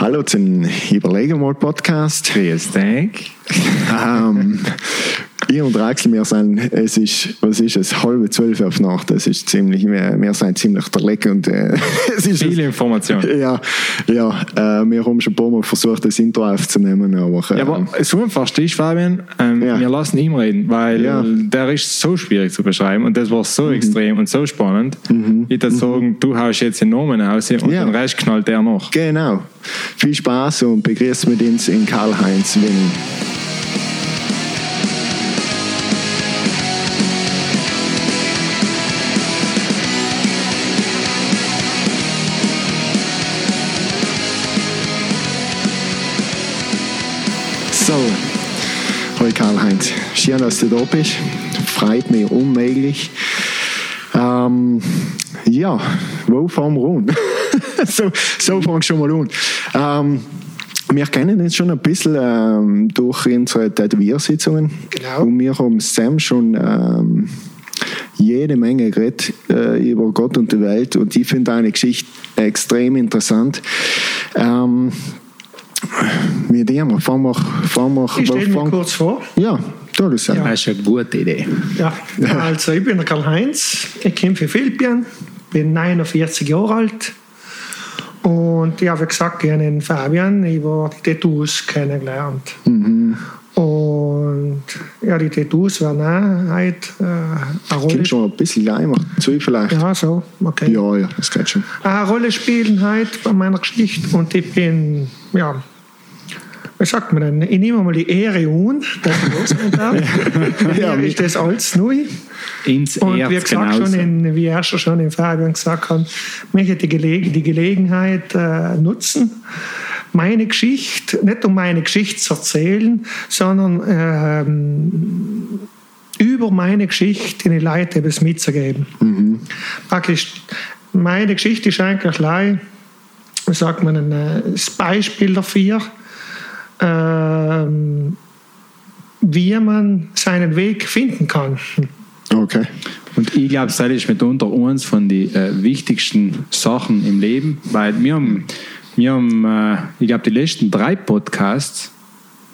Hallo zum Überlegen mal Podcast. Grüß dich. Ähm, ich und Axel, wir sind, es ist, was ist es, halbe zwölf auf Nacht. Das ist ziemlich, wir, wir sind ziemlich der Leck und äh, es ist Viele Informationen. Ja, ja äh, wir haben schon ein paar Mal versucht, das Intro aufzunehmen, aber, äh, Ja, aber so einfach ist, Fabian, ähm, Ja. wir lassen ihn reden, weil Ja. der ist so schwierig zu beschreiben und das war so extrem und so spannend. Ich würde sagen, du haust jetzt den Namen aus und Ja. den Rest knallt der noch. Genau. Viel Spaß und begrüßt mit uns in Karl-Heinz Winning. Karl-Heinz. Schön, dass du da bist. Freut mich unmöglich. Ähm, ja, wo fangen wir an? so, so fangen schon mal an. Ähm, wir kennen uns schon ein bisschen ähm, durch unsere Tätowiersitzungen. Genau. Und wir haben Sam schon ähm, jede Menge geredet äh, über Gott und die Welt. Und ich finde deine Geschichte extrem interessant. Ähm, wie dem, fangen wir, fangen wir, Ich stelle mich kurz vor. Ja, tu das. Ja. Das ist eine gute Idee. Ja, also ich bin Karl-Heinz, ich komme von Philippien, bin 49 Jahre alt und ja, wie gesagt, ich habe Fabian über die Tattoos kennengelernt. Und ja, die Tattoos werden auch heute äh, eine Rolle du noch ein bisschen leimer zu vielleicht? Ja, so, okay. ja, ja, das geht schon. eine Rolle spielen heute bei meiner Geschichte und ich bin, ja, wie sagt man denn, ich nehme mal die Ehre an, dass ich los bin. Ja, Mir ist das alles neu. Ins Und wie gesagt, genauso. schon in, wie er schon in Fabian gesagt hat, möchte ich die, Geleg die Gelegenheit äh, nutzen, meine Geschichte, nicht um meine Geschichte zu erzählen, sondern ähm, über meine Geschichte den Leuten etwas mitzugeben. Praktisch, meine Geschichte ist eigentlich gleich, sagt man, ein äh, Beispiel dafür, ähm, wie man seinen Weg finden kann. Okay. Und ich glaube, das ist mitunter eines von den äh, wichtigsten Sachen im Leben, weil wir haben, wir haben äh, ich glaube, die letzten drei Podcasts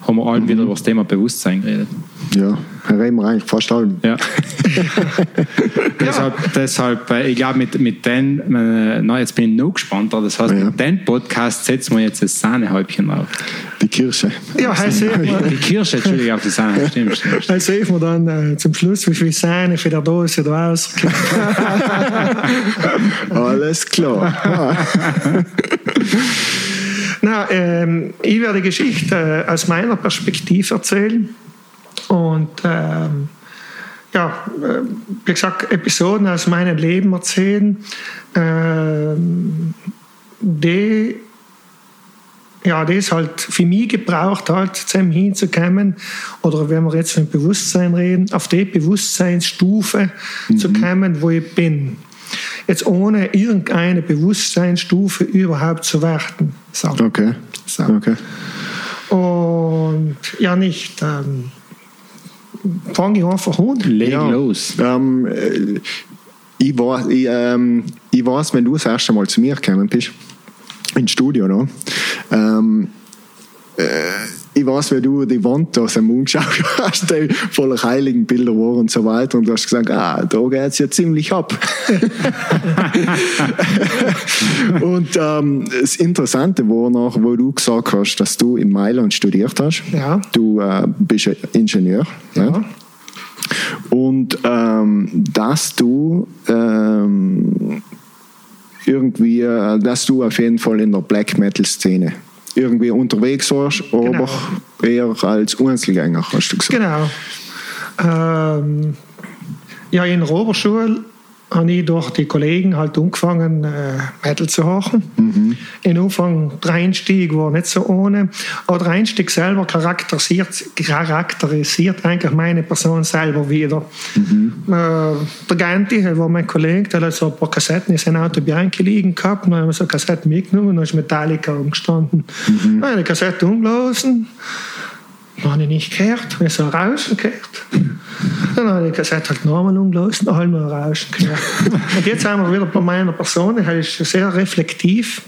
haben wir alle wieder über das Thema Bewusstsein geredet. Ja, reden wir eigentlich fast alle. Ja. deshalb, deshalb äh, ich glaube, mit, mit den, äh, na, jetzt bin ich noch gespannter. Das heißt, Ja. mit den Podcast setzen wir jetzt das Sahnehäubchen auf. Die Kirsche. Ja, also, Die Kirsche, Entschuldigung, auf die Sahne. Stimmt, stimmt. also sehen wir dann äh, zum Schluss, wie viel Sahne für der Dose da rauskommt. Alles klar. Na, ähm, ich werde die Geschichte äh, aus meiner Perspektive erzählen. Und ähm, ja, äh, wie gesagt, Episoden aus meinem Leben erzählen, ähm, die ja, das halt für mich gebraucht hat, zusammen hinzukommen, oder wenn wir jetzt von Bewusstsein reden, auf die Bewusstseinsstufe zu kommen, wo ich bin. Jetzt ohne irgendeine Bewusstseinsstufe überhaupt zu warten. So. Okay. So. Okay. Und ja, nicht. Ähm, Fange ich einfach an. Leg Ja. los. Ähm, äh, ich, weiß, ich, ähm, ich weiß, wenn du das erste Mal zu mir gekommen bist, ins Studio, no? ähm, äh, ich weiß, wie du die Wand aus dem Mund geschaut hast, die voller heiligen Bilder war und so weiter, und du hast gesagt, ah, da geht es ja ziemlich ab. und ähm, das Interessante war noch, wo du gesagt hast, dass du in Mailand studiert hast. Ja. Du äh, bist ja Ingenieur. Ja. nicht? Und ähm, dass du ähm, irgendwie, äh, dass du auf jeden Fall in der Black Metal Szene irgendwie unterwegs warst, aber eher als Einzelgänger, hast du gesagt. Genau. Ähm, ja, in der Oberschule habe ich durch die Kollegen halt angefangen, äh, Metal zu hören. Im Anfang, der Einstieg war nicht so ohne. Aber der Einstieg selber charakterisiert, charakterisiert eigentlich meine Person selber wieder. Äh, der Ganti war mein Kollege, der hat so ein paar Kassetten in seinem Auto Bianchi liegen gehabt. Dann haben wir so Kassetten mitgenommen und dann ist Metallica umgestanden. Ich die Kassette umgelassen. Dann habe ich nicht gehört, habe ich so rausgehört. Dann habe ich Kassette halt nochmal umgelassen, habe ich noch rausgehört. Und jetzt sind wir wieder bei meiner Person, die ist sehr reflektiv.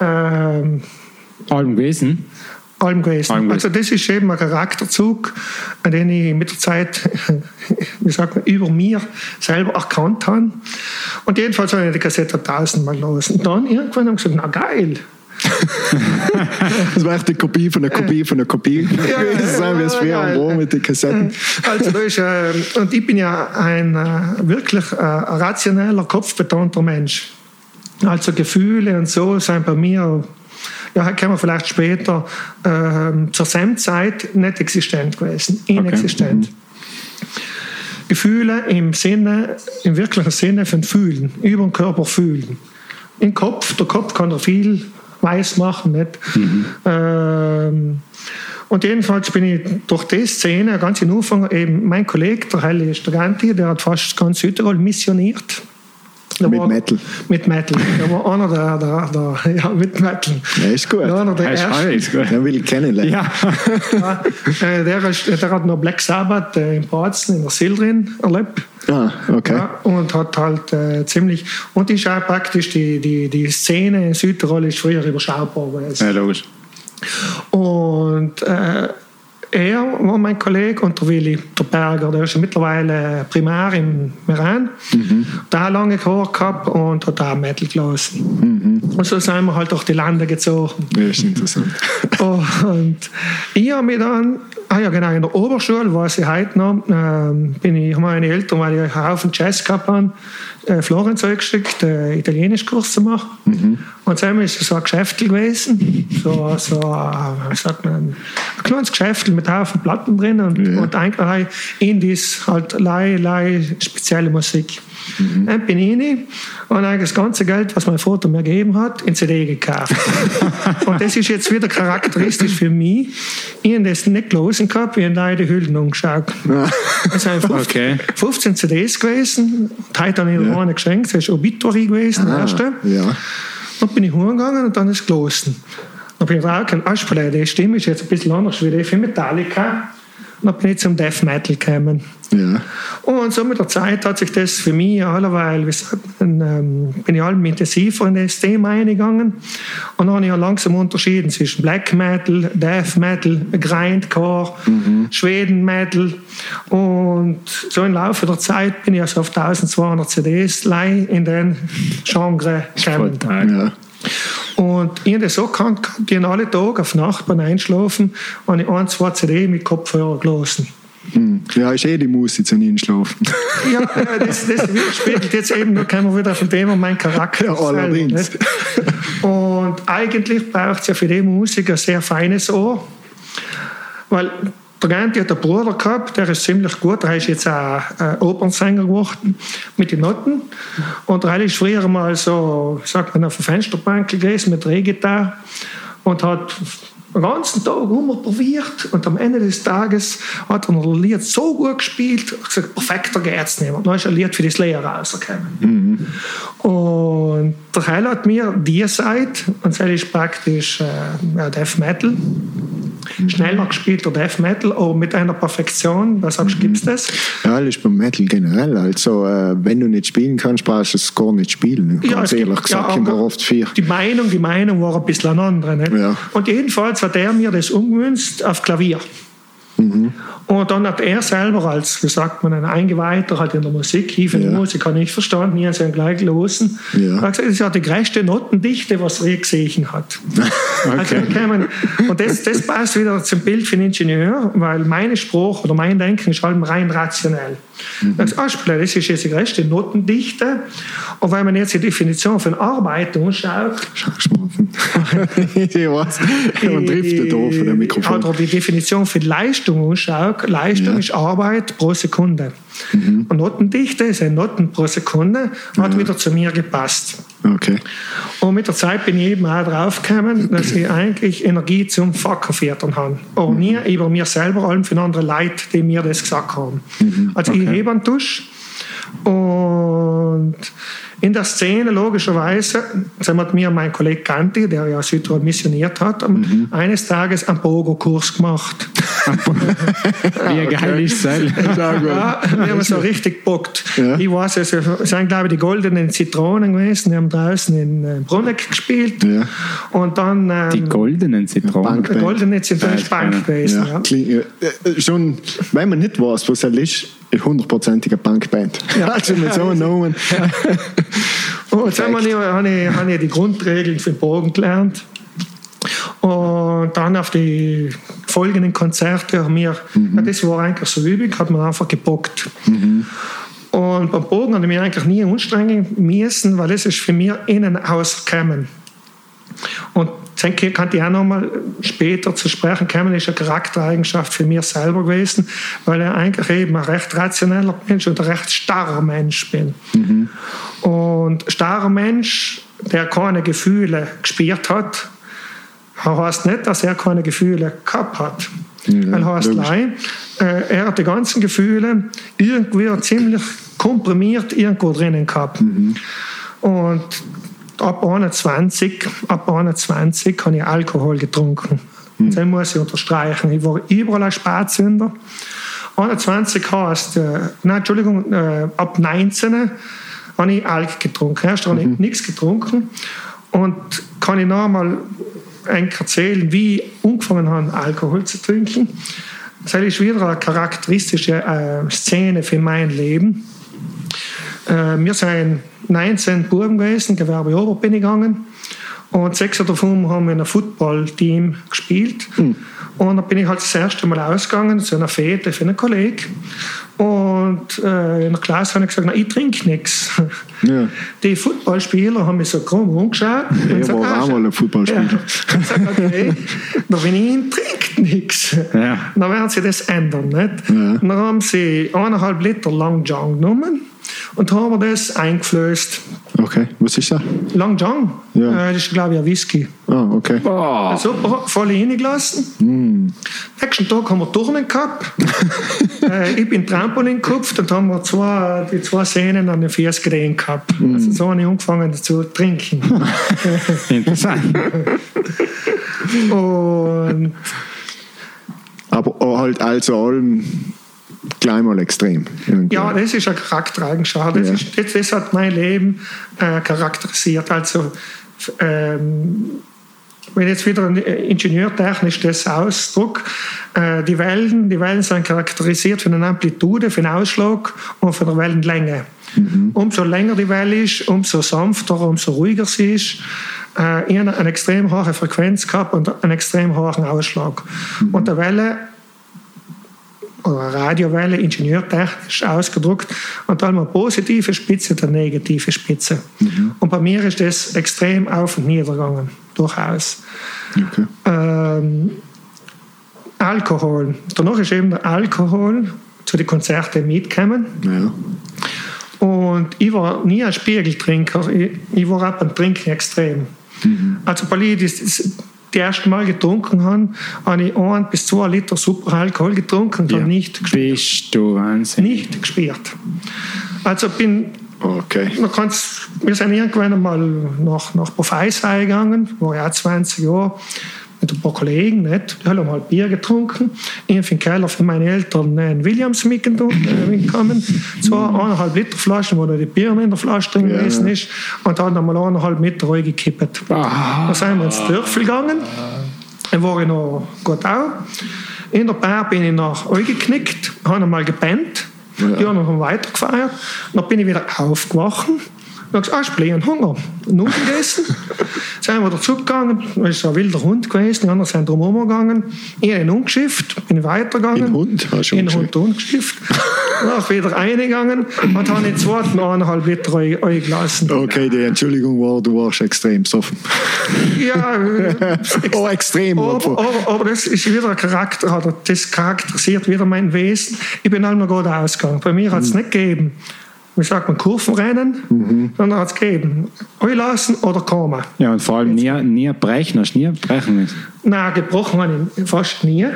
Ähm, Allem gewesen. allem gewesen. Allem gewesen. Also das ist eben ein Charakterzug, den ich mit der Zeit, wie sagt man, über mir selber erkannt habe. Und jedenfalls habe ich die Kassette tausendmal los. Und dann irgendwann habe ich gesagt, na geil. Das war echt eine Kopie von einer Kopie von einer Kopie. ja, gewesen sein, wie es früher am Rohr mit den Kassetten. Also da ist, äh, und ich bin ja ein äh, wirklich äh, rationeller, kopfbetonter Mensch. Also Gefühle und so sind bei mir, ja, können wir vielleicht später, äh, zur SEM-Zeit nicht existent gewesen, inexistent. Gefühle im Sinne, im wirklichen Sinne von Fühlen, über den Körper fühlen. Im Kopf, der Kopf kann er viel weiß machen, nicht? Ähm, und jedenfalls bin ich durch die Szene ganz in Anfang, eben mein Kollege, der Helli Straganti, der hat fast ganz Südtirol missioniert. Der Mit war, Metal. Mit Metal. Der war einer der, der, der ja, mit Metal. Ja, ist gut. Ja, einer der Das ist ersten. alles gut. Den will ich kennenlernen. Ja. Ja, äh, der, ist, der hat noch Black Sabbath äh, in Bautzen in der Sildrin erlebt. Ah, okay. Ja, und hat halt äh, ziemlich. Und ist auch praktisch die, die, die Szene in Südtirol ist früher überschaubar gewesen. ja, logisch. Und äh, er war mein Kollege und der Willi, der Berger, der ist ja mittlerweile Primär im Meran. Der hat lange Chor gehabt und hat auch Metal gelassen. Und so sind wir halt durch die Lande gezogen. Ja, ist interessant. Und ich habe mich dann, ah ja genau, in der Oberschule, weiß ich heute noch, ähm, bin ich, meine Eltern, weil ich einen Haufen Jazz gehabt habe, äh, Florenz eingeschickt, äh, Italienischkurs zu machen. Und dann ist es so ein Geschäft gewesen, so, so äh, sagt man, ein kleines Geschäft mit Haufen Platten drin und, Ja. und eigentlich halt Indies, halt lei, lei, spezielle Musik. Dann bin ich rein und eigentlich das ganze Geld, was mein Vater mir gegeben hat, in CD gekauft. und das ist jetzt wieder charakteristisch für mich. Ich habe das nicht gelesen gehabt, ich habe leider die Hüllen umgeschaut. Es sind 15, Okay. 15 CDs gewesen. Und heute habe ich noch eine geschenkt, das ist Obituary gewesen, der erste. Ah, ja. Dann bin ich hingegangen und dann ist es gelesen. Dann bin ich drauf gekommen, Aschpalei, die Stimme ist jetzt ein bisschen anders wie die für Metallica. Und dann bin ich zum Death Metal gekommen. Ja. Und so mit der Zeit hat sich das für mich allerweil, wie sagt man, ähm, bin ich allem intensiver in das Thema eingegangen. Und dann habe ich ja langsam unterschieden zwischen Black Metal, Death Metal, Grindcore, Schweden Metal. Und so im Laufe der Zeit bin ich also auf 1200 CDs in den Genre gekommen. ja. Und ich habe das so gekannt, die haben alle Tage auf Nacht beim Einschlafen und ich ein, zwei CD mit Kopfhörer gelassen. Hm. Ja, ist eh die Musik zum Einschlafen. Ja, äh, das, das spiegelt jetzt eben, da kommen wir wieder auf dem Thema, mein Charakter. Ja, allerdings. Und eigentlich braucht es ja für die Musik ein sehr feines Ohr, weil der Ganti hat einen Bruder gehabt, der ist ziemlich gut, der ist jetzt auch äh, Opernsänger geworden mit den Noten. Und der ist früher mal so, sagt man, auf der Fensterbank gewesen mit Drehgitarre und hat den ganzen Tag rumprobiert und am Ende des Tages hat er noch ein Lied so gut gespielt, ich gesagt, perfekter geht's nicht. Und dann ist ein Lied für das Lehrer rausgekommen. Und der Heil hat mir die Seite, und das ist praktisch äh, Death Metal, schneller gespielter Death Metal, aber mit einer Perfektion, was sagst du, gibt's das? Ja, das ist beim Metal generell. Also, äh, wenn du nicht spielen kannst, brauchst du es gar nicht spielen. Ja, Ganz es gibt- ehrlich gesagt, ja, war oft vier. Die Meinung, die Meinung war ein bisschen eine andere. Nicht? Ja. Und jedenfalls hat er mir das umgemünzt auf Klavier. Mhm. Und dann hat er selber als, wie sagt man, ein Eingeweihter halt in der Musik, ich Ja. Musik habe ich nicht verstanden, ich habe ihm gleich gelesen. Ja. Er hat gesagt, das ist ja die größte Notendichte, was er gesehen hat. Also, Okay. man- und das, das passt wieder zum Bild für den Ingenieur, weil meine Sprache oder mein Denken ist halt rein rationell. Das, Aspel, das ist jetzt die größte Notendichte. Und wenn man jetzt die Definition von Arbeit anschaut, Schauschmafen. ich weiß. Man trifft da von dem Mikrofon. oder die Definition für Leistung anschaut, Leistung Ja. ist Arbeit pro Sekunde. Und Notendichte ist ein Noten pro Sekunde, hat wieder zu mir gepasst. Okay. Und mit der Zeit bin ich eben auch draufgekommen, dass ich eigentlich Energie zum Verkaufen habe. Aber nie über mir selber, allem für andere Leute, die mir das gesagt haben. Also ich Okay. hebe einen Tusch und In der Szene, logischerweise, sind hat mir mein Kollege Ganti, der ja Südtirol missioniert hat, mhm. eines Tages einen Bogo-Kurs gemacht. Wie geil ist das? ja, wir haben so richtig bockt. Ja. Ich weiß, es sind, glaube ich, die goldenen Zitronen gewesen. Die haben draußen in äh, Bruneck gespielt. Ja. Und dann. Ähm, die goldenen Zitronen? Die goldenen Zitronen ist Bank gewesen. Ja. Ja. Äh, schon, wenn man nicht weiß, was er ist, hundertprozentige Punkband. Ja. Also mit so einem Namen. Und jetzt habe ich, habe ich die Grundregeln für den Bogen gelernt. Und dann auf die folgenden Konzerte haben wir, mhm. ja, das war eigentlich so üblich, hat man einfach gebockt. Mhm. Und beim Bogen habe ich mich eigentlich nie anstrengen müssen, weil das ist für mich innen ausgekommen. Und denke, kann ich auch noch mal später zu sprechen kommen, ist eine Charaktereigenschaft für mich selber gewesen, weil ich eigentlich eben ein recht rationeller Mensch und ein recht starrer Mensch bin. Mhm. Und starrer Mensch, der keine Gefühle gespürt hat, heißt nicht, dass er keine Gefühle gehabt hat. Ja, weil heißt nein, äh, er hat die ganzen Gefühle irgendwie ziemlich komprimiert irgendwo drinnen gehabt. Mhm. Und ab 21, ab 21 habe ich Alkohol getrunken. Mhm. Das muss ich unterstreichen. Ich war überall ein Spätzünder. 21 heißt, äh, nein, Entschuldigung, äh, ab 19 habe ich Alk getrunken. Erst habe mhm. ich nichts getrunken. Und kann ich noch einmal erzählen, wie ich angefangen habe, Alkohol zu trinken. Das ist wieder eine charakteristische äh, Szene für mein Leben. Äh, wir sind 19 Buben gewesen, Gewerbe Ober bin ich gegangen. Und sechs davon haben wir in einem Football-Team gespielt. Mhm. Und dann bin ich halt das erste Mal ausgegangen zu einer Fete für einen Kollegen. Und äh, in der Klasse habe ich gesagt, ich trinke nichts. Ja. Die Footballspieler haben mich so krumm umgeschaut. Ja, ich war auch mal ein Footballspieler. Ja. Ich sage, okay, da bin ich, trinkt nichts. Ja. Dann werden sie das ändern. Nicht? Ja. dann haben sie eineinhalb Liter Long John genommen und haben wir das eingeflößt. Okay, was ist das? Long John. Ja. Äh, das ist, glaube ich, ein Whisky. Ah, okay. Oh. Super, voll reingelassen. Mm. Nächsten Tag haben wir Turnen gehabt. äh, ich bin Trampolin gekupft und haben wir zwei, die zwei Sehnen an den Füßen gedreht gehabt. Mm. Also so habe ich angefangen zu trinken. Interessant. und aber halt also allem gleich mal extrem. Irgendwie. Ja, das ist eine Charaktereigenschaft. Das, ja. ist, das, hat mein Leben äh, charakterisiert. Also, ähm, wenn jetzt wieder ingenieurtechnisch das ausdruck, äh, die Wellen, die Wellen sind charakterisiert von einer Amplitude, von Ausschlag und von der Wellenlänge. Mhm. Umso länger die Welle ist, umso sanfter, umso ruhiger sie ist. Äh, ich habe eine extrem hohe Frequenz gehabt und einen extrem hohen Ausschlag. Mhm. Und der Welle oder Radiowelle ingenieurtechnisch ausgedrückt und dann eine positive Spitze und eine negative Spitze. Mhm. Und bei mir ist das extrem auf und nieder gegangen, durchaus. Okay. Ähm, Alkohol. Danach ist eben der Alkohol zu den Konzerten mitgekommen. Ja. Und ich war nie ein Spiegeltrinker, ich, ich war auch beim Trinken extrem. Mhm. Also bei ist die erste Mal getrunken habe, habe ich ein bis zwei Liter Superalkohol getrunken und ja. habe nicht gespürt. Bist du Wahnsinn. Nicht gespürt. Also bin Okay. Man wir sind irgendwann einmal nach, nach Bofeisei gegangen, war ja 20 Jahre mit ein paar Kollegen, nicht? die haben mal Bier getrunken. Ich habe den Keller für meine Eltern einen Williams mitgekommen. Zwei eineinhalb Liter Flaschen, wo da die Bier in der Flasche drin gewesen ja. ist. Und dann haben wir eineinhalb Meter reingekippt. Ah. Da sind wir ins Dörfel gegangen. Dann war ich noch gut auch. In der Bar bin ich nach euch geknickt, habe mal gepennt. Ja. Die haben noch weitergefeiert. Dann bin ich wieder aufgewacht ich gesagt, ah, ich Hunger. Nudeln gegessen. sind wir dazugegangen, das ist ein wilder Hund gewesen, die anderen sind drum gegangen. Ich habe ihn umgeschifft, bin weitergegangen. Den Hund hast du Den Hund umgeschifft. Dann wieder reingegangen und habe den zweiten eineinhalb Liter eingelassen. Okay, die Entschuldigung war, du warst extrem besoffen. Ja, ex oh, extrem. Aber, aber, aber, das ist wieder ein Charakter, das charakterisiert wieder mein Wesen. Ich bin einmal gut ausgegangen. Bei mir hat es mhm. nicht gegeben wie sagt man, Kurvenrennen. Mhm. Dann hat es gegeben, lassen oder kommen. Ja, und vor allem nie, nie brechen, hast du nie brechen müssen? Nein, gebrochen habe ich fast nie.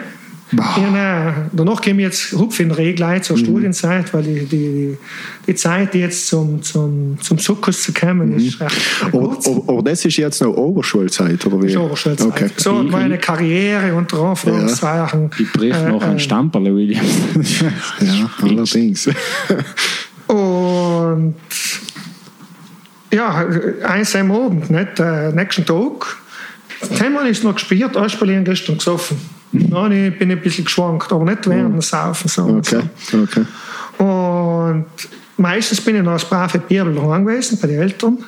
In, äh, danach gehen wir jetzt hupf in Regleit zur Studienzeit, weil die, die, die Zeit jetzt zum, zum, zum Sukkus zu kommen ist recht Aber, kurz. aber, aber das ist jetzt noch Oberschulzeit, oder wie? ist Oberschulzeit. Okay. So hat meine Karriere unter Anführungszeichen. Ich brich äh, noch einen äh, Stamperle, Williams. Ja, allerdings. Und ja, eins am Abend, nicht? Äh, nächsten Tag. Zehnmal ist noch gespielt, Aspelin gestern gesoffen. Dann ich bin ich ein bisschen geschwankt, aber nicht während dem Saufen. So und Okay, okay. Und meistens bin ich noch als brave daheim gewesen, bei den Eltern.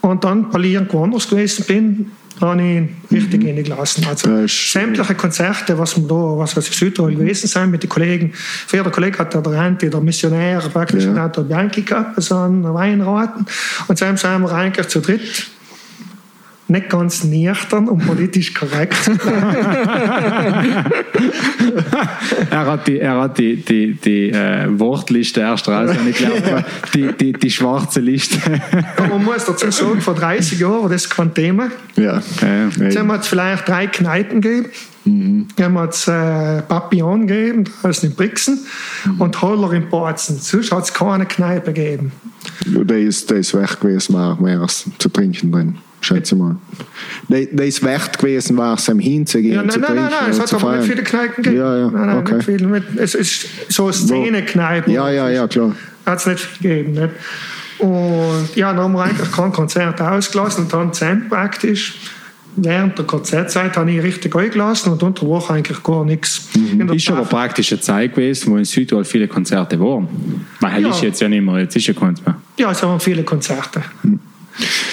Und dann parlieren woanders gewesen bin, habe ich ihn richtig reingelassen. Also Das ist- sämtliche Konzerte, was wir da, was wir in Südtirol gewesen sind mit den Kollegen. Für der Kollege hat der Rente, der Missionär, praktisch, Ja. hat der Bianchi gehabt, so einen Weinraten. Und so sind wir eigentlich zu dritt nicht ganz nüchtern und politisch korrekt. er hat die, er hat die, die, die äh, Wortliste erst raus, und ich glaube, die, die, die schwarze Liste. Aber man muss dazu sagen, vor 30 Jahren war das kein Thema. Ja. Ja. Jetzt haben wir jetzt vielleicht drei Kneipen gegeben. Mhm. Dann haben wir jetzt äh, Papillon gegeben, draußen in Brixen, Mhm. und Holler in Bozen. Sonst hat es keine Kneipe gegeben. Der ist, der ist weg gewesen, war mehr als zu trinken drin. Schätze mal. Der, der ist wert gewesen, war es am Hinzugehen. Ja, nein, zu nein, nein, nein, es hat aber nicht viele Kneipen gegeben. Ja, ja, nein, nein, okay. nicht viele. Nicht- Es ist so Szenekneipen. Ja, ja, ja, klar. Hat es nicht viel gegeben. Nicht? Und ja, dann haben wir eigentlich kein Konzert ausgelassen und dann zusammen praktisch. Während der Konzertzeit habe ich richtig eingelassen und unter der Woche eigentlich gar nichts. Mhm. Ist aber praktisch eine Zeit gewesen, wo in Südtirol viele Konzerte waren. Weil Ja. ist jetzt ja nicht mehr, jetzt ist ja keins mehr. Ja, es waren viele Konzerte.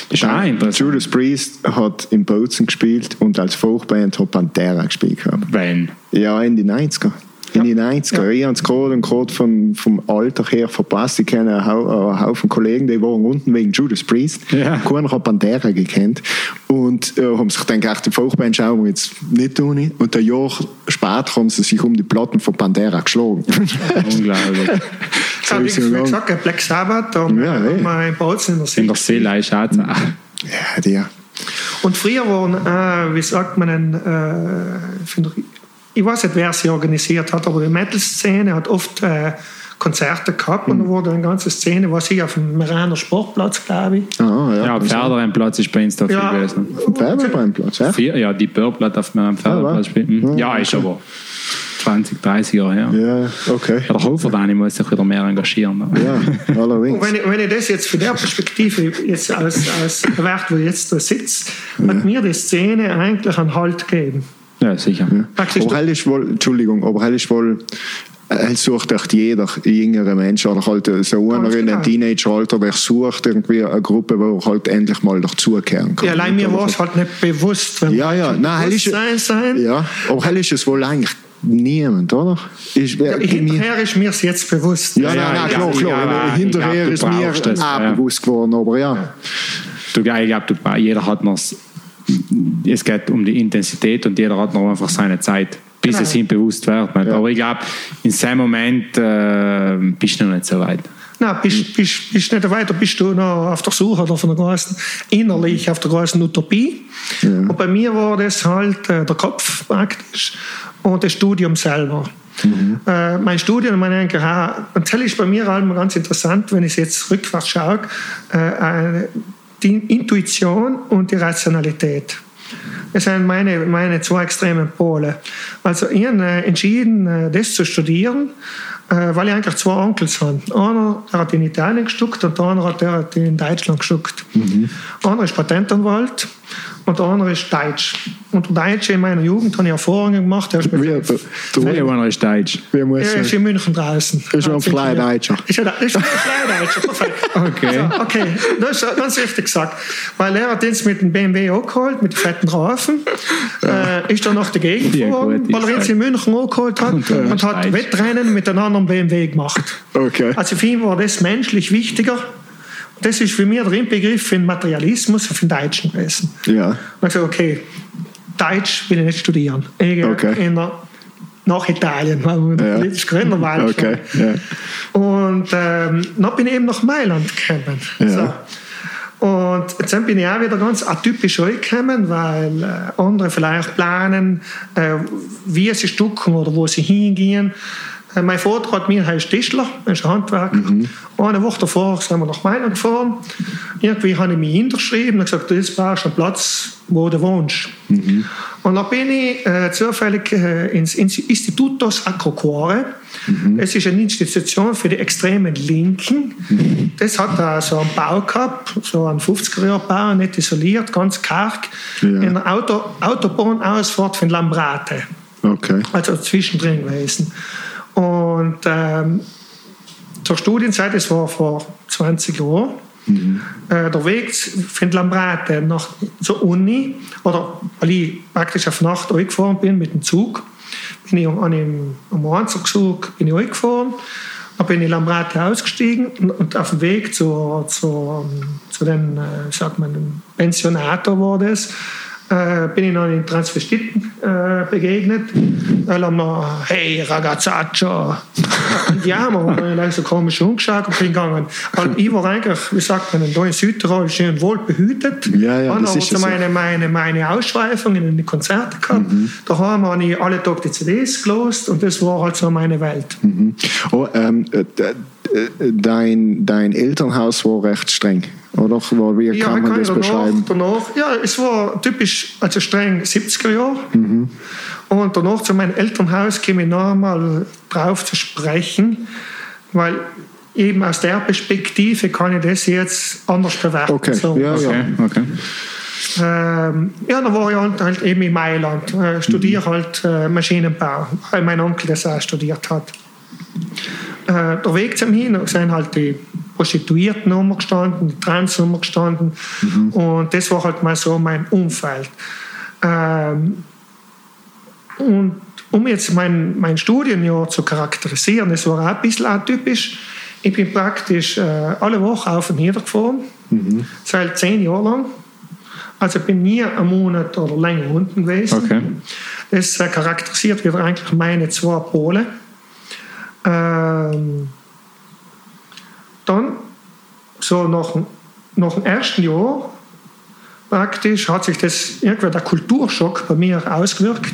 Das auch interessant. Judas Priest hat in Bozen gespielt und als Folkband hat Pantera gespielt. Wenn. Ja, in die 90er. In die 90er. Ich habe es gerade und gerade vom, vom Alter her verpasst. Ich kenne einen, Hau- einen Haufen Kollegen, die waren unten wegen Judas Priest. Ja. Keiner hat Pantera gekannt. Und äh, haben sich dann gedacht, die Folkband schauen wir jetzt nicht tun. Und ein Jahr später haben sie sich um die Platten von Pantera geschlagen. Unglaublich. Ja, ja wie lang. gesagt, Black Sabbath, da Ja, haben eh. wir in Bozen in der In der See. Seele ist auch zu- ja, der. Und früher waren, äh, wie sagt man denn, äh, ich ich weiß nicht, wer sie organisiert hat, aber die Metal-Szene hat oft äh, Konzerte gehabt und da wurde eine ganze Szene, was ich auf dem Meraner Sportplatz, glaube ich. Ah, ja. Ja, Pferderennplatz ist bei uns da viel Ja. gewesen. Pferdebrennplatz, ja? Vier, ja, die Purple hat auf meinem Pferdeplatz Ja. Mhm. ja, Ja, ist aber 20, 30 Jahre her. Ja, okay. Ja, der Hofer Dani muss sich wieder mehr engagieren. ne? Ja, Und allerdings. wenn ich, wenn ich das jetzt von der Perspektive jetzt als, als Wert, wo ich jetzt da sitze, hat mir die Szene eigentlich einen Halt gegeben. Ja, sicher. Praktisch Aber ist wohl, Entschuldigung, aber hell ist wohl, hell sucht echt jeder jüngere Mensch oder halt so einer in einem genau. Teenageralter, der sucht irgendwie eine Gruppe, wo er halt endlich mal dazugehören kann. Ja, allein mir war es halt nicht bewusst. Wenn Ja, ja, nein, ist, sein. ja, aber hell ist es wohl eigentlich niemand, oder? Ist, Ja, mir- hinterher ist mir es jetzt bewusst. ja, Ja, nein, ja, klar, ich klar. glaube, Hinterher ich ist mir das, auch ja. bewusst geworden, aber ja. Du, ich glaube, jeder hat noch, es geht um die Intensität und jeder hat noch einfach seine Zeit, bis Genau. es ihm bewusst wird. Ja. Aber ich glaube, in seinem Moment äh, bist du noch nicht so weit. Nein, bist, bist, bist nicht weiter, bist du noch auf der Suche oder von der großen, innerlich auf der großen Utopie. Und bei mir war das halt äh, der Kopf praktisch und das Studium selber. Äh, mein Studium, meine auch, und das ist bei mir halt ganz interessant, wenn ich jetzt rückwärts schaue, äh, die Intuition und die Rationalität. Das sind meine, meine zwei extremen Pole. Also ich habe äh, entschieden, äh, das zu studieren, äh, weil ich eigentlich zwei Onkels habe. Einer hat in Italien gestuckt und der andere hat, in Deutschland gestuckt. Einer ist Patentanwalt und der andere ist Deutsch. Und der Deutsche in meiner Jugend habe ich Erfahrungen gemacht. Der ist, Wie, der, Der einer ist Deutsch. wie muss er ist in München draußen. Ist ein Flydeutscher. Ist ja ist ein Flydeutscher, perfekt. Okay. So, okay, das ist ganz richtig gesagt. Weil er hat uns mit dem BMW angeholt, mit den fetten Reifen, äh, ist dann nach der Gegend Ja, gefahren, weil er uns in München angeholt hat Und, und, äh, hat Deutsch. Wettrennen mit einem anderen BMW gemacht. Okay. Also für ihn war das menschlich wichtiger. Das ist für mich der Inbegriff für den Materialismus auf den Deutschen gewesen. Ja. Und ich gesagt, okay, Deutsch will ich nicht studieren. Ich gehe Okay. in der, nach Italien, weil Ja. politisch Gründer waren. Okay, ja. Und ähm, dann bin ich eben nach Mailand gekommen. Ja. So. Und jetzt bin ich auch wieder ganz atypisch angekommen, weil äh, andere vielleicht planen, äh, wie sie stucken oder wo sie hingehen. Äh, mein Vater hat mir heißt Tischler, er ist ein Handwerker. Mhm. Eine Woche davor sind wir nach Mailand gefahren. Irgendwie habe ich mich hinterschrieben und gesagt, jetzt brauchst du einen Platz, wo du wohnst. Mhm. Und dann bin ich äh, zufällig äh, ins Institutos Agroquare. Mhm. Es ist eine Institution für die extremen Linken. Mhm. Das hat da so einen Bau gehabt, so einen 50er-Jahr-Bau, nicht isoliert, ganz karg, ja. in der Auto, Autobahnausfahrt von Lambrate. Okay. Also zwischendrin gewesen. Und ähm, zur Studienzeit, das war vor 20 Jahren, mhm. äh, der Weg von Lambrate nach zur Uni, oder weil ich praktisch auf Nacht gefahren bin mit dem Zug, bin ich an einem, am Anzugzug bin ich gefahren, dann bin ich Lambrate ausgestiegen und auf dem Weg zu, zu, zu den, äh, sagt man, dem Pensionator war das, äh, bin ich noch den Transvestiten äh, begegnet. Dann haben wir, hey ragazzaccio, Andiamo. Und dann so komisch umgeschaut und bin gegangen. Weil ich war eigentlich, wie sagt man, da in Südtirol schön wohl behütet. Ja, ja, das ist so meine, meine, meine Ausschweifungen in die Konzerte gehabt. Mhm. Da haben wir alle Tage die CDs gelost und das war halt so meine Welt. Mhm. Oh, ähm, äh, dein, dein Elternhaus war recht streng. Oder wie ja, kann man kann das danach, beschreiben? Danach, ja, es war typisch, also streng 70er Jahre. Mhm. Und danach zu meinem Elternhaus käme ich noch einmal drauf zu sprechen, weil eben aus der Perspektive kann ich das jetzt anders bewerten. Okay, so. ja, ja. Okay. Ähm, ja, dann war ich halt, halt eben in Mailand, äh, studiere mhm. halt äh, Maschinenbau, weil mein Onkel das auch studiert hat. Äh, der Weg zum Hin sind halt die Prostituiertennummer gestanden, die Transnummer gestanden mhm. und das war halt mal so mein Umfeld. Ähm, und um jetzt mein, mein Studienjahr zu charakterisieren, das war auch ein bisschen atypisch. Ich bin praktisch äh, alle Woche auf und nieder gefahren, mhm. seit zehn Jahren lang. Also bin nie einen Monat oder länger unten gewesen. Okay. Das äh, charakterisiert wieder eigentlich meine zwei Pole. Ähm, dann, so nach, nach dem ersten Jahr praktisch, hat sich das irgendwie der Kulturschock bei mir ausgewirkt.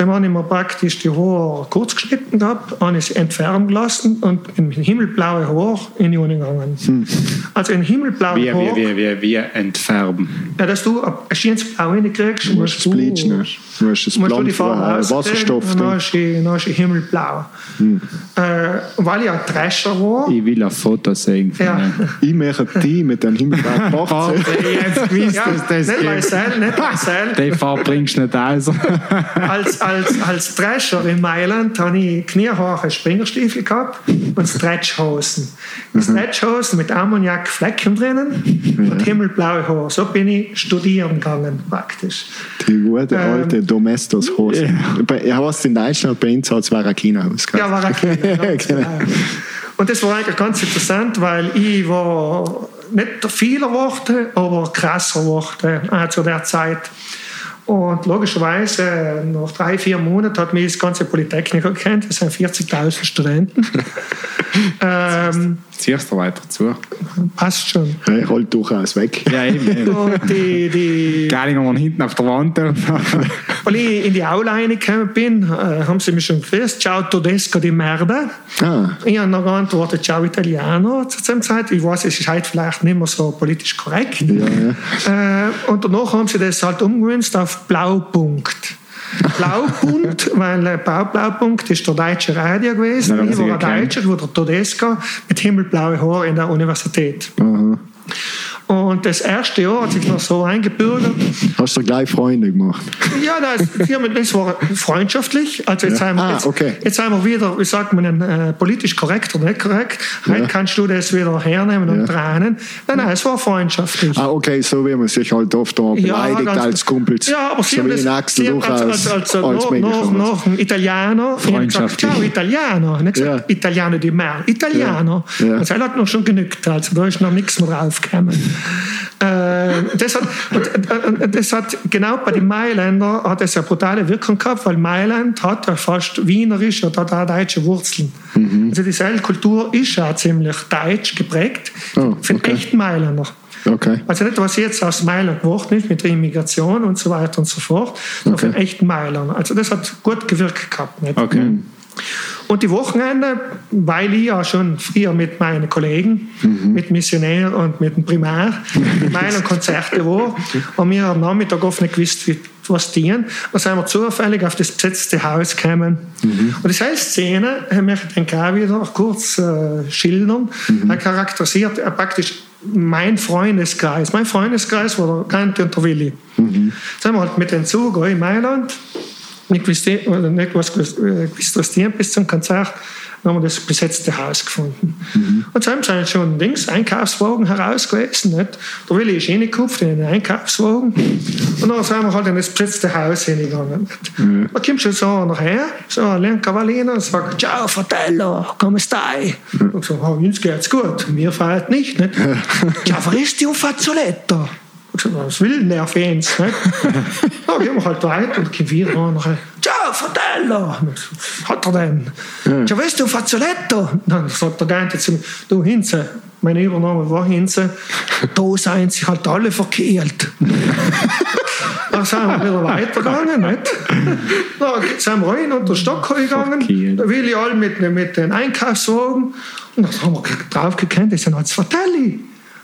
Dann habe ich mir praktisch die Haare kurz geschnitten gehabt, habe sie entfernen gelassen und in himmelblaue Haare in die Uni gegangen. Hm. Also in himmelblaue Haare. Wie, wie, wie, wie entfärben? Ja, dass du ein schönes Blau reinkriegst, Du musst es bleachen. Du musst es musst du die Farbe Wasserstoff Dann du hast du himmelblau. Hm. Äh, weil ich ein Drescher war. Ich will ein Foto sehen. Ja. Ich mache die mit dem Oh, ich jetzt gewusst, Ja, dass das nicht gibt. Marcel, nicht Marcel. Die Farbe bringst du nicht aus. als, als, als Drescher in Mailand habe ich kniehohe Springerstiefel gehabt und Stretchhosen. Mhm. Stretchhosen mit Ammoniakflecken drinnen und himmelblaue Haare. So bin ich studieren gegangen praktisch. Die gute Ähm, alte Domestos-Hose. Bei- Ja, was in Deutschland bei uns hat es Varakina-Haus. Ja, war okay. genau. Und das war eigentlich ganz interessant, weil ich war nicht vieler Worte, aber krasser Worte äh, zu der Zeit. Und logischerweise, nach drei, vier Monaten hat mich das ganze Polytechniker gekannt. Das sind 40.000 Studenten. ähm, Ziehst du weiter zu? passt schon. Ich hol durchaus weg. Ja, eben. eben. Und die, die, Geilinger waren hinten auf der Wand. weil ich in die Aula reingekommen bin, äh, haben sie mich schon gefragt, ciao tedesco di merda. Ah, Ich habe noch geantwortet, ciao Italiano zu dieser Zeit. Ich weiß, es ist heute vielleicht nicht mehr so politisch korrekt. ja, ja. Äh, und danach haben sie das halt umgewünscht auf Blaupunkt. Blaupunkt, weil äh, ist der deutsche Radio gewesen. Ja, ich war ein. Deutscher, der Todesco mit himmelblauen Haaren in der Universität. Aha. Und das erste Jahr hat sich noch so eingebürgert. Hast du gleich Freunde gemacht? Ja, das, das war freundschaftlich. Also jetzt, Ja. haben wir, Ah, jetzt, okay. jetzt haben wir wieder, wie sagt man, äh, politisch korrekt oder nicht korrekt. Heute Ja. kannst du das wieder hernehmen und tranen. Nein, nein, es war freundschaftlich. Ah, okay, so wie man sich halt oft da beleidigt ganz- als Kumpels. Ja, aber sie so haben das, Axel sie haben durchaus als, als, als, als noch, noch, noch ein gesagt, Freundschaftlich. Ciao, Italiano. Und ich gesagt. Italiano di Mer. Italiano. Ja. Ja. Und das hat noch schon genügt. Also da ist noch nichts mehr draufgekommen. Äh, das, hat, und, und, das hat genau bei den Mailändern hat es eine brutale Wirkung gehabt, weil Mailand hat ja fast wienerisch oder hat auch deutsche Wurzeln. Mhm. Also dieselbe Kultur ist ja ziemlich deutsch geprägt Oh, von okay. echten Mailändern. Okay. Also nicht, was jetzt aus Mailand geworden ist mit der Immigration und so weiter und so fort, sondern Okay. von echten Mailern. Also das hat gut gewirkt gehabt. Nicht? Okay. Und die Wochenende, weil ich ja schon früher mit meinen Kollegen, mit Missionär und mit dem Primär, in meinen Konzerte war, haben wir am Nachmittag oft nicht gewusst, wie, was dienen. Dann sind wir zufällig auf das besetzte Haus gekommen. Und diese Szene äh, möchte ich denke auch wieder kurz äh, schildern. Er charakterisiert äh, praktisch mein Freundeskreis. Mein Freundeskreis war der Gante und der Willi. Dann sind wir halt mit dem Zug in Mailand gewusst, äh, die bis zum Konzert. Haben wir das besetzte Haus gefunden. Und so haben sie schon Dings, Einkaufswagen heraus gewesen. Nicht? Der Willi ist reingekupft in den Einkaufswagen. Und dann sind wir halt in das besetzte Haus hingegangen. Nicht? Da kommt schon so einer her, so ein Lenkerwaliner, und sagt: Ciao, Fratello, come stai? Und so, oh, uns geht's gut, mir fehlt nicht. nicht? Ciao, un fazzoletto. Ich sag, was will denn der? Nicht? Ja, gehen wir halt weiter und gehen wieder an. Nachher, Ciao, Fratello! Was hat er denn? Ciao, weißt du, Fazzoletto? Dann sagt der Gante zu mir, du Hinze, mein Übername war Hinze, da seien sie halt alle verkehrt. Dann sind wir wieder weitergegangen. Nicht? Dann sind wir rein unter Stockholm gegangen. Da will ich alle mit, mit den Einkaufswagen. Und dann haben wir drauf gekannt, das sind halt Fratelli.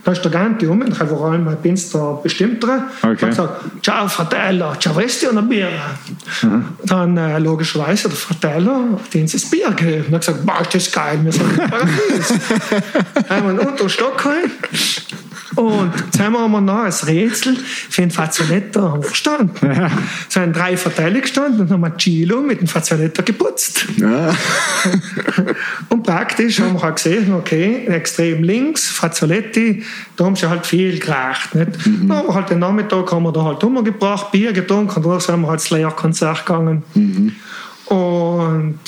Da ist der Ganti um, und war allem ein Pinster bestimmter. Okay. Hat gesagt, ciao Fratello, ciao Vesti und ein Bier. Dann äh, logischerweise der Fratello, hat uns das Bier gegeben. Und hat gesagt, boah, ist das geil, wir sind im Paradies. wir unter Stockholm. Und jetzt haben wir noch ein Rätsel für den Fazzoletto haben wir verstanden. Es sind drei Verteile gestanden und haben wir Chilo mit dem Fazzoletto geputzt. Ja. Und praktisch haben wir halt gesehen, okay, extrem links, Fazzoletti, da haben sie halt viel geracht. Nicht? Dann haben wir halt den Nachmittag haben wir da halt umgebracht, Bier getrunken und dann sind wir halt ins Lehrkonzert gegangen. Und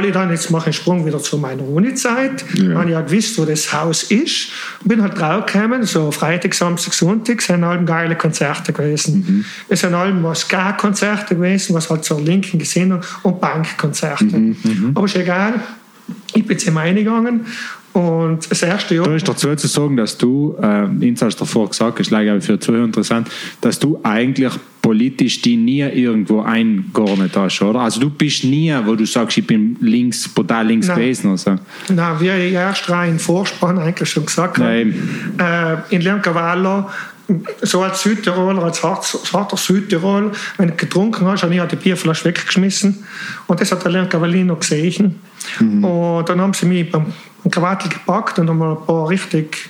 ich dann, jetzt mache ich einen Sprung wieder zu meiner Uni-Zeit, Ja. habe ich ja gewusst, wo das Haus ist. Bin halt draufgekommen, so Freitag, Samstag, Sonntag, sind allem geile Konzerte gewesen. Es sind allem was Ska-Konzerte gewesen, was halt zur linken Gesinnung und Bankkonzerte. Aber ist egal, ich bin zu meine gegangen und das erste Jahr... Da ist dazu zu sagen, dass du, äh, Ins hast davor gesagt, ist glaube ich für Zuhörer interessant, dass du eigentlich politisch die nie irgendwo eingeordnet hast, oder? Also du bist nie, wo du sagst, ich bin links, total links Nein. gewesen. Also. Na, wie ich erst rein im Vorspann eigentlich schon gesagt habe, Nein. äh, in Lernkavalla, so als Südtiroler, als hart- harter Südtirol, wenn du getrunken hast, habe ich die Bierflasche weggeschmissen. Und das hat der Lernkavallino gesehen. Und dann haben sie mich beim Krawattel gepackt und haben mir ein paar richtig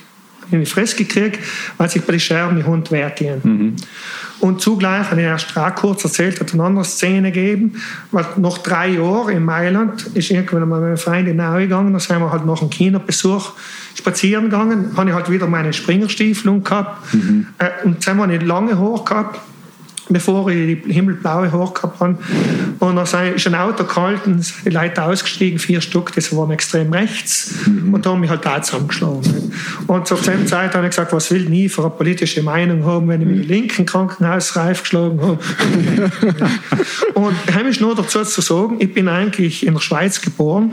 in die Fresse gekriegt, weil sich bei den Scherben die Hund wehrtieren. Und zugleich habe ich erst auch kurz erzählt, hat eine andere Szene gegeben, weil nach drei Jahren in Mailand ist irgendwann mal meine Freundin nachgegangen, da sind wir halt nach einem Kinobesuch spazieren gegangen, habe ich halt wieder meine Springerstiefel gehabt. Äh, und haben wir nicht lange hoch gehabt, bevor ich die himmelblaue Haare gehabt habe. Und dann sei- ein Auto gehalten, sind die Leute ausgestiegen, vier Stück, das waren extrem rechts. Und da haben mich halt auch zusammengeschlagen. Und zur selben Zeit habe ich gesagt, was will nie für eine politische Meinung haben, wenn ich mit dem linken Krankenhausreif geschlagen habe. Und heimisch nur dazu zu sagen, ich bin eigentlich in der Schweiz geboren.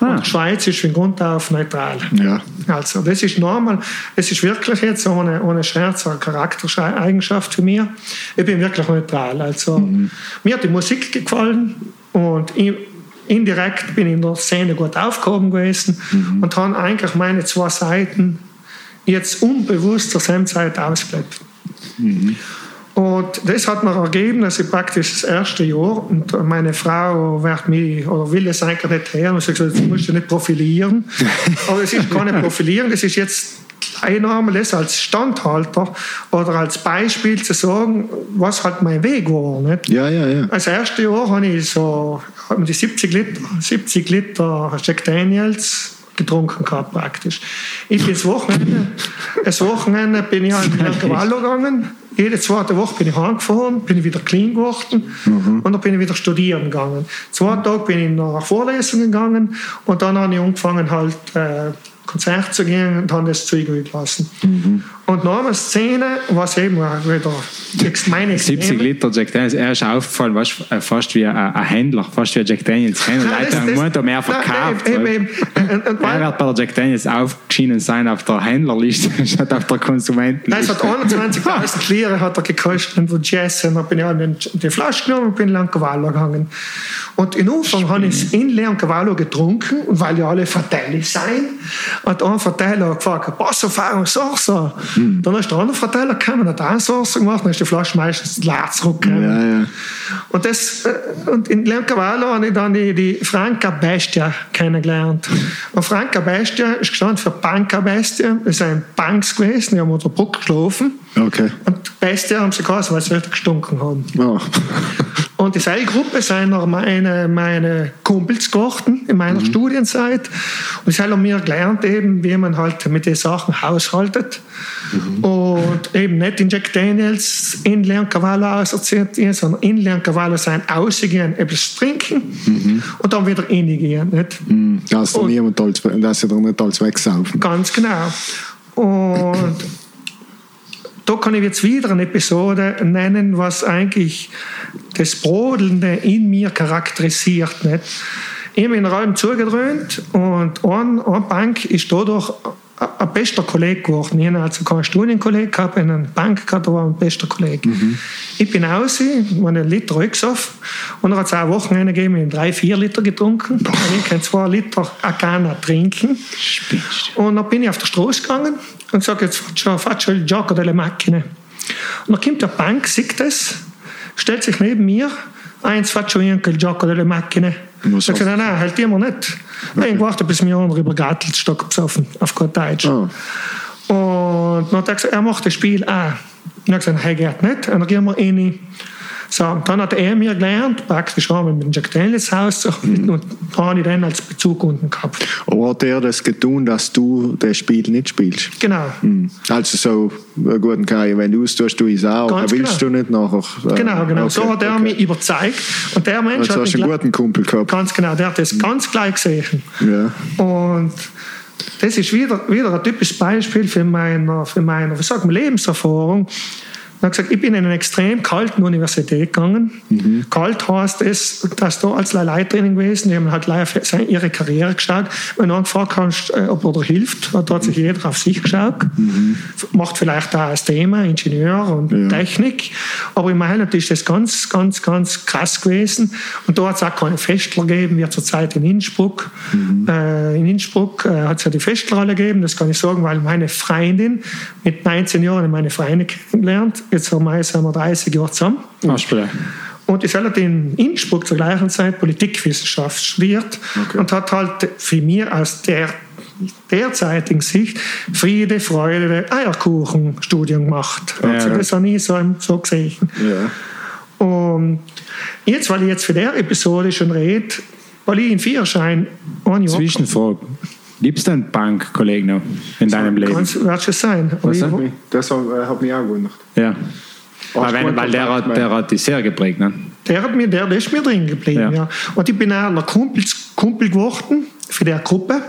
Und die Schweiz ist von Grund auf neutral. Ja. Also, das ist normal. Das ist wirklich jetzt ohne, ohne Scherz eine Charaktereigenschaft für mich. Ich bin wirklich neutral. Also, mir hat die Musik gefallen und ich, indirekt bin ich in der Szene gut aufgehoben gewesen und habe eigentlich meine zwei Seiten jetzt unbewusst zur selben Zeit ausgelebt. Und das hat mir ergeben, dass ich praktisch das erste Jahr, und meine Frau wird mich, oder will es eigentlich nicht hören, und sie gesagt, das musst du nicht profilieren. Aber es ist gar nicht profilieren, das ist jetzt Einnahme, das als Standhalter oder als Beispiel zu sagen, was halt mein Weg war. Nicht? Ja, ja, ja. Als erste Jahr habe ich so um die 70 Liter, 70 Liter Jack Daniels getrunken gehabt praktisch. Ich bin das Wochenende, das Wochenende bin ich halt nach Cavallo gegangen. Jede zweite Woche bin ich heimgefahren, bin ich wieder clean geworden und dann bin ich wieder studieren gegangen. Zwei Tage bin ich nach Vorlesungen gegangen und dann habe ich angefangen halt äh, Konzert zu gehen und habe das Zeug gelassen. Und nach einer Szene, was eben wieder meine 70 Liter Jack Daniels, er ist aufgefallen, weißt, äh, fast wie ein, Händler, fast wie ein Jack Daniels Händler. Leute haben Mutter mehr verkauft. Nein, eben, eben, eben. er wird bei der Jack Daniels aufgeschieden sein auf der Händlerliste statt auf der Konsumentenliste. Nein, es hat 21.000 Lire hat er gekostet und von Jazz. Und dann bin ich an die Flasche genommen und bin in Lancavallo gegangen. Und in Anfang habe ich es in Lancavallo getrunken, und weil ja alle Verteile sein, hat ein Verteiler gefragt, was Erfahrung, sag so. Hm. Dann ist der andere Verteiler gekommen, hat Sauce gemacht, dann ist die Flasche meistens leer zurückgekommen. Ja, ja. Und, das, äh, und in Lancavallo habe ich dann die, die Franca Bestia kennengelernt. Und Franca Bestia ist gestanden für Banca Bestia, das ist ein Banks gewesen, die haben unter Brücke geschlafen. Okay. Und Bestia haben sie geheißen, weil sie richtig gestunken haben. Oh. Und dieselbe Gruppe sind noch meine, meine Kumpels geworden in meiner mhm. Studienzeit. Und sie haben mir gelernt, eben, wie man halt mit den Sachen haushaltet. Mhm. Und eben nicht in Jack Daniels in Cavallo assoziiert, sondern in Cavallo sein ausgehen, etwas trinken mhm. und dann wieder reingehen. Nicht? Mhm. Dass, und, niemand als, dass sie dann nicht alles wegsaufen. Ganz genau. Und da kann ich jetzt wieder eine Episode nennen, was eigentlich das Brodelnde in mir charakterisiert. Nicht? Ich habe in den Raum zugedröhnt und eine, eine Bank ist dadurch ein bester Kollege geworden. Ich habe also keinen Studienkollegen gehabt, in einer Bank gehabt, aber ein bester Kollege. Mhm. Ich bin raus, einen Liter rückgesoffen und dann hat auch Wochenende gegeben, ich habe drei, vier Liter getrunken. Und ich kann zwei Liter Agana trinken. Spitzt. Und dann bin ich auf der Straße gegangen und sage, jetzt faccio il gioco delle macchine. Und dann kommt der Bank, sieht das, stellt sich neben mir, eins faccio anche il gioco delle macchine. Ich sage, nein, nein, halt immer nicht. Okay. Ich gewartet, bis mir einer über Gartelstock besoffen, auf gut Deutsch. Oh. Und dann hat er gesagt, er macht das Spiel auch. Und ich habe gesagt, hey, geht nicht. Und dann gehen wir rein so, dann hat er mir gelernt, praktisch haben wir mit dem Jack Daniels Haus mhm. und da habe ich dann als Bezugkunden gehabt. Aber hat er das getan, dass du das Spiel nicht spielst? Genau. Mhm. Also so, gut, okay, wenn du es tust, du es auch, Ganz willst genau. du nicht nachher. Äh, genau, genau. Okay, so hat er okay. mich überzeugt. Und der Mensch also hat hast einen guten Kumpel gehabt. Ganz genau, der hat das mhm. ganz gleich gesehen. Ja. Und das ist wieder, wieder ein typisches Beispiel für meine, für meine wie sagt man, Lebenserfahrung. Er hat gesagt, ich bin in eine extrem kalten Universität gegangen. Mhm. Kalt heißt es, dass da als Leittraining gewesen, die haben halt live ihre Karriere geschaut. Wenn du angefragt hast, äh, ob er hilft, da hat sich mhm. jeder auf sich geschaut. Mhm. Macht vielleicht auch das Thema Ingenieur und ja. Technik. Aber in Mailand ist das ganz, ganz, ganz krass gewesen. Und da hat es auch keine Festler gegeben, wie zurzeit in Innsbruck. Mhm. Äh, in Innsbruck äh, hat es ja die Festlerhalle gegeben, das kann ich sagen, weil meine Freundin mit 19 Jahren meine Freunde kennengelernt Jetzt haben wir, sind wir 30 Jahre zusammen. Aspel. Und ich hat in Innsbruck zur gleichen Zeit Politikwissenschaft studiert okay. und hat halt für mich aus der derzeitigen Sicht Friede, Freude, Eierkuchen-Studium gemacht. Ja, also das habe ich so, so gesehen. Ja. Und jetzt, weil ich jetzt für der Episode schon rede, weil ich in Vierschein Zwischenfrage. Gibt es denn Bankkollegen noch in deinem Leben? Kann es schon sein. Was das hat mich auch gewundert. Ja. Weil, wenn, weil der, hat, der hat dich sehr geprägt, ne? Der, hat mir, der, der ist mir drin geblieben, ja. ja. Und ich bin auch ein Kumpel, Kumpel geworden für die Gruppe.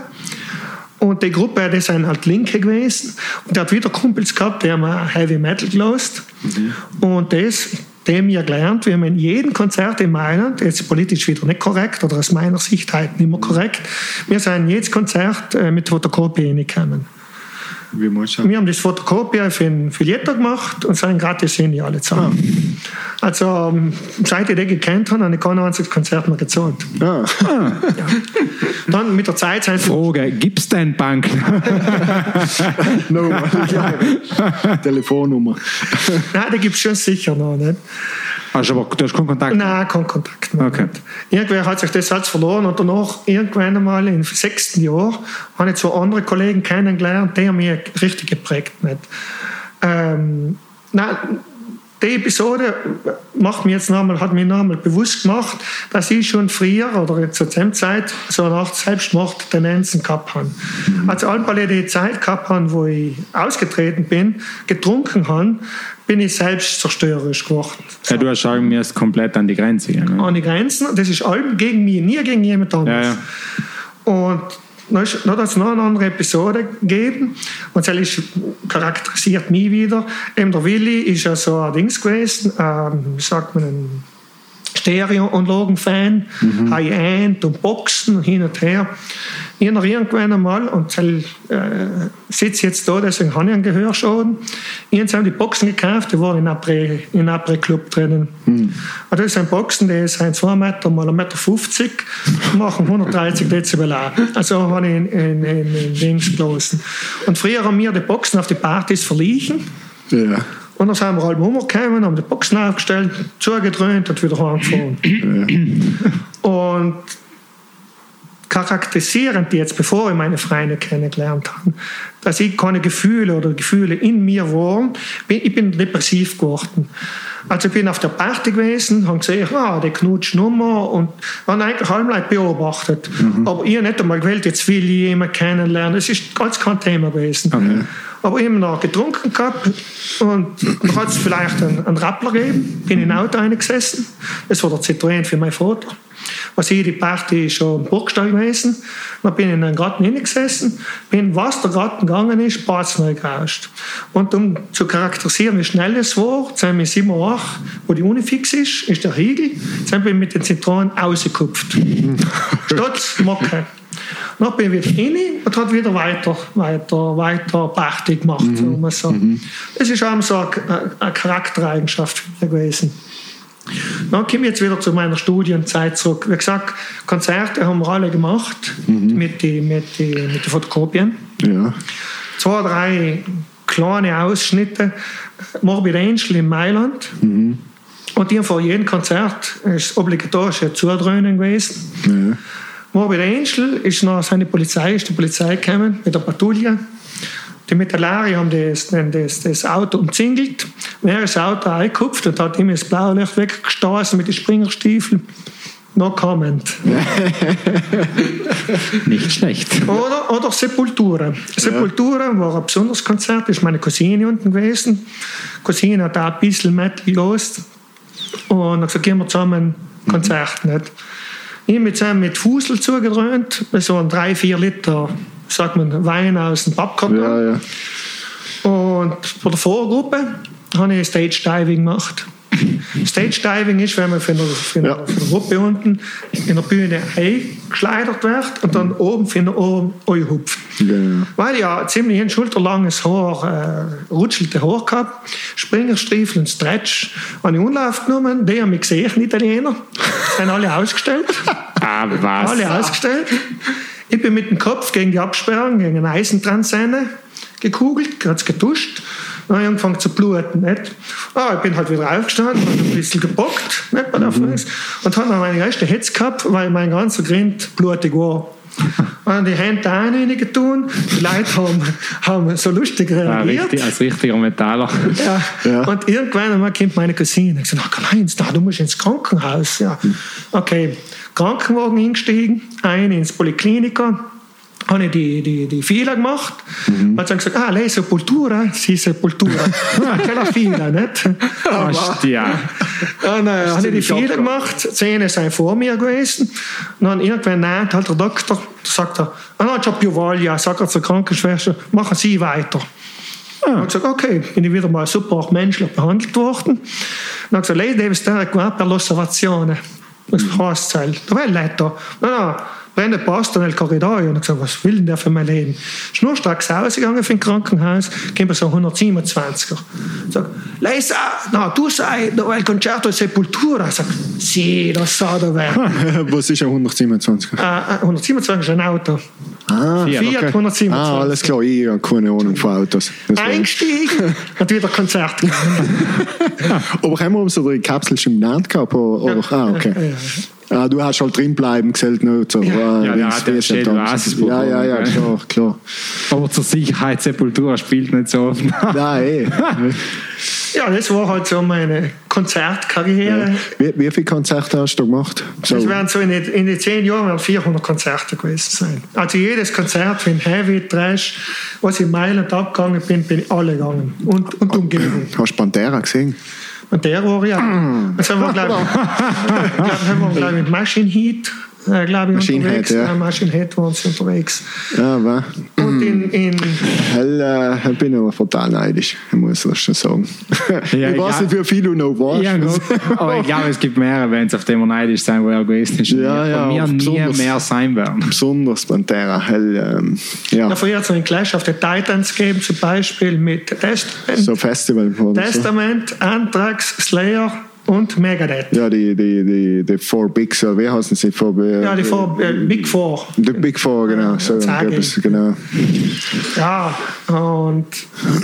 Und die Gruppe, das sind halt Linke gewesen. Und der hat wieder Kumpels gehabt, die haben Heavy Metal gelost. Mhm. Und das dem wir gelernt, wir haben in jedem Konzert in Mailand, jetzt politisch wieder nicht korrekt oder aus meiner Sicht halt nicht mehr korrekt, wir sind in jedes Konzert äh, mit Fotokopie reingekommen. Wie Wir haben das Fotokopie für ein Filietter gemacht und sind gratis hin, alle zusammen. Ah. Also, ähm, seit ich den gekannt habe, habe ich kein einziges Konzert mehr gezahlt. Ah. Ja. Dann mit der Zeit sind Frage, gibt es denn Bank? no, Telefonnummer. Nein, die gibt es schon sicher noch. Nicht? Hast du aber du hast keinen Kontakt? Nein, keinen Kontakt mehr. Okay. Irgendwer hat sich das Satz verloren und danach, irgendwann einmal im sechsten Jahr, habe ich zwei andere Kollegen kennengelernt, die haben mich richtig geprägt. Nicht? Ähm, nein, die Episode macht mir jetzt nochmal, hat mir nochmal bewusst gemacht, dass ich schon früher oder zur Zeit so eine Art Selbstmordtendenzen gehabt habe. Mhm. Also alle die Zeit gehabt haben, wo ich ausgetreten bin, getrunken habe, bin ich selbst zerstörerisch geworden. Ja, du hast sagen, mir ist komplett an die Grenze. Ne? An die Grenzen, das ist allem gegen mich, nie gegen jemand anderes. Ja, ja. Und dann hat es noch eine andere Episode gegeben und das ist, charakterisiert mich wieder. Eben der Willi ist ja so ein Dings gewesen, ähm, wie sagt man, ein Stereoanlagen-Fan, mhm. High-End und Boxen hin und her. Ich habe irgendwann einmal, und ich äh, sitze jetzt da, deswegen habe ich einen Gehörschaden, ich habe die Boxen gekauft, die waren in einem Après-Club drinnen. Mhm. Und das ist ein Boxen, der ist ein 2 Meter mal 1,50 Meter, 50, machen 130 Dezibel an. Also habe ich in, in, in, in Dings bloßen. Und früher haben wir die Boxen auf die Partys verliehen. Ja. Und dann sind wir halt rumgekommen, haben die Boxen aufgestellt, zugedröhnt und wieder heimgefahren. Ja. Und charakterisierend jetzt, bevor ich meine Freunde kennengelernt habe, dass ich keine Gefühle oder Gefühle in mir waren. Ich bin depressiv geworden. Also ich bin auf der Party gewesen, habe gesehen, ah, der knutscht Nummer und habe eigentlich halbleid beobachtet. Mhm. Aber ich nicht einmal gewählt, jetzt will ich jemanden kennenlernen. Das ist ganz kein Thema gewesen. Okay. Aber immer noch getrunken gehabt und dann hat es vielleicht einen, einen Rappler gegeben, bin in ein Auto eingesessen. Das war der Citroën für meinen Vater. Was ich die Party schon im Burgstall gewesen. Dann bin ich in einen Garten hineingesessen, bin, was der Garten gegangen ist, neu gerauscht. Und um zu charakterisieren, wie schnell es war, sind wir 7 Uhr 8, wo die Unifix ist, ist der Riegel, sind wir mit den Zitronen rausgekupft. Statt Mocke. Dann bin ich wieder rein und hat wieder weiter, weiter, weiter Party gemacht. Mhm. So. Mhm. Das ist auch so eine, eine Charaktereigenschaft gewesen. Dann komme ich jetzt wieder zu meiner Studienzeit zurück. Wie gesagt, Konzerte haben wir alle gemacht mhm. mit den mit die, mit die Fotokopien. Ja. Zwei, drei kleine Ausschnitte. Morbid Angel in Mailand. Mhm. Und die haben vor jedem Konzert ist obligatorische Zudröhnen gewesen. Ja. Morbid Angel ist noch seine Polizei, ist die Polizei gekommen mit der Patrouille die Mittelari haben das, das, das Auto umzingelt. Er ist das Auto eingekupft und hat ihm das blaue Licht weggestoßen mit den Springerstiefeln. No comment. Nicht schlecht. Oder, oder Sepultura. Sepultura ja. war ein besonderes Konzert, das ist meine Cousine unten gewesen. Cousine hat auch ein bisschen Metal gelost. Und dann gesagt, gehen wir zusammen ein Konzert. Mhm. Nicht? Ich mit zusammen mit Fusel zugedröhnt, so ein 3, 4 Liter sagt man, Wein aus dem Pappkarton. Ja, ja. Und vor der Vorgruppe habe ich Stage Diving gemacht. Stage Diving ist, wenn man für eine, für eine, ja. für eine Gruppe unten in der Bühne eingeschleudert wird und dann oben von oben hupft. Ja. Weil ja ziemlich ein schulterlanges Haar, äh, rutschelte Haar gehabt, Springerstiefel und Stretch, habe ich Unlauf genommen, die haben mich gesehen, Italiener, sind alle ausgestellt. Ah, was? Alle ausgestellt. Ich bin mit dem Kopf gegen die Absperrung, gegen eine Eisentransenne gekugelt, hat es geduscht. Dann habe ich angefangen zu bluten. Nicht? Ah, ich bin halt wieder aufgestanden, habe ein bisschen gebockt nicht, bei der mhm. und habe dann meine erste Hetz gehabt, weil mein ganzer Grind blutig war. Und die Hände rein getan. Die Leute haben, haben so lustig reagiert. Ja, richtig, als richtiger Metaller. Ja. ja. Und irgendwann einmal kommt meine Cousine und sagt, Karl-Heinz, du musst ins Krankenhaus. Ja. Okay, Krankenwagen hingestiegen, ein ins Polikliniker, habe ich die, die, die Fehler gemacht. Mhm. Hat dann gesagt, ah, lei Sepultura, sì, Sepultura. C'è la Fehler, nicht? ja. Dann äh, habe ich die Fehler gemacht, Zähne sind vor mir gewesen. Und dann irgendwann nein, halt der Doktor, sagt er, ah, no, c'ho più voglia, sagt er zur Krankenschwester, machen Sie weiter. Ah. Und gesagt, okay, bin ich wieder mal super menschlich behandelt worden. Dann hat er gesagt, lei deve stare qua per l'osservazione. Das heißt halt, da war Leiter. No, no, prende Posto nel corridoio. Und ich gesagt, was will denn der für mein Leben? Schnurstracks rausgegangen für ein Krankenhaus, kommt so 127er. Sag, lei sa, no, du sei, no, il concerto è Sepultura. Sag, sì, das sah da wer. was ist ein 127er? Uh, 127 ist ein Auto. Ah, Fiat, okay. 127. Ah, alles klar, ich habe keine Ahnung von Autos. Eingestiegen und wieder Konzert Aber haben wir unsere Kapsel schon genannt gehabt? Oder? Ja. Ah, okay. Ja, ja. Ah, du hast halt drin bleiben gesellt nicht so. Ja, ja, ja der steht ja, ja, ja, klar, klar. Aber zur Sicherheit Sepultura spielt nicht so oft. Nein, eh. Ja, das war halt so meine Konzertkarriere. Ja. Wie, wie viele Konzerte hast du gemacht? So. Das werden so in den, in den zehn Jahren werden 400 Konzerte gewesen sein. Also jedes Konzert für Heavy, Trash, was ich in Mailand abgegangen bin, bin ich alle gegangen. Und, und Umgebung. Hast du Pantera gesehen? Und der war ja. Das haben wir, glaube ich, glaub, mit Machine Heat äh, glaube ich, Machine unterwegs. Head, ja. Ja, Machine Head waren sie unterwegs. Ja, wa? Und in, in Hell, äh, ich bin aber total neidisch, ich muss das schon sagen. Ja, ich weiß ja. nicht, wie viel du noch weißt. Ja, gut. Aber ich glaube, es gibt mehrere Bands, auf die wir neidisch sein, wo er gewesen ist. Ja, ja, Von mir nie mehr sein werden. Besonders Pantera, hell, ähm, ja, ja, früher hat es einen Clash of the Titans gegeben, zum Beispiel mit Testament, so Festival oder so. Testament Anthrax, Slayer und Megadeth. Ja, die, die, die, die Four Bigs, wie heißen sie? Four, Ja, die Four, äh, Big Four. The Big Four, genau. So, es, genau. Ja, und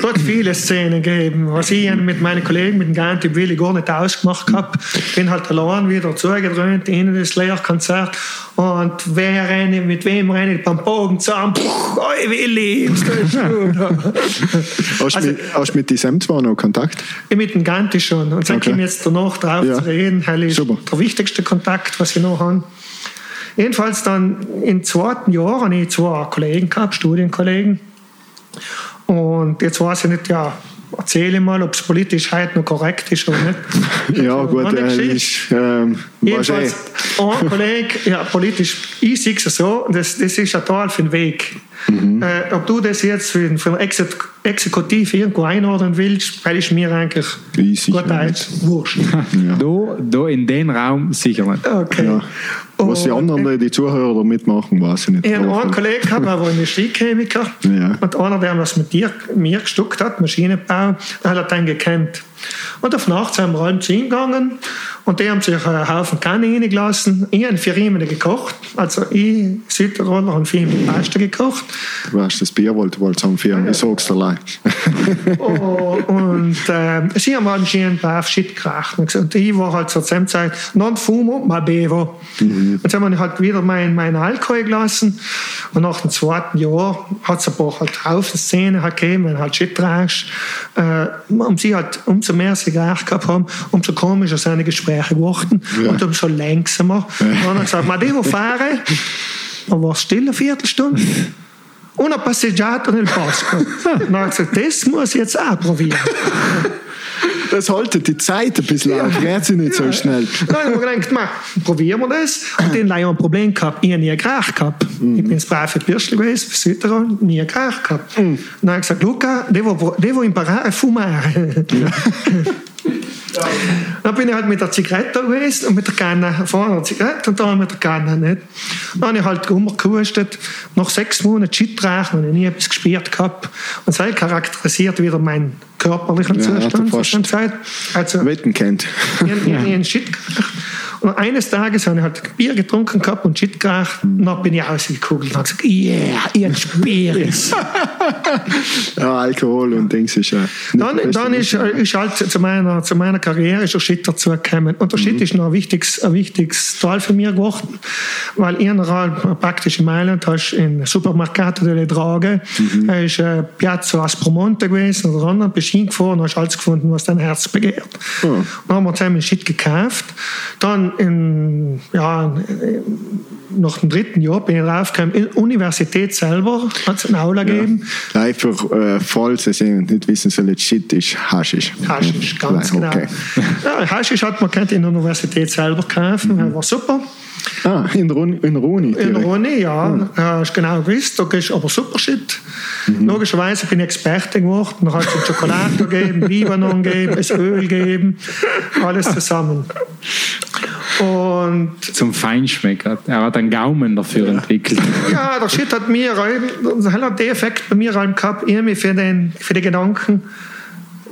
dort viele Szenen gegeben, was ich mit meinen Kollegen, mit dem Ganti Willi gar nicht ausgemacht habe. Bin halt allein wieder zugedröhnt in das Slayer-Konzert und wer renne, mit wem renne ich beim Bogen zusammen? Puh, oi Willi. Hast du Also- mit, mit diesem zwar noch Kontakt? Mit dem Ganti schon. Und dann Okay. jetzt danach drauf Ja. zu reden. Das ist Super. der wichtigste Kontakt, was ich noch habe. Jedenfalls dann im zweiten Jahr habe ich zwei Kollegen gehabt, Studienkollegen. Und jetzt weiß ich nicht, ja, erzähle mal, ob es politisch heute noch korrekt ist oder nicht. Ja, gut, noch äh, ist, ähm, Jedenfalls, ein Kollege, ja, politisch, ich sehe es so, das, das ist ein Teil für den Weg. Mhm. Äh, ob du das jetzt für, für eine Exe- Exekutive irgendwo einordnen willst, weil ist mir eigentlich Easy, gut ja. Deutsch wurscht. Da, da in den Raum sicher nicht. Okay. Ja. Was die anderen, die Zuhörer da mitmachen, weiß ich nicht. Ich habe einen Kollegen gehabt, der war Industriechemiker. Ja. Und einer, der was mit dir, mir gestuckt hat, Maschinenbau, der hat dann gekannt. Und auf Nacht sind wir zu ihm gegangen und die haben sich einen Haufen Kannen reingelassen. Ich habe für ihn gekocht. Also ich, Südtiroler, habe für mit Pasta gekocht. Du weißt, das Bier wollte wohl zum Firmen, ich sag's dir leid. Oh, und äh, sie haben anscheinend brav Shit gemacht. Und ich war halt zur selben Zeit non fumo, ma bevo. Und dann haben wir halt wieder mein, mein Alkohol gelassen. Und nach dem zweiten Jahr hat es ein paar halt Haufen Szenen halt gegeben, wenn halt Shit trinkst. Äh, um sie halt, umso mehr sie geraucht gehabt haben, umso komischer seine Gespräche geworden. Ja. Und umso langsamer. Und dann hat er gesagt, ma devo fare. Dann war es still eine Viertelstunde. Una passeggiata nel bosco. Dann ich gesagt, das muss ich jetzt auch probieren. Das haltet die Zeit ein bisschen auf, geht sie nicht so schnell. Dann habe ich mir gedacht, ma, probieren wir das. Und den habe ich ein Problem gehabt. Ich habe nie geraucht gehabt. Ich bin das brave Bürschel gewesen, für Südtirol, nie geraucht gehabt. Dann habe ich gesagt, Luca, devo, devo imparare a fumare. Dann bin ich halt mit der Zigarette gewesen und mit der Kanne, vorne eine Zigarette und da mit der Kanne. Nicht? Dann habe ich halt rumgehustet. Nach sechs Monaten rauchen habe ich nie etwas gespürt gehabt. Und das charakterisiert wieder meinen körperlichen Ja, hat er Zustand. fast. Also, Wetten kennt. ich habe ja. einen Shit geraucht. Und eines Tages habe ich halt Bier getrunken gehabt und Shit geraucht. Und dann bin ich rausgekugelt und habe gesagt, yeah, spür ich's. Ja, Alkohol und Dings ist ja. Dann, dann ist, äh, ist halt zu meiner, zu meiner Karriere ist der Shit dazugekommen. Und der Shit ist noch ein wichtiges, ein wichtiges Teil für mich geworden, weil überall praktisch in Mailand hast in Supermercato delle Drage, da ist äh, Piazza Aspromonte gewesen oder anderen, bist hingefahren, hast alles gefunden, was dein Herz begehrt. Oh. Dann haben wir zusammen Shit gekauft. Dann in, ja, nach dem dritten Jahr bin ich draufgekommen, in der Universität selber hat es eine Aula gegeben. Nein, für äh, falls Sie nicht wissen sollen, Shit ist Haschisch. Haschisch, ganz Nein, genau. okay. Ja, Haschisch hat man kennt in der Universität selber gekauft, mhm. war super. Ah, in, Run in Runi. In. Roni, ja, ja. hast genau gewusst, da ist aber super Shit. Logischerweise bin ich Experte geworden, dann hat es Schokolade gegeben, Libanon gegeben, es Öl gegeben, alles zusammen. Und Zum Feinschmecker. Er hat einen Gaumen dafür entwickelt. ja, der Shit hat mir, hat den Effekt bei mir eben gehabt, irgendwie für den, für die Gedanken,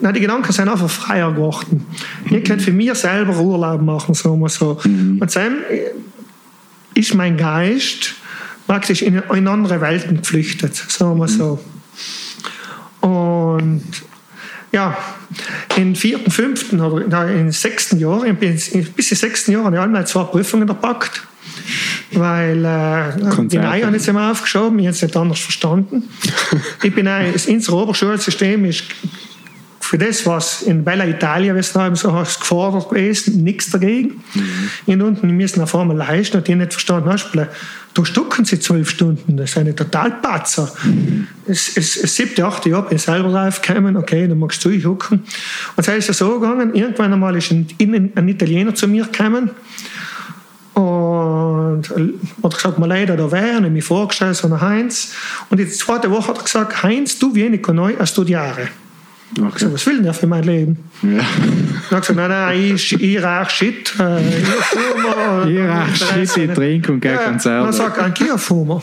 Nein, die Gedanken sind einfach freier geworden. Ich kann für mich selber Urlaub machen, sagen wir so. Und dann ist mein Geist praktisch in, in andere Welten geflüchtet, sagen wir so. Und ja, im vierten, fünften oder nein, im sechsten Jahr, bis im sechsten Jahr habe ich alle zwei Prüfungen gepackt. Weil äh, die. Neue habe ich immer aufgeschoben, ich habe es nicht anders verstanden. ich bin auch, das Inser Oberschulsystem ist für das, was in Bella Italia, eben so heißt, gefordert gewesen, nichts dagegen. Und unten, die müssen auf einmal leisten und die nicht verstanden hast, da stucken sie zwölf Stunden, das ist eine Totalpatzer. Es, es, es siebte, achte Jahr bin ich selber draufgekommen, okay, dann magst du durchhucken. Und dann ist es so gegangen, irgendwann einmal ist ein, ein, Italiener zu mir gekommen und hat gesagt, mal leider da wäre, und mich vorgestellt, so Heinz. Und die zweite Woche hat er gesagt, Heinz, du weniger neu als studiere. Okay. Ich so, was will denn der für mein Leben? Ja. Hat er gesagt, nein, nein, ich, ich rauche Shit. Äh, ich rauche Shit, ich trinke und gehe Konzerte. Dann sagt ein Kierfumer.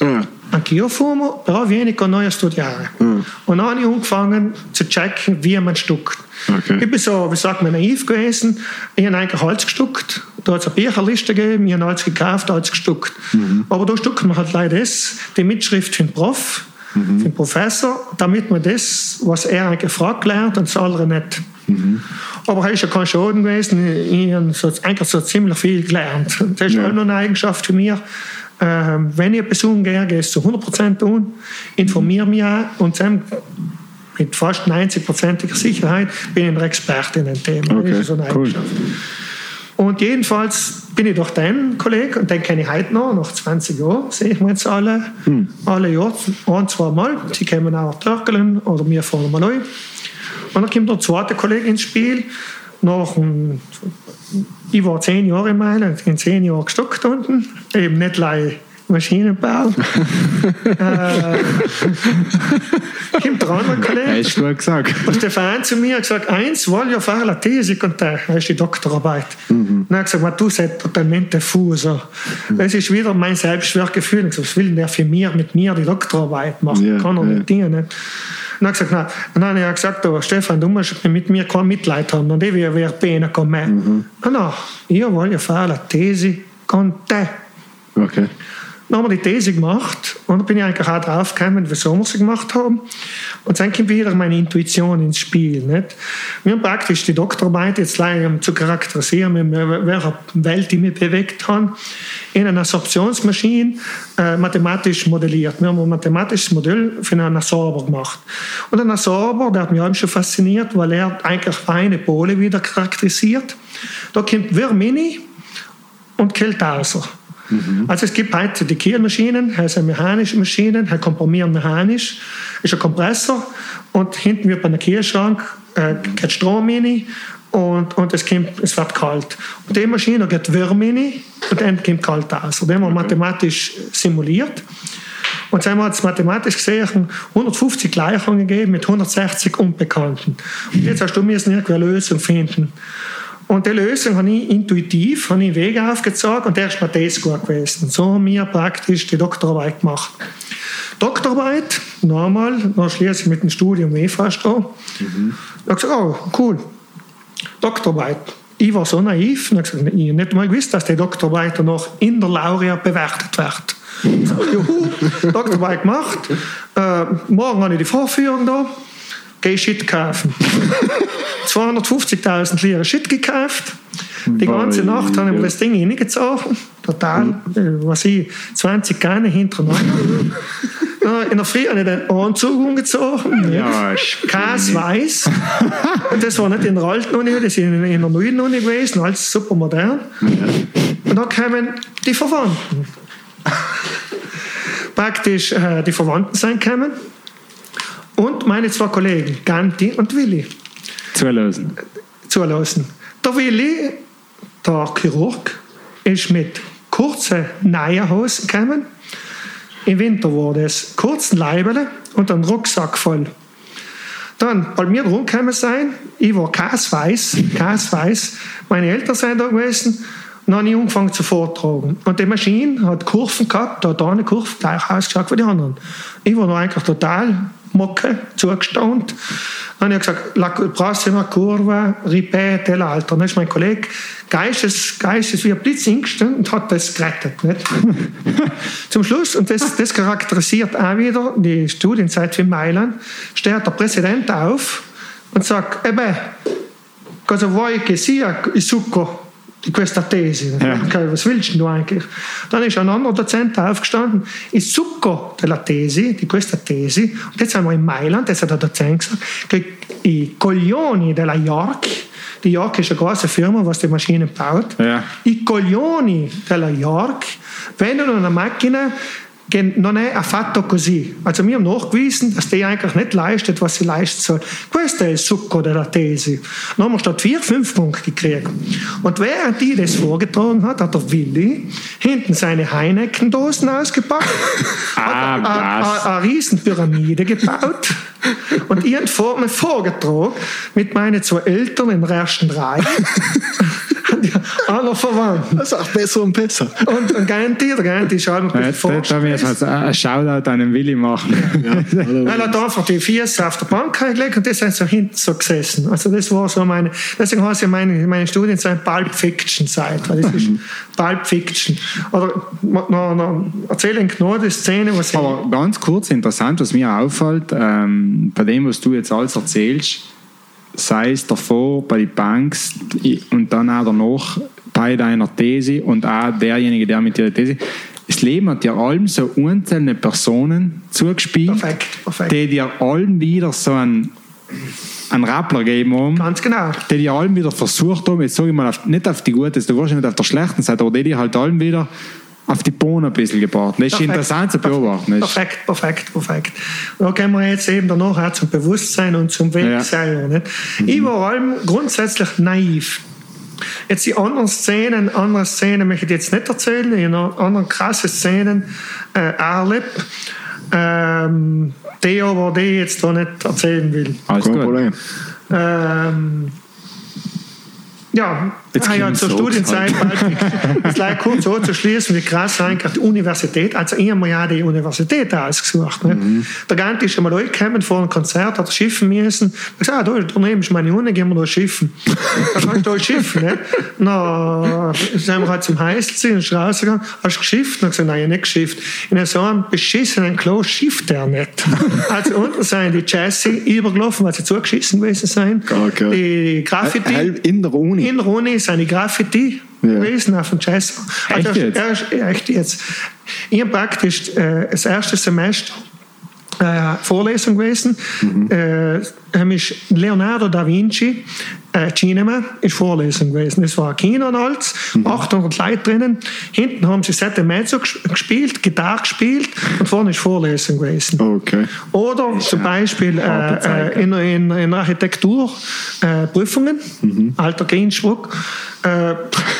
Ja. Ein Kierfumer, da weniger neu als studiere. Ja. Und dann habe ich angefangen zu checken, wie man stuckt. Okay. Ich bin so, wie sagt man, naiv gewesen. Ich habe eigentlich Holz gestuckt. Da hat es eine Bücherliste gegeben, ich habe alles gekauft, alles gestuckt. Mhm. Aber da stuckt man halt leider das, die Mitschrift für den Prof, mhm. den Professor, damit man das, was er eigentlich gefragt lernt und das andere nicht. Mhm. Aber er ist ja kein Schaden gewesen. Ich habe so, eigentlich so ziemlich viel gelernt. Das ist ja. auch noch eine Eigenschaft für mich. Ähm, wenn ich etwas umgehe, gehe ich es zu 100% um, informiere mich auch und dann mit fast 90%iger Sicherheit bin ich ein Experte in dem Thema. Okay, das ist so eine cool. Und jedenfalls bin ich doch dein Kollege und den kenne ich heute noch, nach 20 Jahren sehe ich mir jetzt alle, hm. alle Jahre, ein, zwei Mal. Sie kommen auch Türkeln oder wir fahren mal neu. Und dann kommt der zweite Kollege ins Spiel. Nach, ich war zehn Jahre in Mailand, in zehn Jahren gestockt unten, eben nicht leider Maschinenbau. äh, kommt der andere Kollege. Hast du gesagt. Und Stefan zu mir hat gesagt, eins, voglio fare la tesi con te. Das ist die Doktorarbeit. Mhm. Dann hat gesagt, du sei totalmente fuso. Mhm. Das ist wieder mein Selbstwertgefühl. Ich was will der für mich, mit mir die Doktorarbeit machen? Yeah, Kann er yeah. mit dir nicht. Und dann, gesagt, nein. dann habe ich gesagt, oh, Stefan, du musst mit mir kein Mitleid haben, und ich wäre bene con me. Mhm. No, no, io voglio fare la tesi con te. Okay. Dann haben wir die These gemacht und bin ich eigentlich auch drauf gekommen, wieso wir sie gemacht haben. Und dann kommt wieder meine Intuition ins Spiel. Nicht? Wir haben praktisch die Doktorarbeit jetzt leider um zu charakterisieren, in welcher Welt ich mich bewegt habe, in einer Absorptionsmaschine äh, mathematisch modelliert. Wir haben ein mathematisches Modell für einen Absorber gemacht. Und ein Absorber, der hat mich auch schon fasziniert, weil er eigentlich eine Pole wieder charakterisiert. Da kommt Vermini und Keltauser. Mhm. Also es gibt heute die Kielmaschinen, also mechanische Maschinen, halt komprimieren mechanisch, ist ein Kompressor und hinten wird bei einem Kielschrank äh, geht Strom rein und, und es, kommt, es wird kalt. Und die Maschine geht Wärme rein und dann kommt kalt aus. Und dann haben wir okay. mathematisch simuliert. Und dann haben wir jetzt mathematisch gesehen 150 Gleichungen gegeben mit 160 Unbekannten. Und jetzt hast du mir eine Lösung finden. Und die Lösung habe ich intuitiv habe ich Wege aufgezeigt und der ist mir das gut gewesen. So haben wir praktisch die Doktorarbeit gemacht. Doktorarbeit, normal, dann schließe ich mit dem Studium eh fast an. Mhm. Ich habe gesagt, oh, cool, Doktorarbeit. Ich war so naiv, und ich habe nicht mal gewusst, dass die Doktorarbeit danach in der Laureat bewertet wird. Juhu, Doktorarbeit gemacht. Äh, morgen habe ich die Vorführung da geh Shit kaufen. 250.000 Lira Shit gekauft. Die ganze Nacht haben wir das Ding hineingezogen. Total, äh, was ich, 20 Gane hintereinander. In der Früh habe ich den Anzug umgezogen. Ja, weiß. Und das war nicht in der alten Uni, das ist in, der neuen Uni gewesen, alles super modern. Und da kamen die Verwandten. Praktisch äh, die Verwandten sein kamen und meine zwei Kollegen, Ganti und Willi. Zulassen. Zulassen. Der Willi, der Chirurg, ist mit kurzen Neierhosen gekommen. Im Winter war das kurzen Leibele und ein Rucksack voll. Dann, weil wir rumgekommen sein, ich war kasweiß, kasweiß, meine Eltern sind da gewesen, und dann habe ich angefangen zu vortragen. Und die Maschine hat Kurven gehabt, da hat eine Kurve gleich ausgeschaut wie die anderen. Ich war noch eigentlich total Mocke zugestaunt. Habe ich gesagt, la prossima curva ripete l'altro. Dann ist mein Kollege Geistes, Geistes wie ein Blitz hingestanden und hat das gerettet. Nicht? Zum Schluss, und das, das charakterisiert auch wieder die Studienzeit für Mailand, steht der Präsident auf und sagt, eben, cosa vuoi che sia il succo di questa tesi. Ja. Was willst du eigentlich? Dann ist ein anderer Dozent aufgestanden, il succo della tesi, di questa tesi, und jetzt sind wir in Mailand, jetzt hat der Dozent gesagt, che i coglioni della York, die York ist eine große Firma, was die Maschinen baut, ja. i coglioni della York vendono una macchina non è affatto così. Also wir haben nachgewiesen, dass die eigentlich nicht leistet, was sie leisten soll. Questo è il succo della tesi. Dann haben wir statt vier, fünf Punkte gekriegt. Und während die das vorgetragen hat, hat der Willi hinten seine Heineken-Dosen ausgepackt, Ah, hat was? eine, eine riesen Pyramide gebaut und habe vor mir vorgetragen mit meinen zwei Eltern in der ersten Reihe. Alle Verwandten. Das ist auch besser und besser. Und, und Ganti, der Ganti ist auch noch ein Jetzt, vorgestellt. also einen Shoutout an den Willi machen. Er hat einfach die Füße auf der Bank gelegt und das sind so hinten so gesessen. Also das war so meine, deswegen heißt ja meine, meine Studienzeit Pulp Fiction Zeit, weil das ist Pulp Fiction. Oder noch, noch erzähle ich genau die Szene, was ich, Aber ganz kurz interessant, was mir auffällt, ähm, bei dem, was du jetzt alles erzählst, sei es davor bei den Banks und dann auch danach bei deiner These und auch derjenige, der mit dir These, das Leben hat dir allem so einzelne Personen zugespielt, Perfekt, perfekt. die dir allem wieder so einen, einen Rappler geben haben ganz genau. die die allem wieder versucht haben, jetzt sage ich mal, auf, nicht auf die gute, du warst nicht auf der schlechten Seite, aber die die halt allem wieder auf die Bohnen ein bisschen gebracht. Das ist Perfekt. interessant zu beobachten. Perfekt, perfekt, perfekt. Da kommen wir jetzt eben danach auch zum Bewusstsein und zum Weg Ja. Nicht? Ich war allem grundsätzlich naiv. Jetzt die anderen Szenen, andere Szenen möchte ich jetzt nicht erzählen, ich habe andere krasse Szenen äh, erlebt, ähm, die aber die ich jetzt da nicht erzählen will. Alles Kein gut. Problem. Ähm, ja, Jetzt ah, ja zur so Studienzeit, es gleich kurz so zu schließen, wie krass eigentlich die Universität, also ich habe mir ja die Universität ausgesucht. Ne? Der Ganti ist einmal durchgekommen vor einem Konzert, hat schiffen müssen. Ich sagte, ah, da daneben ist meine Uni, gehen wir da schiffen. Da kannst du da schiffen. Ne? Na, sind wir halt zum Heißziehen, ist rausgegangen, hast du geschifft? Ich gesagt, nein, ich habe nicht geschifft. In so einem beschissenen Klo schifft er nicht. Also unten sind die Jazzy übergelaufen, weil sie zugeschissen gewesen sind. Okay. Die Graffiti. In der Uni. In der Uni ist eine Graffiti Ja. gewesen auf dem Jazz. Echt Also, jetzt? ist- ja, echt jetzt. Ich habe praktisch äh, das erste Semester äh, Vorlesung gewesen. Mhm. Äh, Leonardo da Vinci, äh, Cinema, ist Vorlesung gewesen. Es war ein Kino und alles, Mhm. 800 Leute drinnen. Hinten haben sie Sette Mezzo ges- gespielt, Gitarre gespielt und vorne ist Vorlesung gewesen. Okay. Oder zum Beispiel äh, äh, in, in, in Architektur äh, Prüfungen, Mhm. Alter Innsbruck, äh,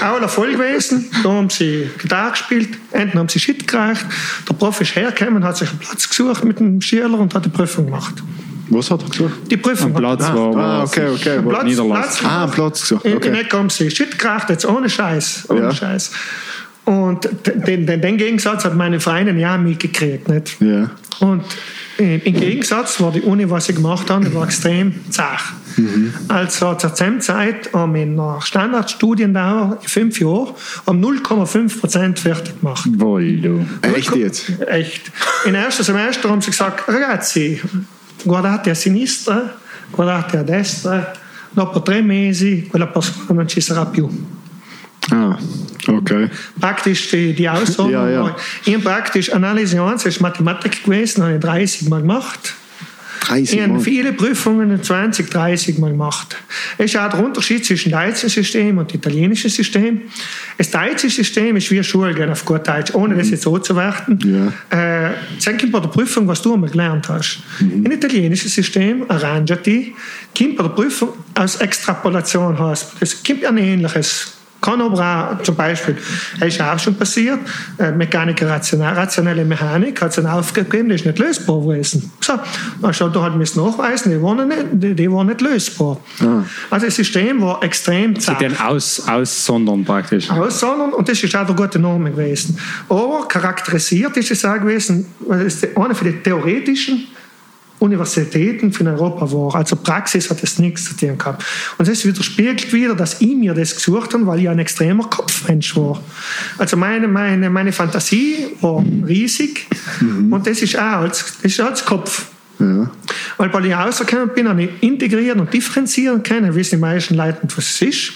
auch voll gewesen. Da haben sie Gitarre gespielt, hinten haben sie Shit gereicht. Der Prof ist hergekommen, hat sich einen Platz gesucht mit dem Schüler und hat die Prüfung gemacht. Was hat er gesagt? Die Prüfung Ein Platz hat, war, Ah, war okay, okay. Platz, Platz, Niederlassung. Ah, Platz gesucht. in, in Okay. Haben sie Shit gereicht, jetzt ohne Scheiß. Ohne Ja. Scheiß. Und den, den, den Gegensatz hat meine Freundin ja mitgekriegt. Nicht? Ja. Und äh, im Gegensatz war die Uni, was sie gemacht haben, die war extrem zart. Also zur selben Zeit haben wir in einer Standardstudiendauer in fünf Jahren um 0,5 Prozent fertig gemacht. Wohl, du. Echt jetzt? Echt. Im ersten Semester haben sie gesagt, ragazzi, guardate a sinistra, guardate a destra, dopo tre mesi quella persona non ci sarà più. Ah, okay. praktisch die, die Aussage. Ja, ja. Ich habe praktisch Analyse 1, das ist Mathematik gewesen, habe ich 30 Mal gemacht. 30 Ich habe Mal. viele Prüfungen 20, 30 Mal gemacht. Es ist auch der Unterschied zwischen dem deutschen System und dem italienischen System. Das deutsche System ist wie Schule gehen auf gut Deutsch, ohne das jetzt so zu werten. Ja. Äh, sag bei der Prüfung, was du einmal gelernt hast. Im italienischen System, arrangiati, kommt bei der Prüfung aus Extrapolation heißt. Das kommt ein ähnliches. Auch, zum Beispiel, das ist auch schon passiert, äh, Mechaniker rationelle Mechanik hat es eine Aufgabe gegeben, die ist nicht lösbar gewesen. So, dann schaut du halt müssen nachweisen, die waren nicht, die, die waren nicht lösbar. Also das System war extrem Sie zart den aus, aussondern praktisch. aussondern und das ist auch eine gute Norm gewesen. Aber charakterisiert ist es auch gewesen, weil es eine von den theoretischen Universitäten von Europa war. Also Praxis hat es nichts zu tun gehabt. Und das widerspiegelt wieder, dass ich mir das gesucht habe, weil ich ein extremer Kopfmensch war. Also meine, meine, meine Fantasie war riesig und das ist auch als, das ist als Kopf. Ja. Weil weil ich rausgekommen bin, habe ich integrieren und differenzieren können, wissen die meisten Leute was es ist.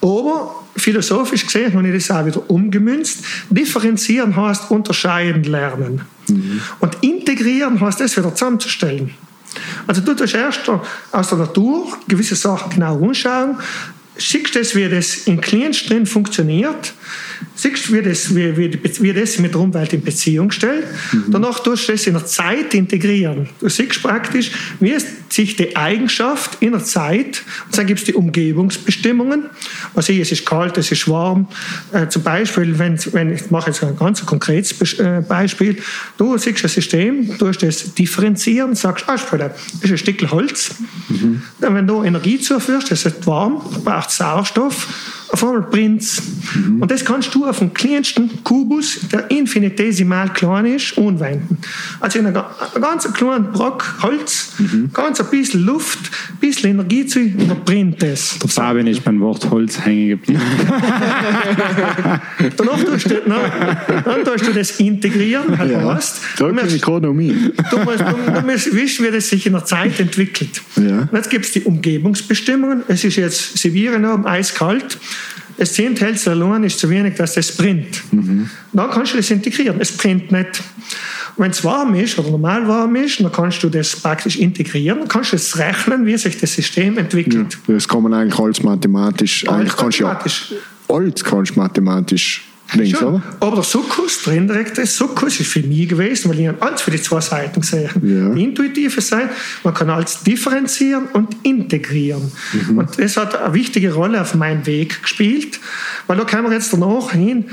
Aber philosophisch gesehen habe ich das auch wieder umgemünzt. Differenzieren heißt unterscheiden lernen. Und integrieren heißt das wieder zusammenzustellen. Also du tust erst aus der Natur gewisse Sachen genau anschauen, schickst es, wie das in Klients drin funktioniert, siehst, wie das, wie, wie, wie das mit der Umwelt in Beziehung stellt. Mhm. Danach tust du das in der Zeit integrieren. Du siehst praktisch, wie es sich die Eigenschaft in der Zeit, und dann gibt es die Umgebungsbestimmungen. Also es ist kalt, es ist warm. Äh, zum Beispiel, wenn, wenn ich mache jetzt ein ganz konkretes äh, Beispiel, du siehst ein System, du hast das differenzieren, sagst, ah, das ist ein Stück Holz. Mhm. Dann, wenn du Energie zuführst, das ist warm, braucht Sauerstoff auf einmal brennt mhm. Und das kannst du auf dem kleinsten Kubus, der infinitesimal klein ist, anwenden. Also in einem ganz kleinen Brock Holz, mhm. ganz ein bisschen Luft, ein bisschen Energie zu, und dann brennt es. Der Fabian ist beim Wort Holz hängen geblieben. Danach tust du, na, dann tust du das integrieren, halt ja. hast. Da du, Ökonomie. Du musst, du, du musst wissen, wie das sich in der Zeit entwickelt. Ja. Und jetzt gibt es die Umgebungsbestimmungen. Es ist jetzt Sibirien oben das Zehntelste allein ist zu wenig, dass das brennt. Mhm. Dann kannst du das integrieren. Es brennt nicht. Wenn es warm ist oder normal warm ist, dann kannst du das praktisch integrieren. Dann kannst du es rechnen, wie sich das System entwickelt. Ja, das kann man eigentlich als mathematisch. Alles eigentlich mathematisch. Kannst du ja alles kannst mathematisch Links, oder? Aber der Sukkus, der indirekte Sukkus, ist für mich gewesen, weil ich alles für die zwei Seiten gesehen ja. Die intuitive Seite, man kann alles differenzieren und integrieren. Mhm. Und das hat eine wichtige Rolle auf meinem Weg gespielt, weil da kann man jetzt danach hin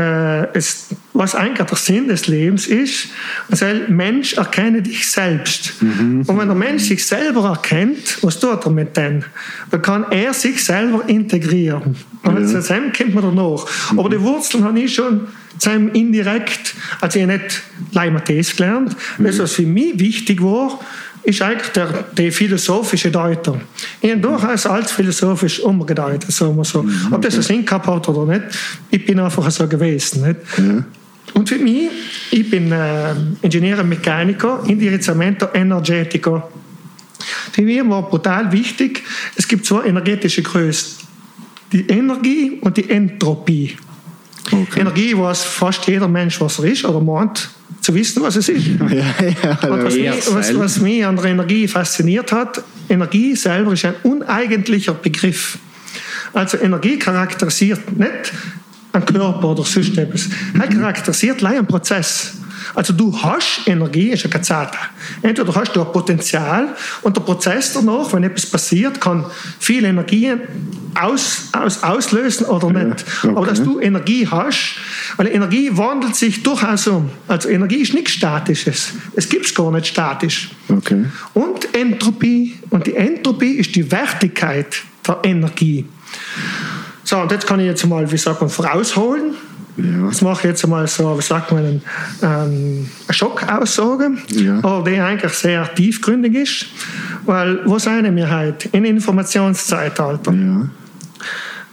äh, es, was eigentlich der Sinn des Lebens ist. Also, Mensch, erkenne dich selbst. Mhm. Und wenn der Mensch sich selber erkennt, was tut er mit dem? Dann kann er sich selber integrieren. Und ja. dem kommt man danach. Mhm. Aber die Wurzeln habe ich schon indirekt, also ich habe nicht Leimates gelernt. Mhm. Das, was für mich wichtig war, ist eigentlich der, die philosophische Deutung. Ich habe durchaus als philosophisch umgedeutet, sagen wir so. Mhm, Ob das einen Sinn gehabt hat oder nicht, ich bin einfach so gewesen. Nicht? Ja. Und für mich, ich bin äh, Ingenieur und Mechaniker, Indirizzamento Energetico. Für mich war brutal wichtig, es gibt zwei energetische Größen. Die Energie und die Entropie. Okay. Energie weiß fast jeder Mensch, was er ist oder meint zu wissen, was es ist. Ja, ja, Und was, mich, was, was mich an der Energie fasziniert hat, Energie selber ist ein uneigentlicher Begriff. Also Energie charakterisiert nicht einen Körper oder sonst etwas. Er charakterisiert einen Prozess. Also du hast Energie, ist eine Kazzata. Entweder hast du ein Potenzial und der Prozess danach, wenn etwas passiert, kann viel Energie aus, aus, auslösen oder nicht. Okay. Aber dass du Energie hast, weil Energie wandelt sich durchaus um. Also Energie ist nichts Statisches. Es gibt es gar nicht statisch. Okay. Und Entropie. Und die Entropie ist die Wertigkeit der Energie. So, und jetzt kann ich jetzt mal, wie sagt man, vorausholen. Ja. Das mache ich jetzt mal so, wie sagt man, ähm, eine Schockaussage, ja. aber die eigentlich sehr tiefgründig ist. Weil, wo sind wir heute? In Informationszeitalter. Ja.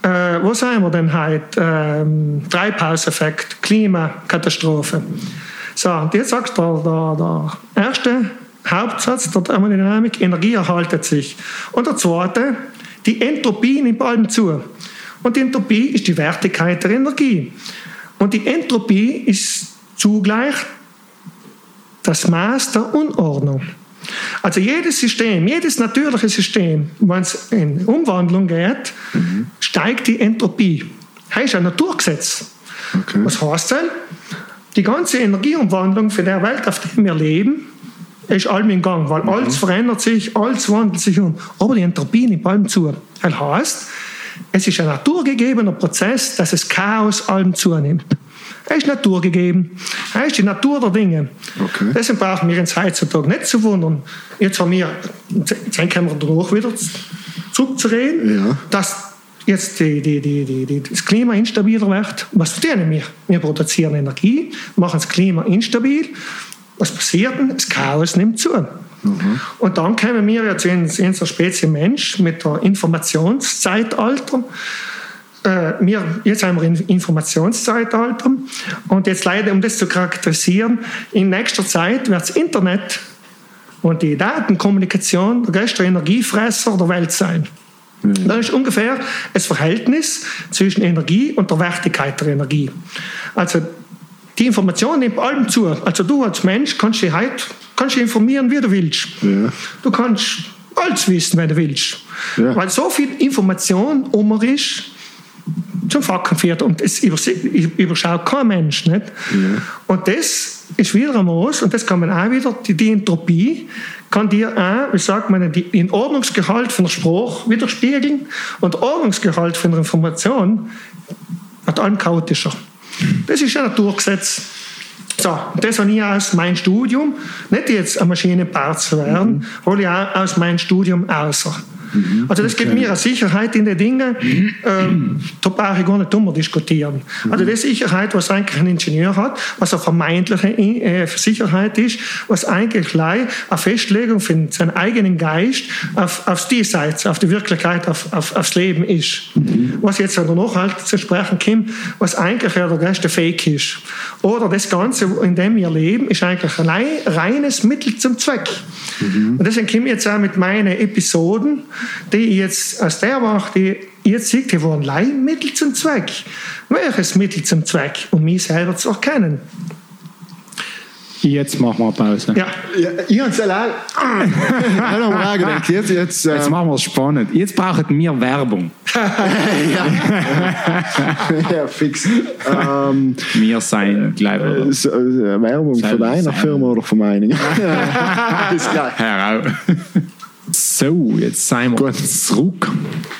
Äh, wo sind wir denn heute? Ähm, Treibhauseffekt, Klimakatastrophe. So, und jetzt sagt der, der, der erste Hauptsatz der Thermodynamik, Energie erhaltet sich. Und der zweite, die Entropie nimmt allem zu. Und die Entropie ist die Wertigkeit der Energie. Und die Entropie ist zugleich das Maß der Unordnung. Also jedes System, jedes natürliche System, wenn es in Umwandlung geht, mhm. steigt die Entropie. Das ist ein Naturgesetz. Okay. Was heißt das? Die ganze Energieumwandlung für die Welt, auf der wir leben, ist allem in Gang, weil mhm. alles verändert sich, alles wandelt sich um. Aber die Entropie nimmt allem zu. Das heißt, es ist ein naturgegebener Prozess, dass es Chaos allem zunimmt. Er ist naturgegeben. Er ist die Natur der Dinge. Okay. Deswegen brauchen wir uns heutzutage nicht zu wundern. Jetzt haben wir, jetzt können wir danach wieder zurückzureden, ja. dass jetzt die, die, die, das Klima instabiler wird. Was verdienen wir? Wir produzieren Energie, machen das Klima instabil. Was passiert denn? Das Chaos nimmt zu. Mhm. Und dann kommen wir jetzt in, in so Spezie Mensch mit der Informationszeitalter. Äh, wir, jetzt haben wir ein Informationszeitalter und jetzt leider, um das zu charakterisieren, in nächster Zeit wird das Internet und die Datenkommunikation der größte Energiefresser der Welt sein. Mhm. Das ist ungefähr das Verhältnis zwischen Energie und der Wertigkeit der Energie. Also die Information nimmt allem zu. Also du als Mensch kannst dich heute kannst dich informieren, wie du willst. Ja. Du kannst alles wissen, wenn du willst. Ja. Weil so viel Information um ist, zum Facken führt. Und das überschaut kein Mensch. Nicht? Ja. Und das ist wieder ein Maß, und das kann man auch wieder, die, die Entropie kann dir auch, wie sagt man, den Ordnungsgehalt von der Sprache widerspiegeln. Und der Ordnungsgehalt von der Information wird allem chaotischer. Das ist ein Naturgesetz. So, das habe ich aus meinem Studium, nicht jetzt ein Maschinenbau zu werden, mhm. hole ich auch aus meinem Studium außer. Mhm. Also das gibt mir eine Sicherheit in den Dingen, ähm, da brauche ich gar nicht drüber diskutieren. Mhm. Also das Sicherheit, was eigentlich ein Ingenieur hat, was eine vermeintliche äh, Sicherheit ist, was eigentlich eine Festlegung für seinen eigenen Geist auf, aufs Diesseits, auf die Wirklichkeit, auf, auf, aufs Leben ist. Mhm. Was jetzt noch halt zu sprechen kommt, was eigentlich ja der größte Fake ist. Oder das Ganze, in dem wir leben, ist eigentlich ein reines Mittel zum Zweck. Mhm. Und deswegen komme ich jetzt auch mit meinen Episoden, die jetzt aus der mache, die jetzt seht, die waren allein Mittel zum Zweck. Welches Mittel zum Zweck? Um mich selber zu erkennen. Jetzt machen wir Pause. Ja, ja ich habe es allein. jetzt, jetzt, äh, jetzt machen wir es spannend. Jetzt brauchen wir Werbung. ja. ja, fix. Ähm, wir sein gleich. Äh, so, äh, Werbung von deiner Firma oder von meiner? ist klar. Heraus. So, jetzt sind wir Gut. zurück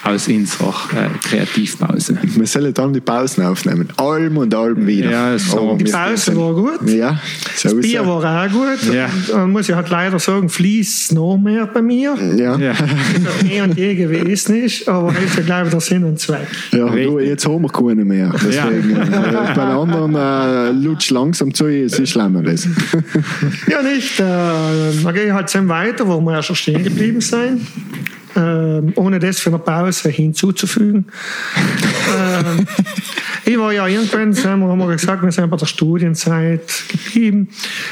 aus unserer äh, Kreativpause. Wir sollen dann die Pausen aufnehmen. Alm und Alm wieder. Ja, so die Pause war gut. Ja, so das Bier war auch gut. Ja. Man muss ich halt leider sagen, fließt noch mehr bei mir. Ja. ja. Das eh und je gewesen ist, aber das ist ja, glaube ich, der Sinn und Zweck. Ja, du, jetzt haben wir keine mehr. Deswegen, ja. äh, bei den anderen äh, lutscht langsam zu, es ist schlimmer. ja, nicht. Äh, dann gehe ich halt dann weiter, wo wir ja schon stehen geblieben sein, ähm, ohne das für eine Pause hinzuzufügen. ähm, ich war ja irgendwann, wir, haben wir gesagt, wir sind bei der Studienzeit geblieben.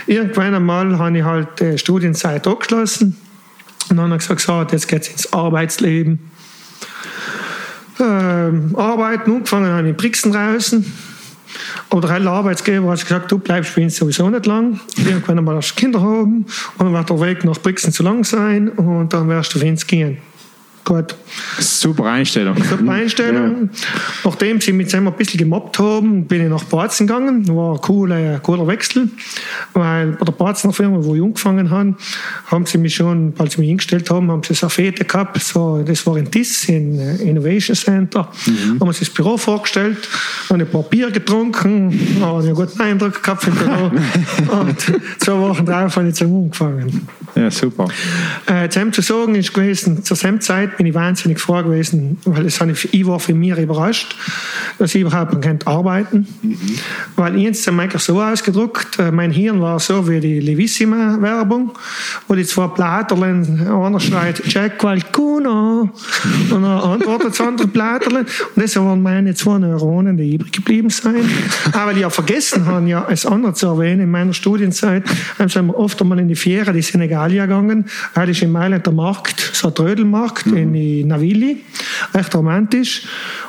Irgendwann einmal habe ich halt die Studienzeit abgeschlossen und dann habe ich gesagt, so, jetzt geht es ins Arbeitsleben. Ähm, arbeiten, angefangen habe ich in Brixen draußen. Oder ein Arbeitsgeber hat gesagt, du bleibst bei uns sowieso nicht lang. Irgendwann mal Kinder haben und dann wird der Weg nach Brixen zu lang sein und dann wirst du für uns gehen. Gut. Super Einstellung. Super Einstellung. Ja. Nachdem sie mich einmal ein bisschen gemobbt haben, bin ich nach Barzen gegangen. War ein cooler, cooler Wechsel, weil bei der Barzener Firma, wo ich angefangen habe, haben sie mich schon, als sie mich hingestellt haben, haben sie eine Fete gehabt. So, das war in DIS, in äh, Innovation Center. Mhm. Haben sie das Büro vorgestellt, haben ein paar Bier getrunken, haben einen guten Eindruck gehabt im Büro. und zwei Wochen drauf habe ich zum angefangen. Ja, super. Äh, zu sagen ist gewesen, zur selben Zeit bin ich wahnsinnig froh gewesen, weil es ich, ich war für mich überrascht, dass ich überhaupt nicht arbeiten mhm. Weil ich jetzt eigentlich so ausgedruckt, äh, mein Hirn war so wie die Levissima-Werbung, wo die zwei Platerlen, einer schreit Jack Qualcuno und dann antwortet das andere Platerlen und das waren meine zwei Neuronen, die übrig geblieben sind. Aber ich ja vergessen habe, ja, als andere zu erwähnen, in meiner Studienzeit sind wir oft einmal in die Fiera, die Senegalia gegangen, weil ich in Mailand der Markt, so ein Trödelmarkt, mhm in Navili, recht romantisch.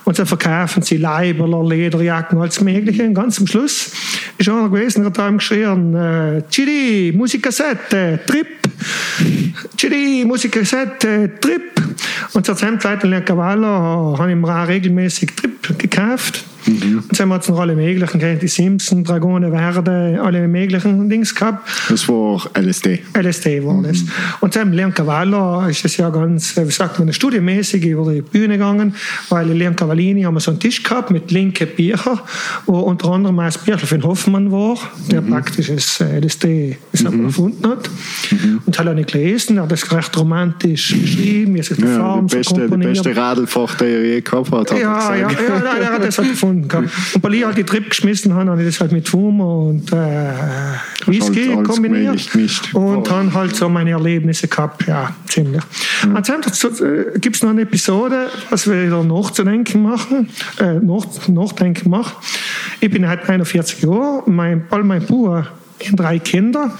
Und dann verkaufen sie Leiberler, Lederjacken, alles Mögliche. Und ganz am Schluss ist einer gewesen, der hat einem geschrien, äh, Chidi, Musikkassette, Trip. Chidi, Musikkassette, Trip. Und zur Zeit in Cavallo habe ich mir auch regelmäßig Trip gekauft. Mhm. Und dann hat es noch alle möglichen, die Simpson, Dragone Verde, alle möglichen Dings gehabt. Das war LSD. LSD war das. Mhm. Und dann Leon Cavallo ist das ja ganz, wie sagt man, studienmäßig über die Bühne gegangen, weil in Leon Cavallini haben wir so einen Tisch gehabt mit linken Büchern, wo unter anderem ein Bücher von Hoffmann war, der mhm. praktisch das LSD mhm. erfunden hat. Mhm. Und hat er nicht gelesen, er hat das recht romantisch beschrieben, wie sich die ja, Farben so komponiert. beste Radlfach, der er je gehabt hat. hat ja, ja, ja, ja, er hat das halt gefunden gefunden gehabt. Und weil ich halt die Trip geschmissen habe, habe ich das halt mit Fuma und äh, Whisky halt kombiniert. Und dann halt so meine Erlebnisse gehabt, ja, ziemlich. Mhm. Ansonsten äh, gibt es noch eine Episode, was wir wieder nachzudenken machen, äh, nach, nachdenken machen. Ich bin halt 41 Jahre, mein, all mein Bruder drei Kinder,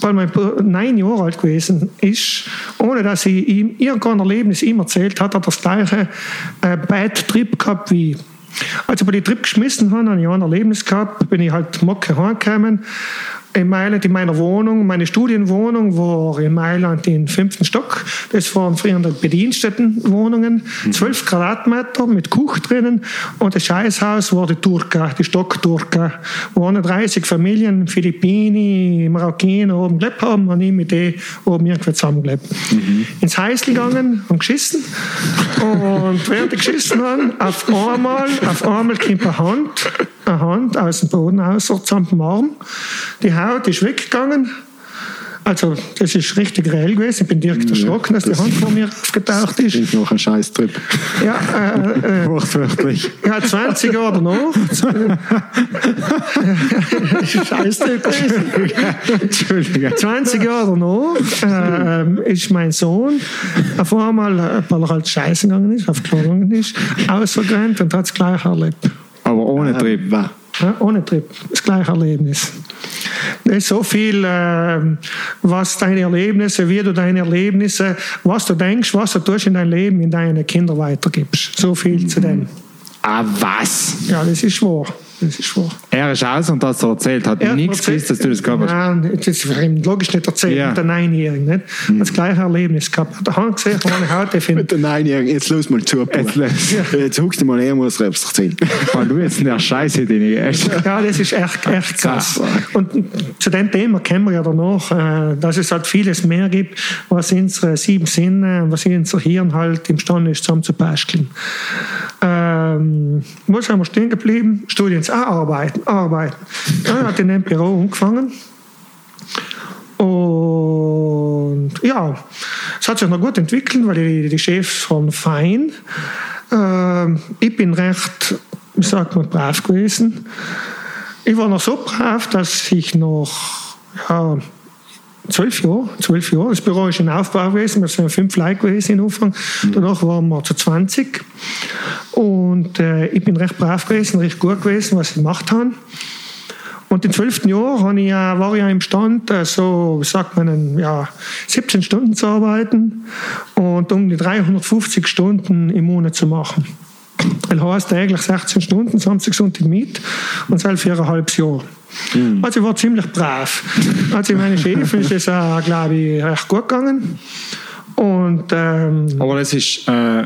weil mein Bruder neun Jahre alt gewesen ist, ohne dass ich ihm irgendein Erlebnis ihm erzählt hat, hat er das gleiche äh, Bad Trip gehabt wie als ich bei die Trip geschmissen habe, habe ich ein Erlebnis gehabt, bin ich halt Mocke heimgekommen in Mailand in meiner Wohnung, meine Studienwohnung war in Mailand im fünften Stock. Das waren früher Bedienstättenwohnungen, zwölf Quadratmeter mit Kuch drinnen und das Scheißhaus war die Turka, die Stockturka. Wo 30 Familien, Philippini, Marokkaner oben gelebt haben und ich mit denen oben irgendwie zusammengelebt. Mhm. Ins Häusl gegangen und geschissen und während ich geschissen habe, auf einmal, auf einmal kommt eine Hand, eine Hand aus dem Boden raus, zusammen am Arm. Die Haut ist weggegangen. Also, das ist richtig reell gewesen. Ich bin direkt erschrocken, dass die Hand vor mir aufgetaucht ist. Ist noch ein Scheißtrip. Ja, äh, äh, Wortwörtlich. ja, 20 Jahre danach. Scheißtrip gewesen. Entschuldige. 20 Jahre danach äh, ist mein Sohn auf einmal, äh, weil er halt scheißen gegangen ist, auf Klo gegangen ist, ausgerannt und hat es gleich erlebt. Aber ohne Trip. Äh, Ja, ohne Trip, das gleiche Erlebnis. Da ist so viel, äh, was deine Erlebnisse, wie du deine Erlebnisse, was du denkst, was du tust in deinem Leben, in deine Kinder weitergibst. So viel zu dem. Ah, was? Ja, das ist wahr. Das ist wahr. Er ist aus und hat es erzählt. Hat Er hat nichts gewusst, dass du das gehabt hast. Nein, das ist ihm logisch nicht erzählt, Ja. mit der Neunjährigen. Nicht? Das gleiche Erlebnis gehabt. Hat er Hand gesehen, Haut, ich finde, Mit der Neunjährigen, jetzt los mal zu. Jetzt los. Jetzt huckst du mal her, muss etwas erzählen. Weil du jetzt in der Scheiße, den ich. Ja, das ist echt, echt krass. Und zu dem Thema kommen wir ja danach, äh, dass es halt vieles mehr gibt, was unsere sieben Sinne, was unser Hirn halt imstande ist, zusammen zu basteln. Ähm, wo sind wir stehen geblieben? Studien, ah, arbeiten, arbeiten. Ja, hat in dem Büro angefangen. Und ja, es hat sich noch gut entwickelt, weil die, die Chefs waren fein. Ähm, ich bin recht, wie sagt man, brav gewesen. Ich war noch so brav, dass ich noch ja, zwölf Jahre, zwölf Jahre, das Büro ist in Aufbau gewesen, wir sind fünf Leute gewesen am Anfang, danach waren wir zu 20 und äh, ich bin recht brav gewesen, recht gut gewesen, was ich gemacht habe. Und im zwölften Jahr ich, ja- war ich ja imstand, äh, so, wie sagt man, ja, 17 Stunden zu arbeiten und um die 350 Stunden im Monat zu machen. Das heißt täglich 16 Stunden, 20 Stunden mit und selbst viereinhalb Jahre. Also ich war ziemlich brav. Also meine Chefin ist es, äh, glaube ich, recht gut gegangen. Und ähm, Aber das ist, äh,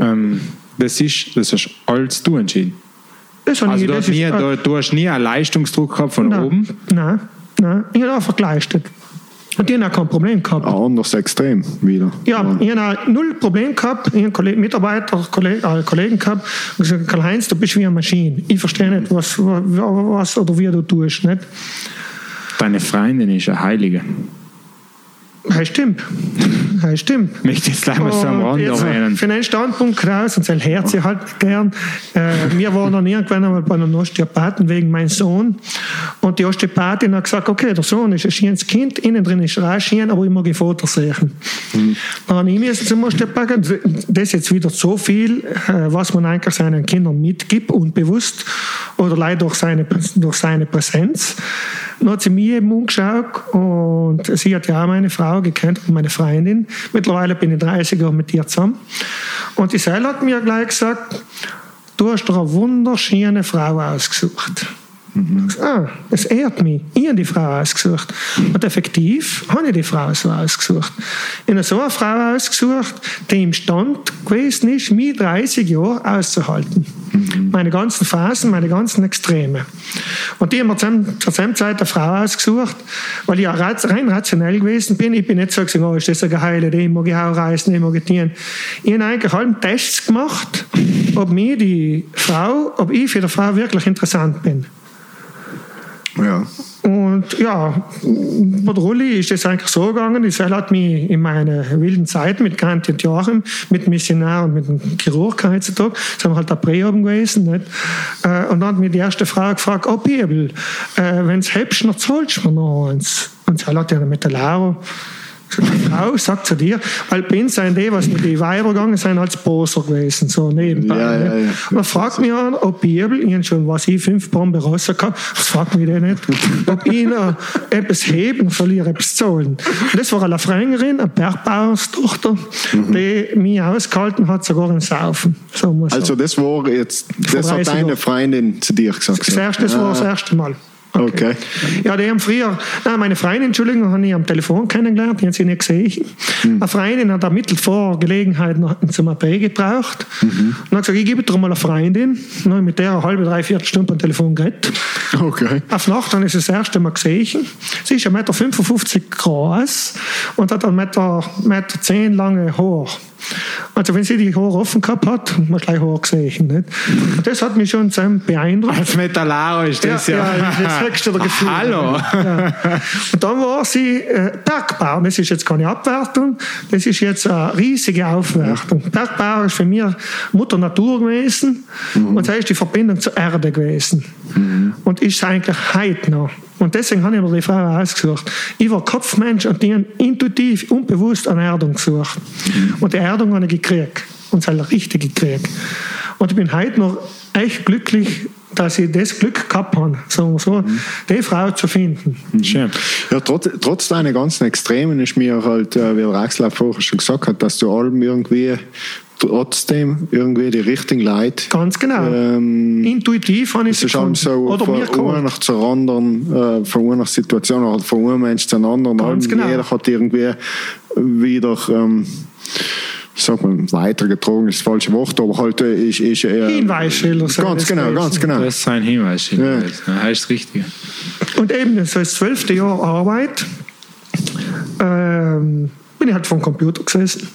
ähm, das ist, das hast alles du entschieden. das habe Also ich, du das hast, nie, ist, äh, du, du hast nie einen Leistungsdruck gehabt von nein, oben. Nein, nein, ich habe einfach geleistet. Und die haben auch kein Problem gehabt. Ein anderes Extrem wieder. Ja, ich habe null Problem gehabt. Ich habe Mitarbeiter, Kollegen, äh, Kollegen gehabt und gesagt, Karl-Heinz, du bist wie eine Maschine. Ich verstehe nicht, was, was oder wie du tust. Nicht? Deine Freundin ist eine Heilige. Das stimmt. Das stimmt. Ich möchte jetzt gleich mal so am Rand erwähnen. Für einen Standpunkt raus, und sein Herz ich halt gern. Äh, wir waren dann irgendwann einmal bei einem Osteopathen wegen meinem Sohn. Und die Osteopathin hat gesagt, okay, der Sohn ist ein schönes Kind, innen drin ist er schön, aber ich mag ein Foto sehen. Dann habe ich müssen zum Osteopathen, das ist jetzt wieder so viel, äh, was man eigentlich seinen Kindern mitgibt, unbewusst, oder leider durch seine, durch seine Präsenz. Dann hat sie mir eben umgeschaut und sie hat ja auch meine Frau gekannt und meine Freundin. Mittlerweile bin ich 30 Jahre mit ihr zusammen. Und die Seil hat mir gleich gesagt, du hast dir eine wunderschöne Frau ausgesucht. Ah, das ehrt mich. Ich habe die Frau ausgesucht. Und effektiv habe ich die Frau so ausgesucht. Ich habe so eine Frau ausgesucht, die im Stand gewesen ist, mich 30 Jahre auszuhalten. Meine ganzen Phasen, meine ganzen Extreme. Und die haben mir zur selben Zeit eine Frau ausgesucht, weil ich ja rein rationell gewesen bin. Ich bin nicht so gesagt, oh, ist das eine geile Idee, ich mag ich auch reisen, ich mag ich dienen. Ich habe eigentlich alle Tests gemacht, ob mir die Frau, ob ich für die Frau wirklich interessant bin. Ja. Und ja, der Rulli ist es eigentlich so gegangen, Seil hat mich in meiner wilden Zeit mit Grant und Joachim, mit Missionar und mit dem Chirurg heutzutage, sind wir halt der Präoben gewesen, nicht? Äh, Und dann hat mich die erste Frau gefragt, oh Bibel, äh, wenn es hebst, dann zahlst du mir noch eins. Und Seil hat ja mit der die Frau sagt zu dir, weil bei uns sind die, was mit den Weiber gegangen sind, als Poser gewesen, so nebenbei. Ja, ja, nicht? ja. Dann fragt mich an, ob Bibel, ich schon, was ich, fünf Bomben rausgehauen, das fragt mich der nicht, ob ich noch etwas heben ich etwas zahlen. Und das war eine Frängerin, eine Bergbauerstochter, Mhm. die mich ausgehalten hat, sogar im Saufen. So Also das war jetzt, das hat 30 deine. Freundin zu dir gesagt. Das, erste, das war das erste Mal. Okay. Ja, die haben früher, nein, meine Freundin, Entschuldigung, habe ich am Telefon kennengelernt, die haben sie nicht gesehen. Eine Freundin hat ermittelt vor Gelegenheit noch zum AP gebraucht. Und hat gesagt, ich gebe dir mal eine Freundin. Und dann habe mit der eine halbe, dreiviertel Stunde am Telefon geredet. Okay. Auf Nacht habe ich sie das erste Mal gesehen. Sie ist 1,55 Meter groß und hat 1,10 Meter, Meter zehn lange Haar. Also wenn sie die Haare offen gehabt hat, hat man gleich Haar gesehen. Nicht? Und das hat mich schon sehr beeindruckt. Als Metallaro ist das ja. ja, das ist das höchste der Gefühle. Hallo. Ja. Und dann war sie äh, Bergbau. Das ist jetzt keine Abwertung, das ist jetzt eine riesige Aufwertung. Bergbau ist für mich Mutter Natur gewesen und das ist die Verbindung zur Erde gewesen. Und ist eigentlich heute noch. Und deswegen habe ich mir die Frau ausgesucht. Ich war Kopfmensch und die haben intuitiv, unbewusst eine Erdung gesucht. Und die Erdung habe ich gekriegt. Und zwar richtig gekriegt. Und ich bin heute noch echt glücklich, dass ich das Glück gehabt habe, sagen wir so, die Frau zu finden. Schön. Ja, trotz, trotz deiner ganzen Extremen ist mir halt, äh, wie auch vorher schon gesagt hat, dass du allem irgendwie trotzdem irgendwie die richtigen Leute. Ganz genau. Ähm, Intuitiv habe ich es allem so Oder von einer zur anderen, äh, von einer Situation oder von einem Mensch zur anderen. Ganz genau. Jeder hat irgendwie wieder, ähm, sag mal, weitergetragen ist das falsche Wort, aber halt äh, ist, ist äh, Hinweisschilder Ganz genau, ganz genau. Das ist ein Hinweis. Ja. Das heißt das Richtige. Und eben, so das zwölfte Jahr Arbeit, ähm, bin ich halt vom Computer gesessen.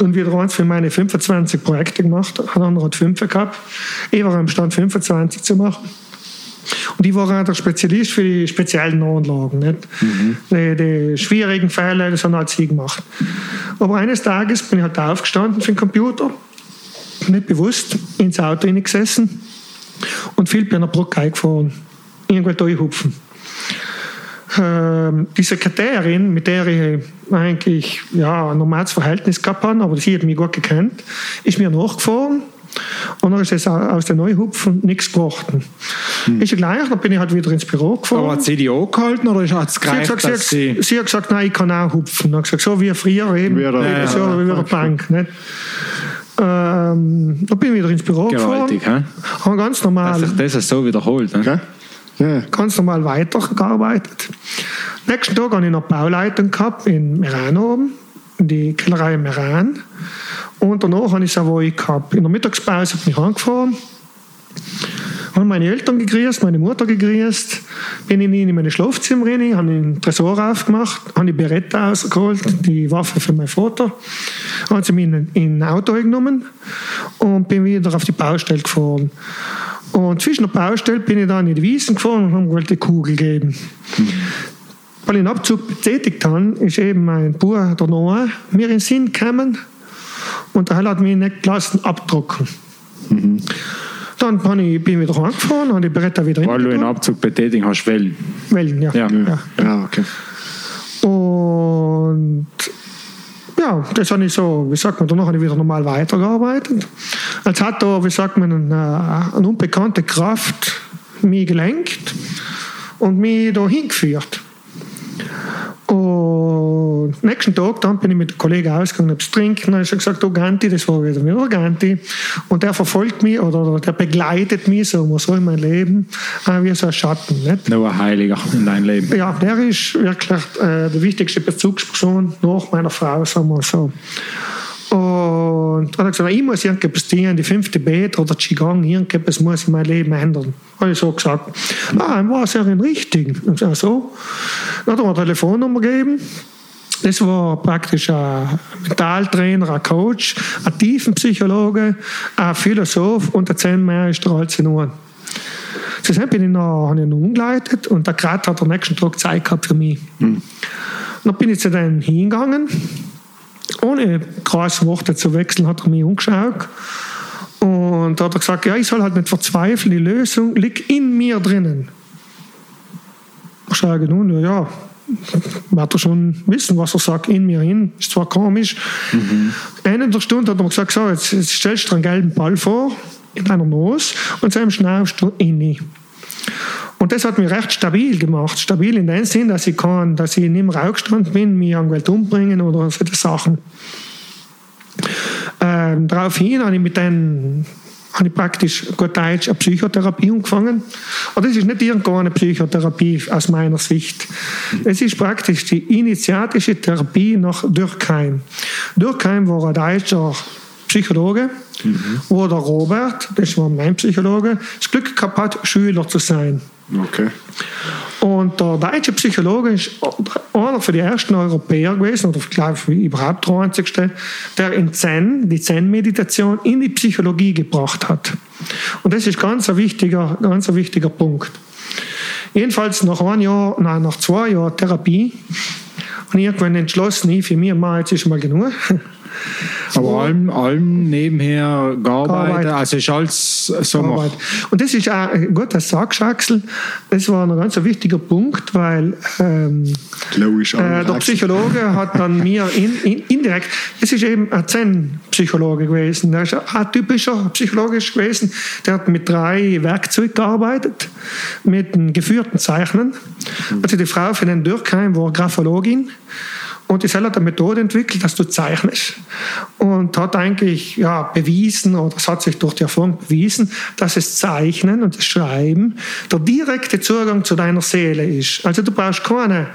Und wieder eins für meine 25 Projekte gemacht. Ein anderer hat 5 gehabt. Ich war am Stand 25 zu machen. Und ich war auch der Spezialist für die speziellen Anlagen. Nicht? Die, die schwierigen Fälle, das haben halt sie gemacht. Aber eines Tages bin ich halt aufgestanden für den Computer, nicht bewusst, ins Auto hineingesessen und viel bei einer Brücke eingefahren. Irgendwo durchhupfen. Ähm, die Sekretärin, mit der ich eigentlich ja, ein normales Verhältnis gehabt habe, aber sie hat mich gut gekannt, ist mir nachgefahren und dann ist es aus der Neuhupfen nichts geworden. Ist ja gleich, dann bin ich halt wieder ins Büro gefahren. Aber hat sie die angehalten oder hat es Sie hat, gereicht, gesagt, sie, dass hat, sie hat gesagt, nein, ich kann auch hupfen. Dann hat gesagt, so wie früher eben, Wie der- eben so ja, wie bei der Bank. Nicht? Ähm, dann bin ich wieder ins Büro Gewaltig, gefahren, hä? habe ganz Dass normal, sich das so wiederholt. Ne? Gell? Ja. ganz normal weitergearbeitet. Nächsten Tag habe ich noch Bauleitung gehabt in Meran oben, in die Kellerei Meran. Und danach habe ich Savoy gehabt. In der Mittagspause bin ich angefahren, habe meine Eltern gegrüßt, meine Mutter gegrüßt, bin in, in meine Schlafzimmer rein, habe den Tresor aufgemacht, habe die Beretta rausgeholt, die Waffe für meinen Vater, habe sie mir in, in ein Auto genommen und bin wieder auf die Baustelle gefahren. Und zwischen der Baustelle bin ich dann in die Wiesen gefahren und habe mir die Kugel gegeben. Weil ich den Abzug betätigt habe, ist eben mein Bruder, der Noah, mir in den Sinn gekommen und der hat mich nicht gelassen abdrucken. Dann bin ich, bin wieder angefahren, habe die Beretta wieder Weil du einen rein. Abzug betätigen hast, Wellen. Wellen, ja. Ja. ja. Ja, okay. Und ja, das habe ich so, wie sagt man, danach habe ich wieder normal weitergearbeitet. Als hat da, wie sagt man, eine, eine unbekannte Kraft mich gelenkt und mich da hingeführt. Und nächsten Tag dann bin ich mit einem Kollegen ausgegangen, habe trinken, dann habe ich gesagt, du Ganti, das war wieder wieder Ganti. Und der verfolgt mich oder der begleitet mich so, so in mein Leben, äh, wie so ein Schatten. Nicht? Nur ein Heiliger in deinem Leben. Ja, der ist wirklich äh, die wichtigste Bezugsperson nach meiner Frau, sagen wir so. Und dann hat er gesagt, ich muss irgendetwas tun, die fünfte Bet oder Qigong, irgendetwas muss in mein Leben ändern. Habe ich so gesagt. Ah, dann war es ja in Richtigen. Und so, so. Dann hat er mir eine Telefonnummer gegeben. Das war praktisch ein Mentaltrainer, ein Coach, ein Tiefenpsychologe, ein Philosoph und ein Zen-Meister als Ohren. Zusammen bin ich noch, habe ich noch umgeleitet und der gerade hat am nächsten Tag Zeit gehabt für mich. Dann bin ich zu denen hingegangen. Ohne große Worte zu wechseln, hat er mich umgeschaut. Und hat er gesagt, ja, ich soll halt nicht verzweifeln, die Lösung liegt in mir drinnen. Ich sage nun, ja, ja, wird er schon wissen, was er sagt, in mir hin. Ist zwar komisch. Ende der Stunde hat er gesagt, so, jetzt, jetzt stellst du dir einen gelben Ball vor, in deiner Nase, und so schnaufst du inni. Und das hat mich recht stabil gemacht. Stabil in dem Sinn, dass ich kann, dass ich nicht mehr aufgestanden bin, mich irgendwelche umbringen oder solche Sachen. Ähm, daraufhin habe ich mit denen habe ich praktisch gut Deutsch eine Psychotherapie angefangen. Aber das ist nicht irgendeine Psychotherapie aus meiner Sicht. Es ist praktisch die initiatische Therapie nach Dürkheim. Dürkheim war ein deutscher Psychologe, mhm. wo der Robert, das war mein Psychologe, das Glück gehabt hat, Schüler zu sein. Okay. Und der deutsche Psychologe ist einer von den ersten Europäer gewesen, oder ich glaube überhaupt der einzigste, der in Zen, die Zen-Meditation in die Psychologie gebracht hat. Und das ist ganz ein wichtiger, ganz ein wichtiger Punkt. Jedenfalls nach einem Jahr, nein, nach zwei Jahren Therapie, ich irgendwann entschlossen, ich für mich mal, jetzt ist mal genug. Aber allem, allem nebenher gearbeitet, also ist alles so Arbeit. Und das ist auch, gut, das sagst Axel, das war ein ganz wichtiger Punkt, weil ähm, Logisch, äh, der Psychologe hat dann mir in, in, indirekt, es ist eben ein Zen-Psychologe gewesen, der ist ein typischer Psychologe gewesen, der hat mit drei Werkzeugen gearbeitet, mit einem geführten Zeichnen. Also die Frau von den Dürkheim war Graphologin und die hat eine Methode entwickelt, dass du zeichnest. Und hat eigentlich ja, bewiesen, oder es hat sich durch die Erfahrung bewiesen, dass das Zeichnen und das Schreiben der direkte Zugang zu deiner Seele ist. Also du brauchst keine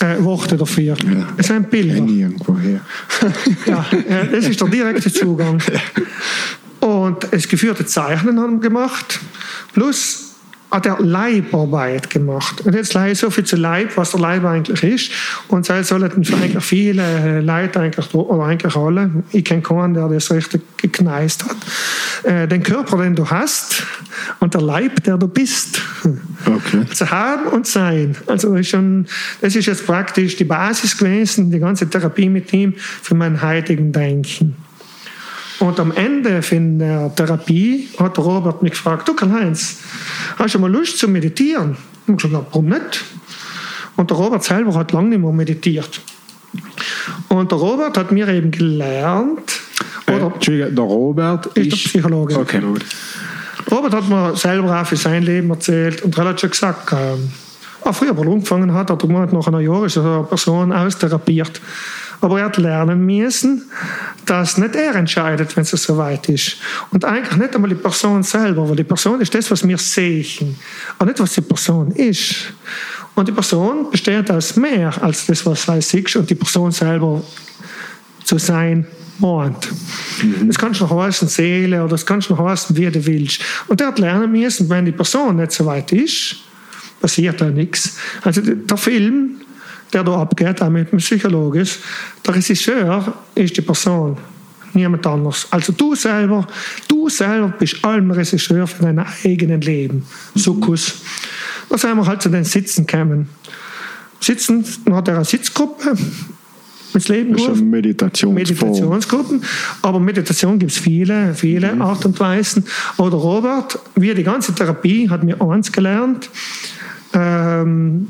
äh, Worte dafür. Ja. Es sind Bilder. Irgendwoher. ja, das ist der direkte Zugang. Und das geführte Zeichnen haben wir gemacht. Plus hat er Leibarbeit gemacht. Und jetzt so viel zu Leib, was der Leib eigentlich ist. Und so sollten eigentlich viele Leute, eigentlich, oder eigentlich alle, ich kenne keinen, der das richtig gekneist hat, äh, den Körper, den du hast, und der Leib, der du bist. Okay. Also haben und sein. Also schon, das ist jetzt praktisch die Basis gewesen, die ganze Therapie mit ihm für mein heutigen Denken. Und am Ende von der Therapie hat Robert mich gefragt, du Karl-Heinz, hast du mal Lust zu meditieren? Und ich gesagt, warum nicht? Und der Robert selber hat lange nicht mehr meditiert. Und der Robert hat mir eben gelernt, äh, oder Entschuldigung, der Robert ist, ist der Psychologe. Okay. Robert hat mir selber auch für sein Leben erzählt und er hat schon gesagt, auch früher, wo er angefangen hat, hat er nach einem Jahr ist eine Person austherapiert. Aber er hat lernen müssen, dass nicht er entscheidet, wenn es soweit ist. Und eigentlich nicht einmal die Person selber, weil die Person ist das, was wir sehen, aber nicht, was die Person ist. Und die Person besteht aus mehr als das, was du siehst und die Person selber zu sein meint. Mhm. Das kannst du noch heißen Seele oder das kannst du noch heißen, wie du willst. Und er hat lernen müssen, wenn die Person nicht so weit ist, passiert da nichts. Also der Film der da abgeht, auch mit dem Psychologen, der Regisseur ist die Person, niemand anders. Also du selber, du selber bist allem Regisseur für dein eigenes Leben. Sukkus. Da sind wir halt zu den Sitzen gekommen. Sitzen, dann hat er eine Sitzgruppe ins Leben gerufen. Meditationsform. Meditationsgruppen. Aber Meditation gibt es viele, viele mhm. Art und Weisen. Oder Robert, wie die ganze Therapie, hat mir eins gelernt. Ähm,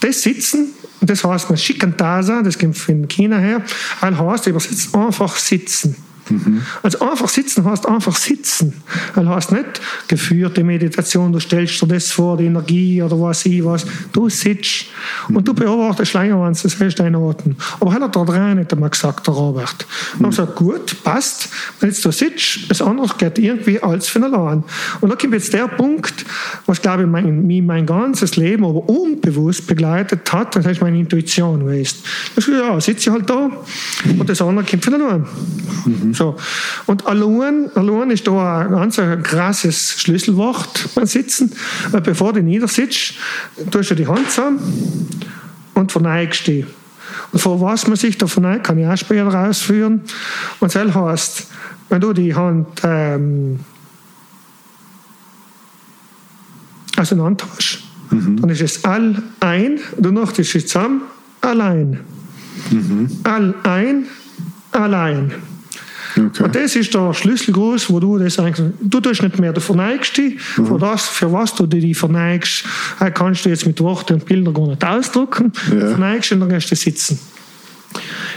das Sitzen und das heißt, man Shikantasa, das kommt von China her, ein heißt übersetzt einfach sitzen. Mhm. Also einfach sitzen heißt einfach sitzen. Das heißt nicht geführte Meditation, du stellst dir das vor, die Energie oder was ich was. Du sitzt mhm. und du beobachtest länger, wenn das heißt, deinen Atem. Aber hat er da dran nicht einmal gesagt, der Robert. Mhm. Und gesagt, gut, passt, wenn jetzt du sitzt, das andere geht irgendwie alles von allein. Und da kommt jetzt der Punkt, was glaube ich mein, mich mein ganzes Leben aber unbewusst begleitet hat, das heißt meine Intuition gewesen. Das ist, ja, sitze ich halt da und das andere kommt von allein. Mhm. So. Und allein, allein ist da ein ganz krasses Schlüsselwort beim Sitzen. Weil bevor du niedersitzt, tust du die Hand zusammen und verneigst die. Und vor was man sich da verneigt, kann ich auch später ausführen. Und das heißt, wenn du die Hand ähm, auseinander hast, mhm. dann ist es all ein, danach ist es zusammen, allein. Mhm. All ein, allein. Okay. Und das ist der Schlüsselgruß, wo du das eigentlich, du tust nicht mehr, du verneigst dich, mhm. für, das, für was du dich verneigst, kannst du jetzt mit Worten und Bildern gar nicht ausdrücken, ja. verneigst und dann gehst du sitzen.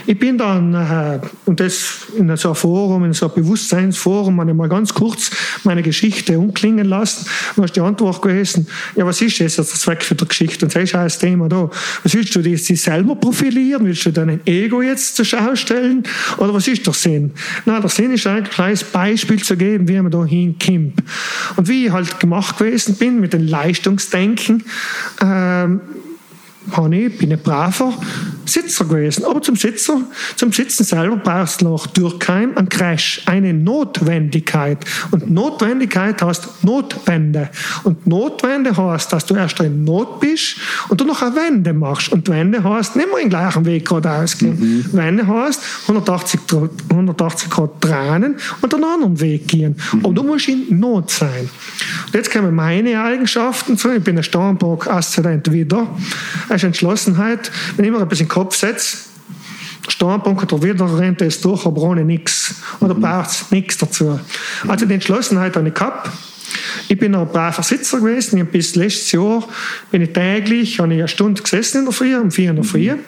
Ich bin dann, äh, und das in so einem Forum, in so einem Bewusstseinsforum, habe ich mal ganz kurz meine Geschichte umklingen lassen. Dann ist die Antwort gewesen, ja, was ist jetzt der Zweck für die Geschichte? Und das ist auch das Thema da. Was willst du dich selber profilieren? Willst du dein Ego jetzt zur Schau stellen? Oder was ist der Sinn? Nein, der Sinn ist eigentlich ein Beispiel zu geben, wie man da hinkommt. Und wie ich halt gemacht gewesen bin mit dem Leistungsdenken, ähm, habe ich, bin ein braver Sitzer gewesen. Aber zum Sitzer, zum Sitzen selber brauchst du nach Durchheim einen Crash, eine Notwendigkeit. Und Notwendigkeit heißt Notwende. Und Notwende heißt, dass du erst in Not bist und du noch eine Wende machst. Und Wende heißt, nicht mehr den gleichen Weg geradeaus gehen. Mhm. Wende heißt 180, 180 Grad drehen und einen anderen Weg gehen. Mhm. Aber du musst in Not sein. Und jetzt kommen meine Eigenschaften zu. Ich bin ein Steinbock-Aszendent wieder. Es ist Entschlossenheit. Wenn ich immer ein bisschen Kopf setze, Standpunkt oder wieder rennt es durch, aber ohne nichts. Oder mhm. braucht es nichts dazu. Also die Entschlossenheit habe ich gehabt. Ich bin ein braver Sitzer gewesen. Ich bis letztes Jahr bin ich täglich habe ich eine Stunde gesessen in der Früh, um vier in der Früh, mhm.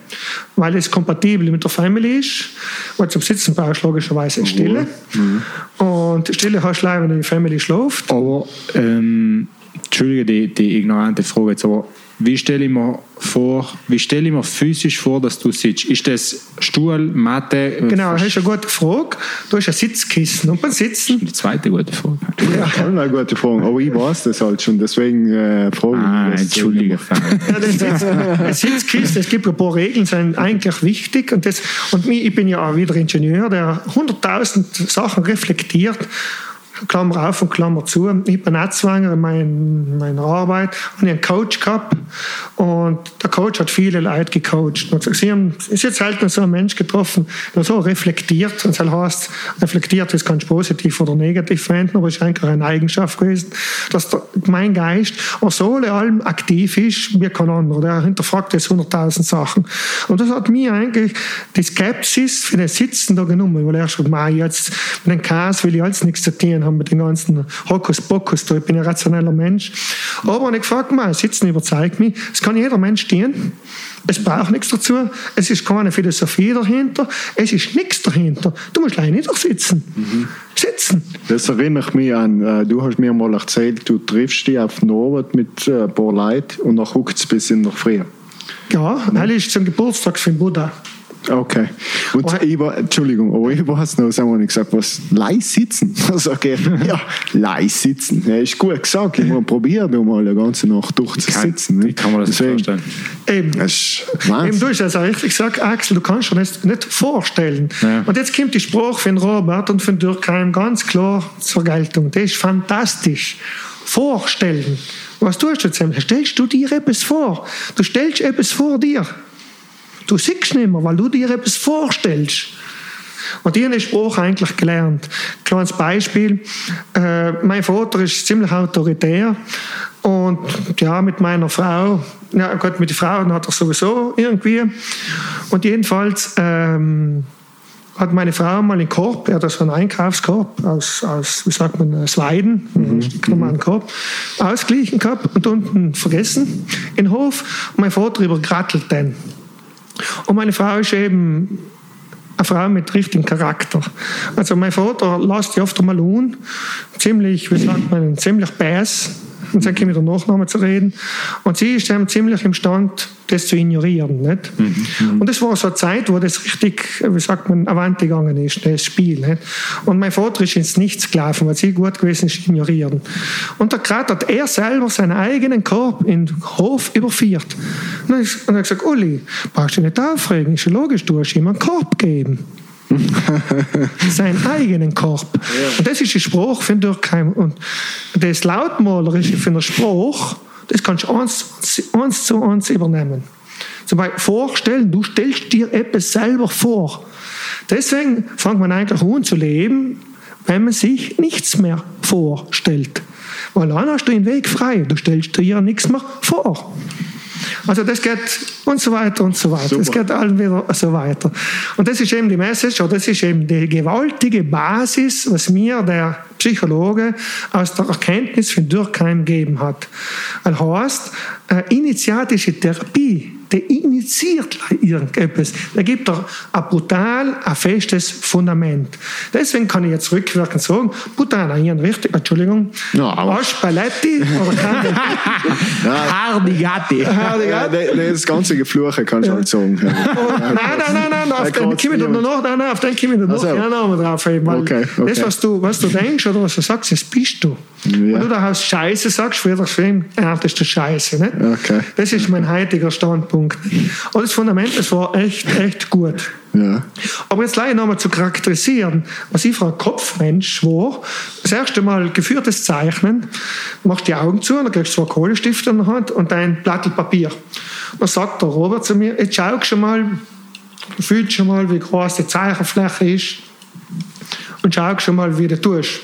weil es kompatibel mit der Family ist. Weil zum Sitzen brauchst du logischerweise mhm. Stille. Mhm. Und Stille hast du leider, wenn die Family schläft. Aber, ähm, Entschuldige die, die ignorante Frage jetzt, aber wie stelle ich mir vor, wie stelle ich mir physisch vor, dass du sitzt? Ist das Stuhl, Matte? Genau, das ist eine gute Frage. Du hast ein Sitzkissen und beim Sitzen. Die zweite gute Frage. Ja, das ist eine gute Frage. Aber ich weiß das halt schon, deswegen äh, frage ah, ich. Entschuldige. ja, ein Sitzkissen, es gibt ein paar Regeln, sind eigentlich wichtig. Und, das, und ich bin ja auch wieder Ingenieur, der 100.000 Sachen reflektiert Klammer auf und Klammer zu. Ich bin Netzwanger in mein, meiner Arbeit und ich einen Coach gehabt und der Coach hat viele Leute gecoacht. Und sie haben, ist jetzt selten so ein Mensch getroffen, der so reflektiert und das heißt, reflektiert ist ganz positiv oder negativ verwenden, aber es ist eigentlich eine Eigenschaft gewesen, dass der, mein Geist auch so allem aktiv ist wie kein anderer. Der hinterfragt jetzt 100.000 Sachen. Und das hat mir eigentlich die Skepsis für den Sitzen da genommen, weil er schon jetzt mit dem Chaos will ich alles nichts zu tun haben mit den ganzen Hokuspokus da. Ich bin ein rationeller Mensch. Aber ich gefragt mal, Sitzen überzeugt mich. Es kann jeder Mensch stehen. Es braucht nichts dazu. Es ist keine Philosophie dahinter. Es ist nichts dahinter. Du musst alleine nicht sitzen. Mhm. Sitzen. Das erinnert mich an, äh, du hast mir mal erzählt, du triffst dich auf Norbert mit äh, ein paar Leuten und dann guckt es bis in der Früh. Ja, weil ist zum Geburtstag den Buddha. Okay. Und oh, ich war, Entschuldigung, aber ich weiß noch, sagen wir gesagt, was, leis sitzen? Also, okay, ja, leis sitzen. Ja, ist gut gesagt. Ich habe probiert, um mal eine ganze Nacht durchzusitzen. Wie kann man das Deswegen, vorstellen? Eben, das ist eben, du hast also richtig gesagt, Axel, du kannst dir das nicht vorstellen. Ja. Und jetzt kommt die Spruch von Robert und von Dürkheim ganz klar zur Geltung. Das ist fantastisch. Vorstellen. Was tust du jetzt? Stellst du dir etwas vor? Du stellst etwas vor dir. Du siehst nicht mehr, weil du dir etwas vorstellst. Und ich habe Spruch eigentlich gelernt. Kleines Beispiel. Äh, mein Vater ist ziemlich autoritär. Und ja, mit meiner Frau, ja Gott, mit den Frauen hat er sowieso irgendwie. Und jedenfalls ähm, hat meine Frau mal einen Korb, er hat so einen Einkaufskorb aus, aus wie sagt man, aus Weiden, mhm. einen Korb, ausgleichen gehabt und unten vergessen in den Hof. Und mein Vater übergrattelt den. Und meine Frau ist eben eine Frau mit richtigem Charakter. Also mein Vater lässt die oft einmal un, ziemlich, wie sagt man, ziemlich bass, und dann kommen wir den Nachnamen zu reden. Und sie ist dann ziemlich im Stand, das zu ignorieren. Nicht? Mhm. Und das war so eine Zeit, wo das richtig, wie sagt man, Avante gegangen ist, das Spiel. Nicht? Und mein Vater ist ins Nichts gelaufen, weil sie gut gewesen ist, ignorieren. Und da gerade hat er selber seinen eigenen Korb in den Hof überführt. Und er hat gesagt, Uli, brauchst du nicht aufregen, ist ja logisch, du hast ihm einen Korb gegeben. seinen eigenen Korb. Ja. Und das ist ein Spruch von Durkheim. Und das Lautmalerische von der Spruch, das kannst du eins, eins zu eins übernehmen. Zum Beispiel vorstellen, du stellst dir etwas selber vor. Deswegen fängt man eigentlich an zu leben, wenn man sich nichts mehr vorstellt. Weil dann hast du den Weg frei, du stellst dir ja nichts mehr vor. Also das geht und so weiter und so weiter. Es geht allen wieder so weiter. Und das ist eben die Message, oder das ist eben die gewaltige Basis, was mir der Psychologe aus der Erkenntnis von Durkheim gegeben hat. Das heißt, initiatische Therapie der initiiert irgendetwas. Der gibt er ein brutal, ein festes Fundament. Deswegen kann ich jetzt rückwirkend sagen, brutal, ein richtig, Entschuldigung, Ja, aber- Aspaletti oder Hardigati. Ja, der- das ganze Gefluche kannst du halt sagen. Nein, nein, nein, nein, auf den komme ich noch, nein, nein, auf den komme ich noch Ach so. gerne nochmal drauf. Okay, okay. Das, was du, was du denkst oder was du sagst, das bist du. Ja. Wenn du da Scheiße sagst, für das Film erntest du Scheiße. Nicht? Okay. Das ist mein heutiger Standpunkt. Und das Fundament, das war echt, echt gut. Ja. Aber jetzt leider nochmal zu charakterisieren, was ich für ein Kopfmensch war. Das erste Mal geführtes Zeichnen, machst die Augen zu, dann kriegst du zwei Kohlestifte in der Hand und ein Blatt Papier. Dann sagt der Robert zu mir, jetzt schau schon mal, fühl schon mal, wie groß die Zeichenfläche ist und schau schon mal, wie du tust.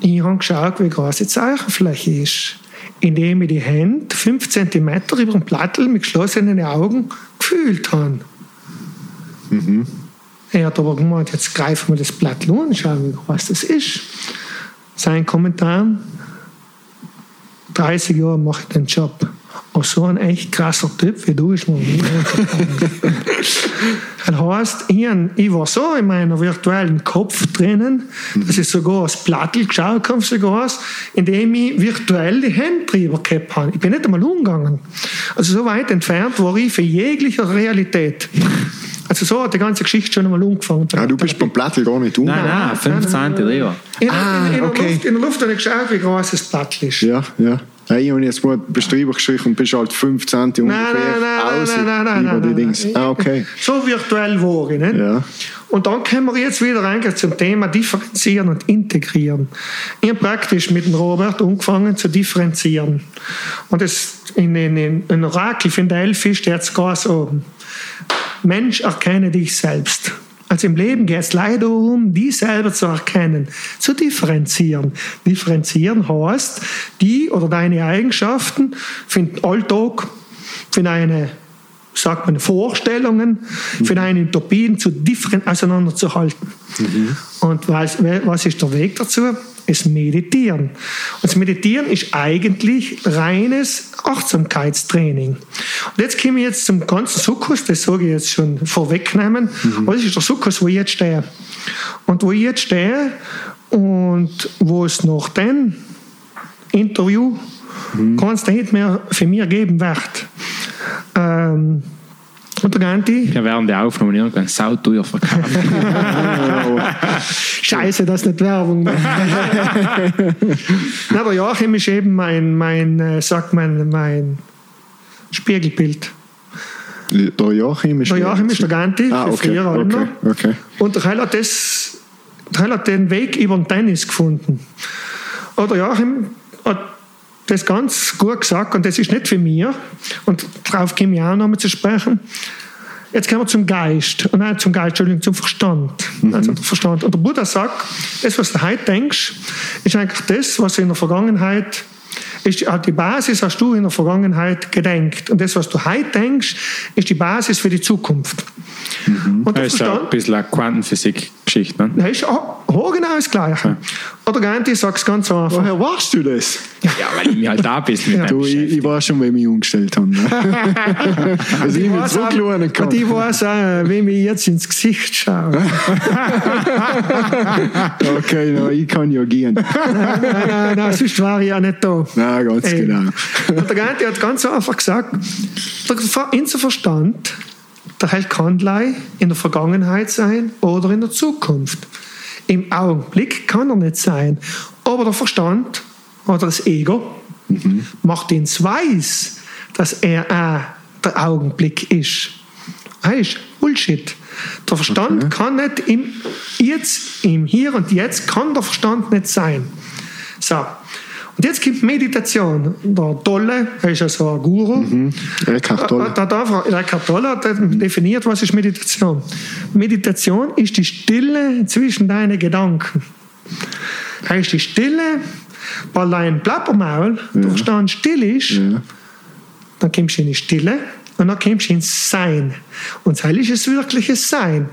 Ich habe geschaut, wie groß die Zeichenfläche ist, indem ich die Hände 5 cm über dem Plattel mit geschlossenen Augen gefühlt habe. Er hat aber gemeint, jetzt greifen wir das Blatt an und schauen, groß das ist. Sein Kommentar, 30 Jahre mache ich den Job. Und so ein echt krasser Typ wie du ist mir nie. Das heißt, ich, ich war so in meiner virtuellen Kopf drinnen, dass ich sogar das Plattel geschaut habe, sogar, indem ich virtuell die Hände drüber gehabt habe. Ich bin nicht einmal umgegangen. Also so weit entfernt war ich von jeglicher Realität. Also so hat die ganze Geschichte schon einmal angefangen. Ah, du bist beim Plattel gar nicht um. Nein, nein, 15 drüber. In, Ah, in, in, okay. der Luft, in der Luft habe ich geschaut, wie groß das Plattel ist. Ja, ja. Hey, ich habe jetzt mal beschrieben gestrichen und bist halt 5 cm ungefähr Nein, nein, außen nein, nein, nein, über nein, die nein, Dings. Ah, okay. So virtuell war ich. Nicht? Ja. Und dann kommen wir jetzt wieder eigentlich zum Thema Differenzieren und Integrieren. Ich habe praktisch mit dem Robert angefangen zu differenzieren. Und das in, in, in, in Orakel von Delphi steht es ganz oben. Mensch, erkenne dich selbst. Also im Leben geht es leider darum, die selber zu erkennen, zu differenzieren. Differenzieren heißt, die oder deine Eigenschaften für den Alltag, für deine sagt man, Vorstellungen, für deine Utopien zu auseinanderzuhalten. Und was, was ist der Weg dazu? Es Meditieren. Und das Meditieren ist eigentlich reines Achtsamkeitstraining. Und jetzt kommen wir jetzt zum ganzen Sukkus, das sage ich jetzt schon vorwegnehmen. Was ist der Sukkus, wo ich jetzt stehe? Und wo ich jetzt stehe und wo es nach dem Interview kann es nicht mehr für mich geben wird. Ähm, und der Ganti, Ja, während der Aufnahme irgendwann sauteuer verkauft. Scheiße, das ist nicht Werbung. Na, der Joachim ist eben mein, mein äh, sagt man, mein Spiegelbild. Der Joachim ist. Der Joachim ist der Ganti, Ah, okay. Okay. Okay. Und der Heil hat, das, der Heil hat den Weg über den Tennis gefunden. Oder Joachim hat das ganz gut gesagt und das ist nicht für mich. Und darauf komme ich auch noch mal zu sprechen. Jetzt kommen wir zum Geist. Und nein, zum Geist, Entschuldigung, zum Verstand. Also der Verstand. Und der Buddha sagt, das, was du heute denkst, ist eigentlich das, was in der Vergangenheit ist, die Basis hast du in der Vergangenheit gedenkt. Und das, was du heute denkst, ist die Basis für die Zukunft. Und der Das ist ja ein bisschen eine Quantenphysik-Geschichte. Ne? das ist auch genau das Gleiche. Oder Ganti sagt es ganz einfach. Woher weißt du das? Ja, weil ich mich halt da ein bisschen mit dem Du, ich, ich weiß schon, wie ich mich umgestellt habe. Ne? also ich mich zurücklernen kann. Und ich weiß auch, wie mir jetzt ins Gesicht schaut. Okay, na, ich kann ja gehen. nein, nein, nein, sonst war ich ja nicht da. Nein, ganz Ey. genau. Und der Ganti hat ganz einfach gesagt, der Ver- unser Verstand, der Held kann gleich in der Vergangenheit sein oder in der Zukunft. Im Augenblick kann er nicht sein. Aber der Verstand oder das Ego macht ihn weiß, dass er auch der Augenblick ist. Das ist Bullshit. Der Verstand kann nicht im Jetzt, im Hier und Jetzt, kann der Verstand nicht sein. So. Und jetzt gibt Meditation. Der Tolle, er ist ja so ein Guru, Eckhart Tolle. Eckhart Tolle hat definiert, was ist Meditation. Meditation ist die Stille zwischen deinen Gedanken. Das ist die Stille, weil dein Plappermaul, der Verstand still ist, Ja. dann kommst du in die Stille und dann kommst du ins Sein. Und Sein ist das wirkliche Sein.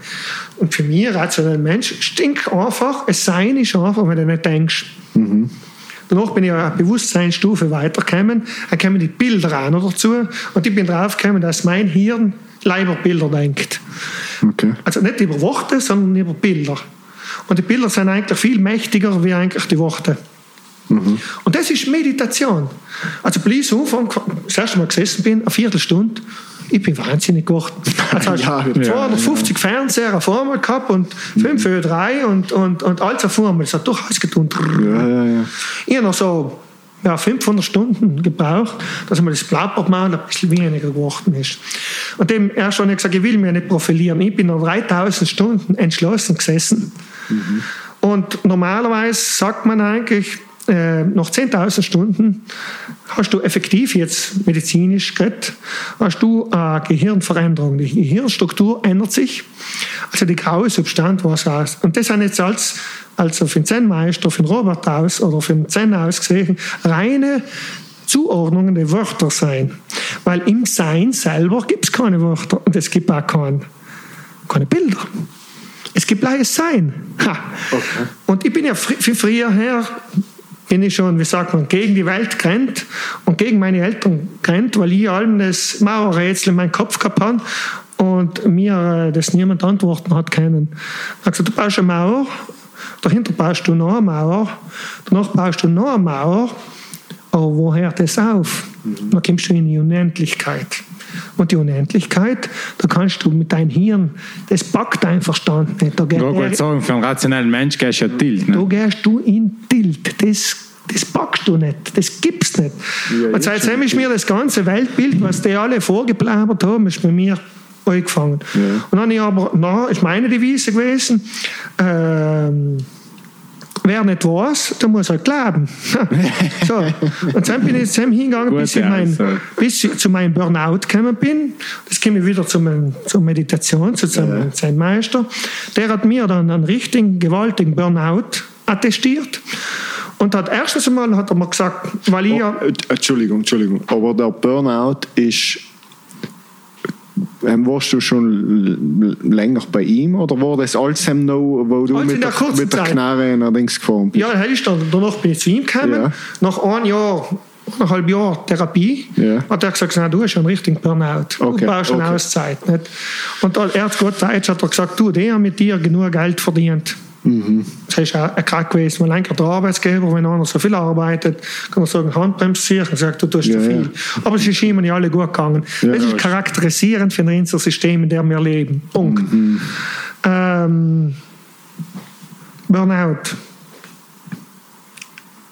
Und für mich, rationaler Mensch, stinkt einfach, ein Sein ist einfach, wenn du nicht denkst. Danach bin ich eine Bewusstseinsstufe weitergekommen. Dann kamen die Bilder auch noch dazu. Und ich bin draufgekommen, dass mein Hirn leider Bilder denkt. Okay. Also nicht über Worte, sondern über Bilder. Und die Bilder sind eigentlich viel mächtiger wie eigentlich die Worte. Und das ist Meditation. Also bis Anfang, das erste Mal gesessen bin, eine Viertelstunde, ich bin wahnsinnig geworden. Also Ja, du ja, 250 Fernseher auf einmal gehabt und 5 Ö3 und, und, und alles auf einmal. Das hat alles getan. Ja, ja, ja. Ich habe noch so ja, 500 Stunden gebraucht, dass mir das Blattpapier ein bisschen weniger geworden ist. Und dem erst schon gesagt, ich will mich nicht profilieren. Ich bin noch 3000 Stunden entschlossen gesessen. Und normalerweise sagt man eigentlich, äh, nach 10.000 Stunden hast du effektiv jetzt medizinisch geredet, hast du eine Gehirnveränderung. Die Gehirnstruktur ändert sich. Also die graue Substanz was aus. Und das sind jetzt als, also für den Zen-Meister, für den Robert aus oder für den Zen aus gesehen, reine Zuordnungen der Wörter sein. Weil im Sein selber gibt es keine Wörter und es gibt auch kein, keine Bilder. Es gibt gleiches Sein. Ha. Und ich bin ja für früher her, bin ich schon, wie sagt man, gegen die Welt gerannt und gegen meine Eltern gerannt, weil ich allem das Mauerrätsel in meinem Kopf gehabt habe und mir äh, das niemand antworten hat können. Ich habe gesagt, du baust eine Mauer, dahinter baust du noch eine Mauer, danach baust du noch eine Mauer, aber woher hört das auf? Dann kommst du in die Unendlichkeit. Und die Unendlichkeit, da kannst du mit deinem Hirn, das packt dein Verstand nicht. Da geht Ich wollte sagen, für einen rationellen Mensch gehst du ja Tilt. da Ne? gehst du in Tilt. Das, das packst du nicht. Das gibt's nicht. Ja, und seitdem ist mir das ganze Weltbild, was die alle vorgeplaudert haben, ist bei mir angefangen. Und dann habe ich aber, na, ist meine Devise gewesen, ähm, wer nicht weiß, der muss halt glauben. so. Und dann bin ich jetzt hingegangen, bis, ich mein, bis ich zu meinem Burnout gekommen bin. Das komme ich wieder zu meinem, zur Meditation, zu seinem ja. Meister. Der hat mir dann einen richtigen, gewaltigen Burnout attestiert. Und hat erstens einmal hat er mir gesagt, weil ich ja, Oh, äh, Entschuldigung, Entschuldigung. Aber der Burnout ist. Ähm, warst du schon länger bei ihm oder war das alles hem noch, wo du in mit der der, mit der. Knarre nach links gefahren bist? ja, dann ist dann, danach bin ich zu ihm gekommen. Ja. Nach einem Jahr, eineinhalb Jahr Therapie, Ja. hat er gesagt, nein, du hast einen richtigen Burnout. Okay, Du brauchst eine okay. Auszeit. Nicht? Und er hat Gott Deutsch hat er gesagt, du, der hat mit dir genug Geld verdient. Mhm. Das ist auch ein Kack gewesen, weil eigentlich der Arbeitsgeber, wenn einer so viel arbeitet, kann man sagen, Handbremse ziehen und sagt, du tust zu Ja, viel. ja. Aber es ist immer nicht alle gut gegangen. Ja, das ist charakterisierend für unser System, in dem wir leben. Punkt. Mhm. Ähm, Burnout.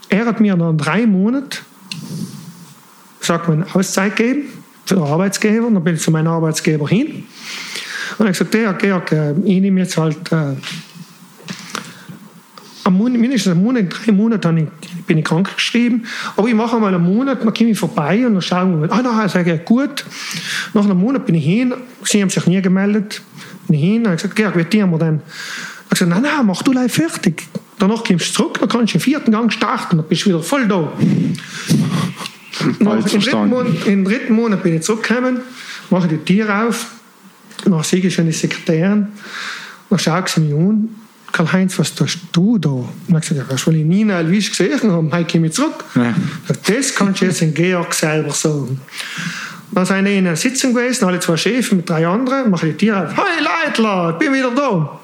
Er hat mir dann drei Monate, sagt man, Auszeit gegeben für den Arbeitsgeber. Und dann bin ich zu meinem Arbeitsgeber hin. Und hat gesagt, Georg, äh, ich nehme jetzt halt äh, am Monat, mindestens einen Monat, drei Monate ich, bin ich krank geschrieben. Aber ich mache mal einen Monat, dann komme ich vorbei und dann schauen wir mal, ah, na, sage ich, gut. Nach einem Monat bin ich hin, sie haben sich nie gemeldet. Bin ich hin, habe gesagt, Georg, wie tun wir denn? Ich gesagt, nein, nein, mach du gleich fertig. Danach kommst du zurück, dann kannst du im vierten Gang starten, dann bist du wieder voll da. Nach, im, dritten. Monat, Im dritten Monat bin ich zurückgekommen, mache die Tür auf, nach sehe ich schon die Sekretärin, dann schaut sie mich an, Karl-Heinz, was tust du da? Und dann habe ich gesagt, das will ich Nina Elvis gesehen haben, heute komme ich zurück. Ja. Ich Das kannst du jetzt in Georg selber sagen. Dann sind wir in einer Sitzung gewesen, alle zwei Chefs mit drei anderen, mache die Tür auf, hey Leitler, ich bin wieder da.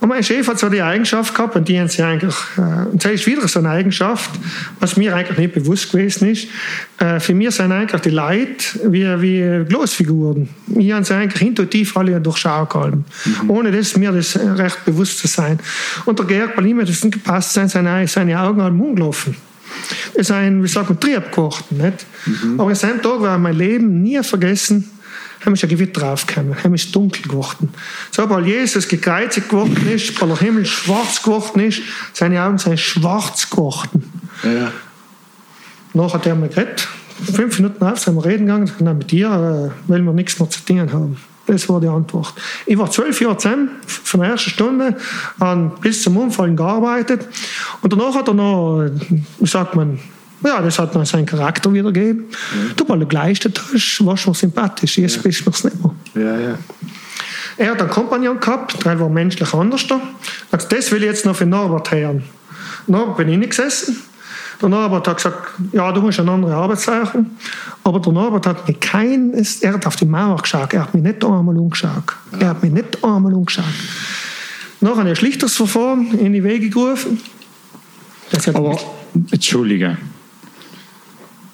Und mein Chef hat so die Eigenschaft gehabt, und die haben sie eigentlich, äh, und das ist wieder so eine Eigenschaft, was mir eigentlich nicht bewusst gewesen ist. Äh, für mich sind eigentlich die Leute wie, wie Glasfiguren. Ich habe sie eigentlich intuitiv alle durchschauen können. Ohne dass mir das recht bewusst zu sein. Und der Georg, weil ihm das nicht gepasst seine, seine Augen an den Mund gelaufen. Es ist ein, wie sagt man, Trieb geworden. Nicht? Aber an seinem Tag war mein Leben nie vergessen, haben wir schon Gewitter aufgekommen, haben es dunkel geworden. So, weil Jesus gekreuzigt geworden ist, weil der Himmel schwarz geworden ist, seine Augen sind schwarz geworden. Ja. Nachher hat er mir geredet, fünf Minuten auf, sind wir reden gegangen, nein, mit dir äh, wollen wir nichts mehr zu tun haben. Das war die Antwort. Ich war zwölf Jahre zusammen, von der ersten Stunde an bis zum Unfall gearbeitet. Und danach hat er noch, äh, wie sagt man, ja, das hat noch seinen Charakter wiedergegeben. Du, weil du geleistet hast, warst du sympathisch, jetzt bist du mir's nicht mehr. Ja, ja. Er hat einen Kompagnon gehabt, der war menschlich anders. da. Also das will ich jetzt noch für Norbert hören. Norbert bin ich gesessen, Der Norbert hat gesagt, ja, du musst eine andere Arbeit suchen. Aber der Norbert hat mir kein, er hat auf die Mauer geschaut, er hat mich nicht einmal umgeschaut. Er hat mich nicht einmal umgeschaut. Noch ein schlichtes Verfahren in die Wege gerufen. Aber, Entschuldige.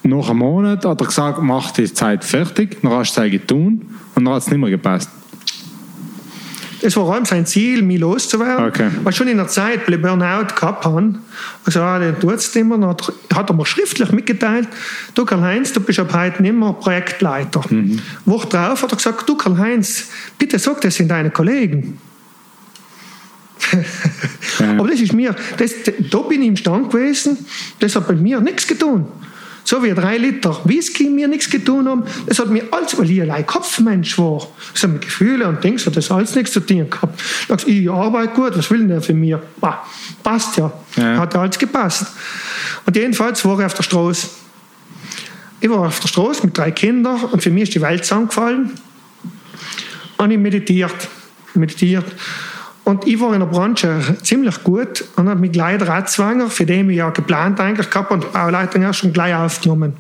Nach einem Monat hat er gesagt, mach die Zeit fertig, dann hast du es getan und dann hat es nicht mehr gepasst. Es war allem sein Ziel, mich loszuwerden. Okay. Weil schon in der Zeit, ich Burnout gehabt habe, also ah, der tut es nicht mehr, dann hat, hat er mir schriftlich mitgeteilt, du Karl-Heinz, du bist ab heute nicht mehr Projektleiter. Mhm. Woche drauf hat er gesagt, du Karl-Heinz, bitte sag das sind deine Kollegen. ja. Aber das ist mir, das, da bin ich im Stand gewesen, das hat bei mir nichts getan. So wie drei Liter Whisky mir nichts getan haben, das hat mir alles, weil ich allein Kopfmensch war. Das haben Gefühle und Dings, hat das alles nichts zu tun gehabt. Da ich, ich arbeite gut, was will denn der für mich? Bah, passt ja. ja. Hat ja alles gepasst. Und jedenfalls war ich auf der Straße. Ich war auf der Straße mit drei Kindern und für mich ist die Welt zusammengefallen. Und ich meditiert. Meditiert. Und ich war in der Branche ziemlich gut und habe mich gleich Ratzwanger, für den ich ja geplant eigentlich gehabt und die Bauleitung schon gleich aufgenommen.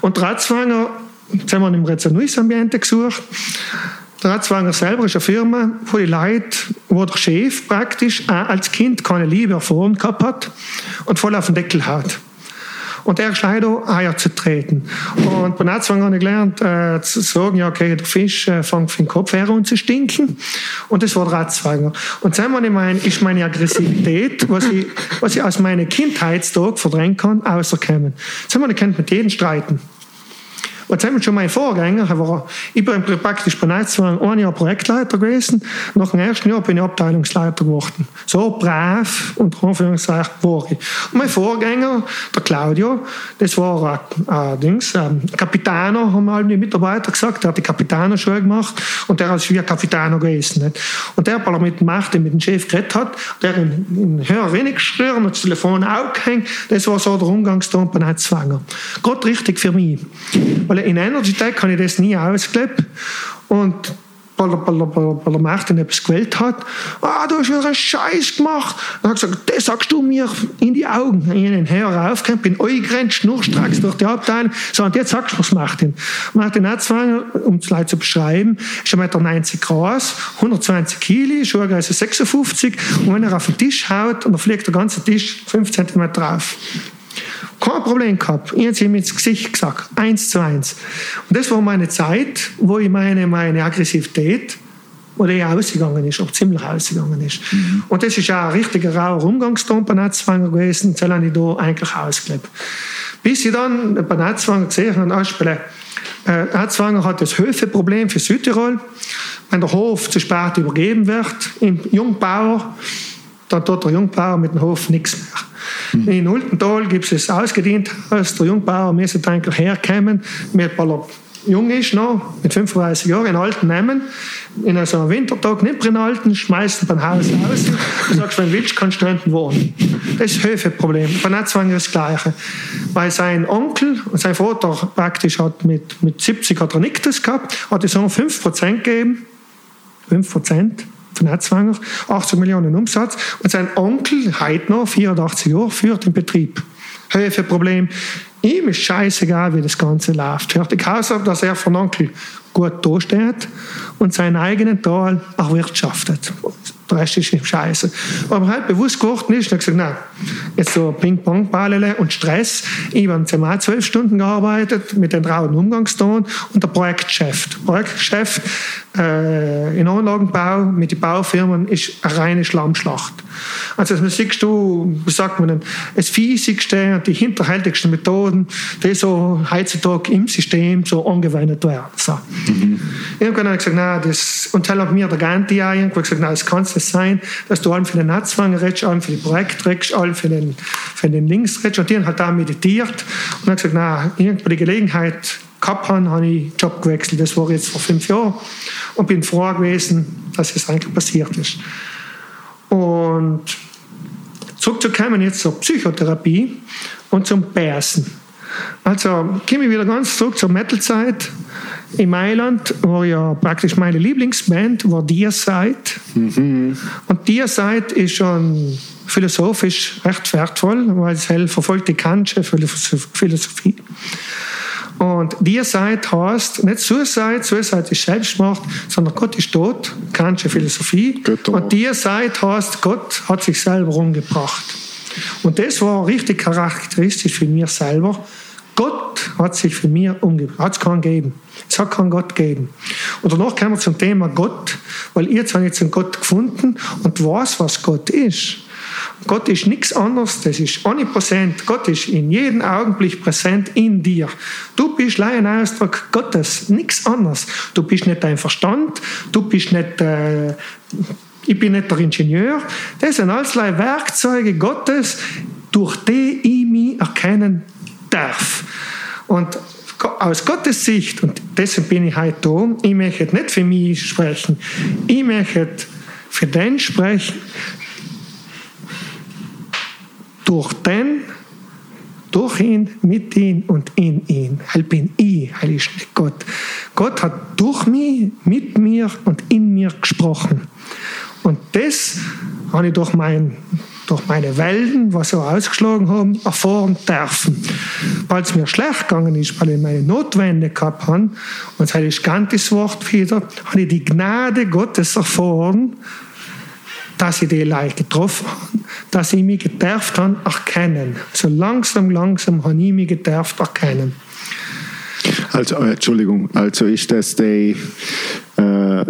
Und Ratzwanger, jetzt haben wir im Rezernus-Ambiente gesucht, der Ratzwanger selber ist eine Firma, wo die Leute, wo der Chef praktisch auch als Kind keine Liebe erfahren gehabt hat und voll auf den Deckel hat. Und er ist leider Eier zu treten. Und bei Netzwang habe ich gelernt, äh, zu sagen, ja, okay, der Fisch äh, fängt für den Kopf her an zu stinken. Und das war der Ratzwanger. Und dann ich mein, ist meine Aggressivität, was ich, was ich aus meiner Kindheitstag verdrängen kann, außerkommen. Dann ich könnte mit jedem streiten. Und das haben schon mein Vorgänger, war, ich bin praktisch bei Netzwerk ein Jahr Projektleiter gewesen. Nach dem ersten Jahr bin ich Abteilungsleiter geworden. So brav und Anführungszeichen war ich. Und mein Vorgänger, der Claudio, das war ein, Dings, ein Kapitaner, haben alle die Mitarbeiter gesagt, der hat die Kapitanerschule gemacht und der ist wie ein Kapitaner gewesen. Nicht? Und der, weil er mit dem Macht, mit dem Chef geredet hat, der in, in höher wenig geschrien, das Telefon auch gehängt, das war so der Umgangston bei Netzwanger. Gott richtig für mich. Weil in Energy Tech habe ich das nie ausgelebt. Und weil er, er Martin etwas gewählt hat, ah, du hast wieder einen Scheiß gemacht. Dann hat gesagt, das sagst du mir in die Augen. Ich habe Hörer aufgehört, bin eingrenzt, schnurstracks durch die Abteilung. So, und jetzt sagst du was Martin. Martin Herzwanger, um es leider zu beschreiben, ist 1,90 Meter groß, 120 Kilo, Schuhgröße 56. Und wenn er auf den Tisch haut, und dann fliegt der ganze Tisch 5 cm drauf. Kein Problem gehabt. Ich habe ihm ins Gesicht gesagt. Eins zu eins. Und das war meine Zeit, wo ich meine, meine Aggressivität, wo die ausgegangen ist, auch ziemlich ausgegangen ist. Mhm. Und das ist auch ein richtiger rauer Umgangston bei Netzwanger gewesen, das habe ich da eigentlich ausgelebt. Bis ich dann bei Netzwanger gesehen habe, anspielen, äh, Netzwanger hat das Höfeproblem für Südtirol. Wenn der Hof zu spät übergeben wird, im Jungbauer, dann tut der Jungbauer mit dem Hof nichts mehr. Mhm. In Ultental gibt es ein ausgedient Haus. Der Jungbauer müsste eigentlich herkommen, mit, jung ist noch, mit 35 Jahren, einen alten nehmen, in so einem Wintertag nicht drin halten, schmeißen beim Haus aus und sagst, wenn du willst, kannst du hinten wohnen. Das ist das Höfeproblem. Bei Netzwang das Gleiche. Weil sein Onkel, sein Vater praktisch hat mit, mit 70 hat er nichts gehabt, hat es nur 5% gegeben. 5% von Herzwanger, 18 Millionen Umsatz. Und sein Onkel, noch, 84 Jahre, führt den Betrieb. Höfeproblem. Ihm ist scheißegal, wie das Ganze läuft. Hört die Haus dass er von Onkel gut dasteht und seinen eigenen Tal erwirtschaftet. Der Rest ist ihm scheiße. Aber halt bewusst geworden ist, und gesagt, nein, jetzt so Ping-Pong-Ballele und Stress. Ich habe zumal zwölf Stunden gearbeitet mit den trauen Umgangston und der Projektchef. Projektchef äh, in Anlagenbau mit den Baufirmen ist eine reine Schlammschlacht. Also das siehst du, wie sagt man denn, das Fiesigste und die hinterhältigsten Methoden, die so heutzutage im System so angewendet werden. So. Mhm. Irgendwann habe ich gesagt, nein, das, und dann hat mir der Ganti auch irgendwann gesagt, nein, das kann es sein, dass du allem für den Netzwanger redest, allem für die Projekte redest, allem für den, für den Links redest. Und die haben halt da meditiert und habe gesagt, nein, irgendwo die Gelegenheit gehabt habe, habe ich Job gewechselt. Das war jetzt vor fünf Jahren und bin froh gewesen, dass es eigentlich passiert ist. Und zurückzukommen jetzt zur Psychotherapie und zum Bärsen. Also komme ich wieder ganz zurück zur Metal-Zeit. In Mailand war ja praktisch meine Lieblingsband, war Dir Seid. Und Dir Seid ist schon philosophisch recht wertvoll, weil es halt verfolgt die Kantsche Philosophie. Und Dir Seid heißt nicht Suicide, Suicide ist Selbstmord, sondern Gott ist tot, Kantsche Philosophie. Götter. Und Seid heißt, Gott hat sich selber umgebracht. Und das war richtig charakteristisch für mich selber. Gott hat sich für mich umgebracht. Hat es keinen gegeben. Es hat keinen Gott gegeben. Und danach kommen wir zum Thema Gott, weil ihr habe jetzt einen Gott gefunden und weiß, was Gott ist. Gott ist nichts anderes, das ist omnipräsent. Gott ist in jedem Augenblick präsent in dir. Du bist ein Ausdruck Gottes, nichts anderes. Du bist nicht dein Verstand, du bist nicht, äh, ich bin nicht der Ingenieur. Das sind alles Werkzeuge Gottes, durch die ich mich erkennen darf. Und aus Gottes Sicht, und deshalb bin ich heute da, ich möchte nicht für mich sprechen, ich möchte für den sprechen, durch den, durch ihn, mit ihm und in ihn. Heil bin ich, heil ist nicht Gott. Gott hat durch mich, mit mir und in mir gesprochen. Und das habe ich durch, mein, durch meine Wellen, was sie ausgeschlagen haben, erfahren dürfen. Es mir schlecht gegangen ist, weil ich meine Notwende gehabt habe, und das ist ganz das Wort wieder, habe ich die Gnade Gottes erfahren, dass ich die Leute getroffen habe, dass ich mich gedurft habe erkennen. So langsam, langsam habe ich mich gedurft erkennen. Also, äh, Entschuldigung, also ist das die, äh,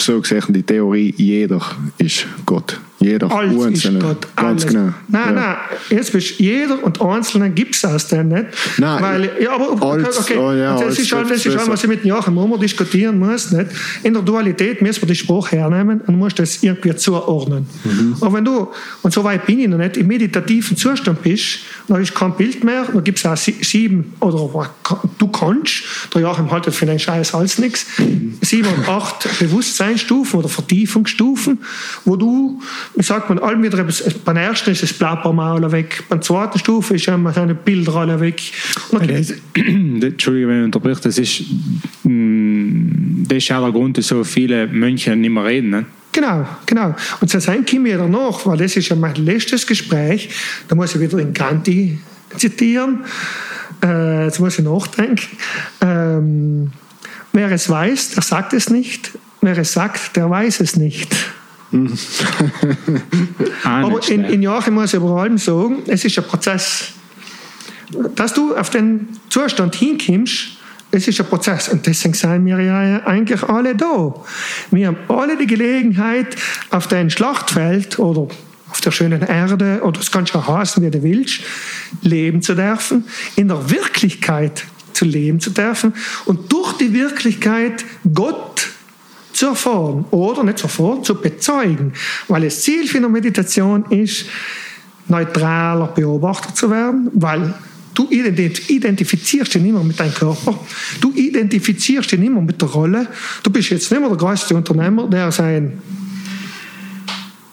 so gesagt, die Theorie, jeder ist Gott. Jeder Alles ist Einzelne. Gott. Ganz alles. genau. Nein, ja. nein, jetzt bist jeder und Einzelne gibt es aus dem nicht. Nein, Weil, ja, aber als- okay, oh ja, das als ist halt, das ist besser. was ich mit Joachim Mummer diskutieren muss. Nicht? In der Dualität müssen wir die Sprache hernehmen und musst das irgendwie zuordnen. Mhm. Aber wenn du, und so weit bin ich noch nicht, im meditativen Zustand bist, dann ist kein Bild mehr, dann gibt es auch sie- sieben, oder du kannst, der Joachim haltet für den Scheiß Hals nichts, sieben und acht Bewusstseinsstufen oder Vertiefungsstufen, wo du, wie sagt man, allem wieder, beim ersten ist das Plappermaul weg, beim zweiten Stufe ist einmal seine Bilder alle weg. Das, Entschuldige, wenn ich unterbreche, das ist, mm, das ist auch der Grund, dass so viele Mönche nicht mehr reden. Ne? Genau, genau. Und zu sein kommen wir danach, weil das ist ja mein letztes Gespräch, da muss ich wieder in Ganti zitieren, äh, jetzt muss ich nachdenken. Ähm, wer es weiß, der sagt es nicht, wer es sagt, der weiß es nicht. Auch Aber in, in Joachim muss ich über allem sagen, es ist ein Prozess. Dass du auf den Zustand hinkommst, es ist ein Prozess. Und deswegen sind wir ja eigentlich alle da. Wir haben alle die Gelegenheit, auf dein Schlachtfeld oder auf der schönen Erde, oder das kannst du heißen, wie du willst, leben zu dürfen, in der Wirklichkeit zu leben zu dürfen und durch die Wirklichkeit Gott zu erfahren oder nicht zu erfahren, zu bezeugen. Weil das Ziel für eine Meditation ist, neutraler Beobachter zu werden, weil du ident- identifizierst dich mehr mit deinem Körper, du identifizierst dich mehr mit der Rolle, du bist jetzt nicht mehr der größte Unternehmer, der sein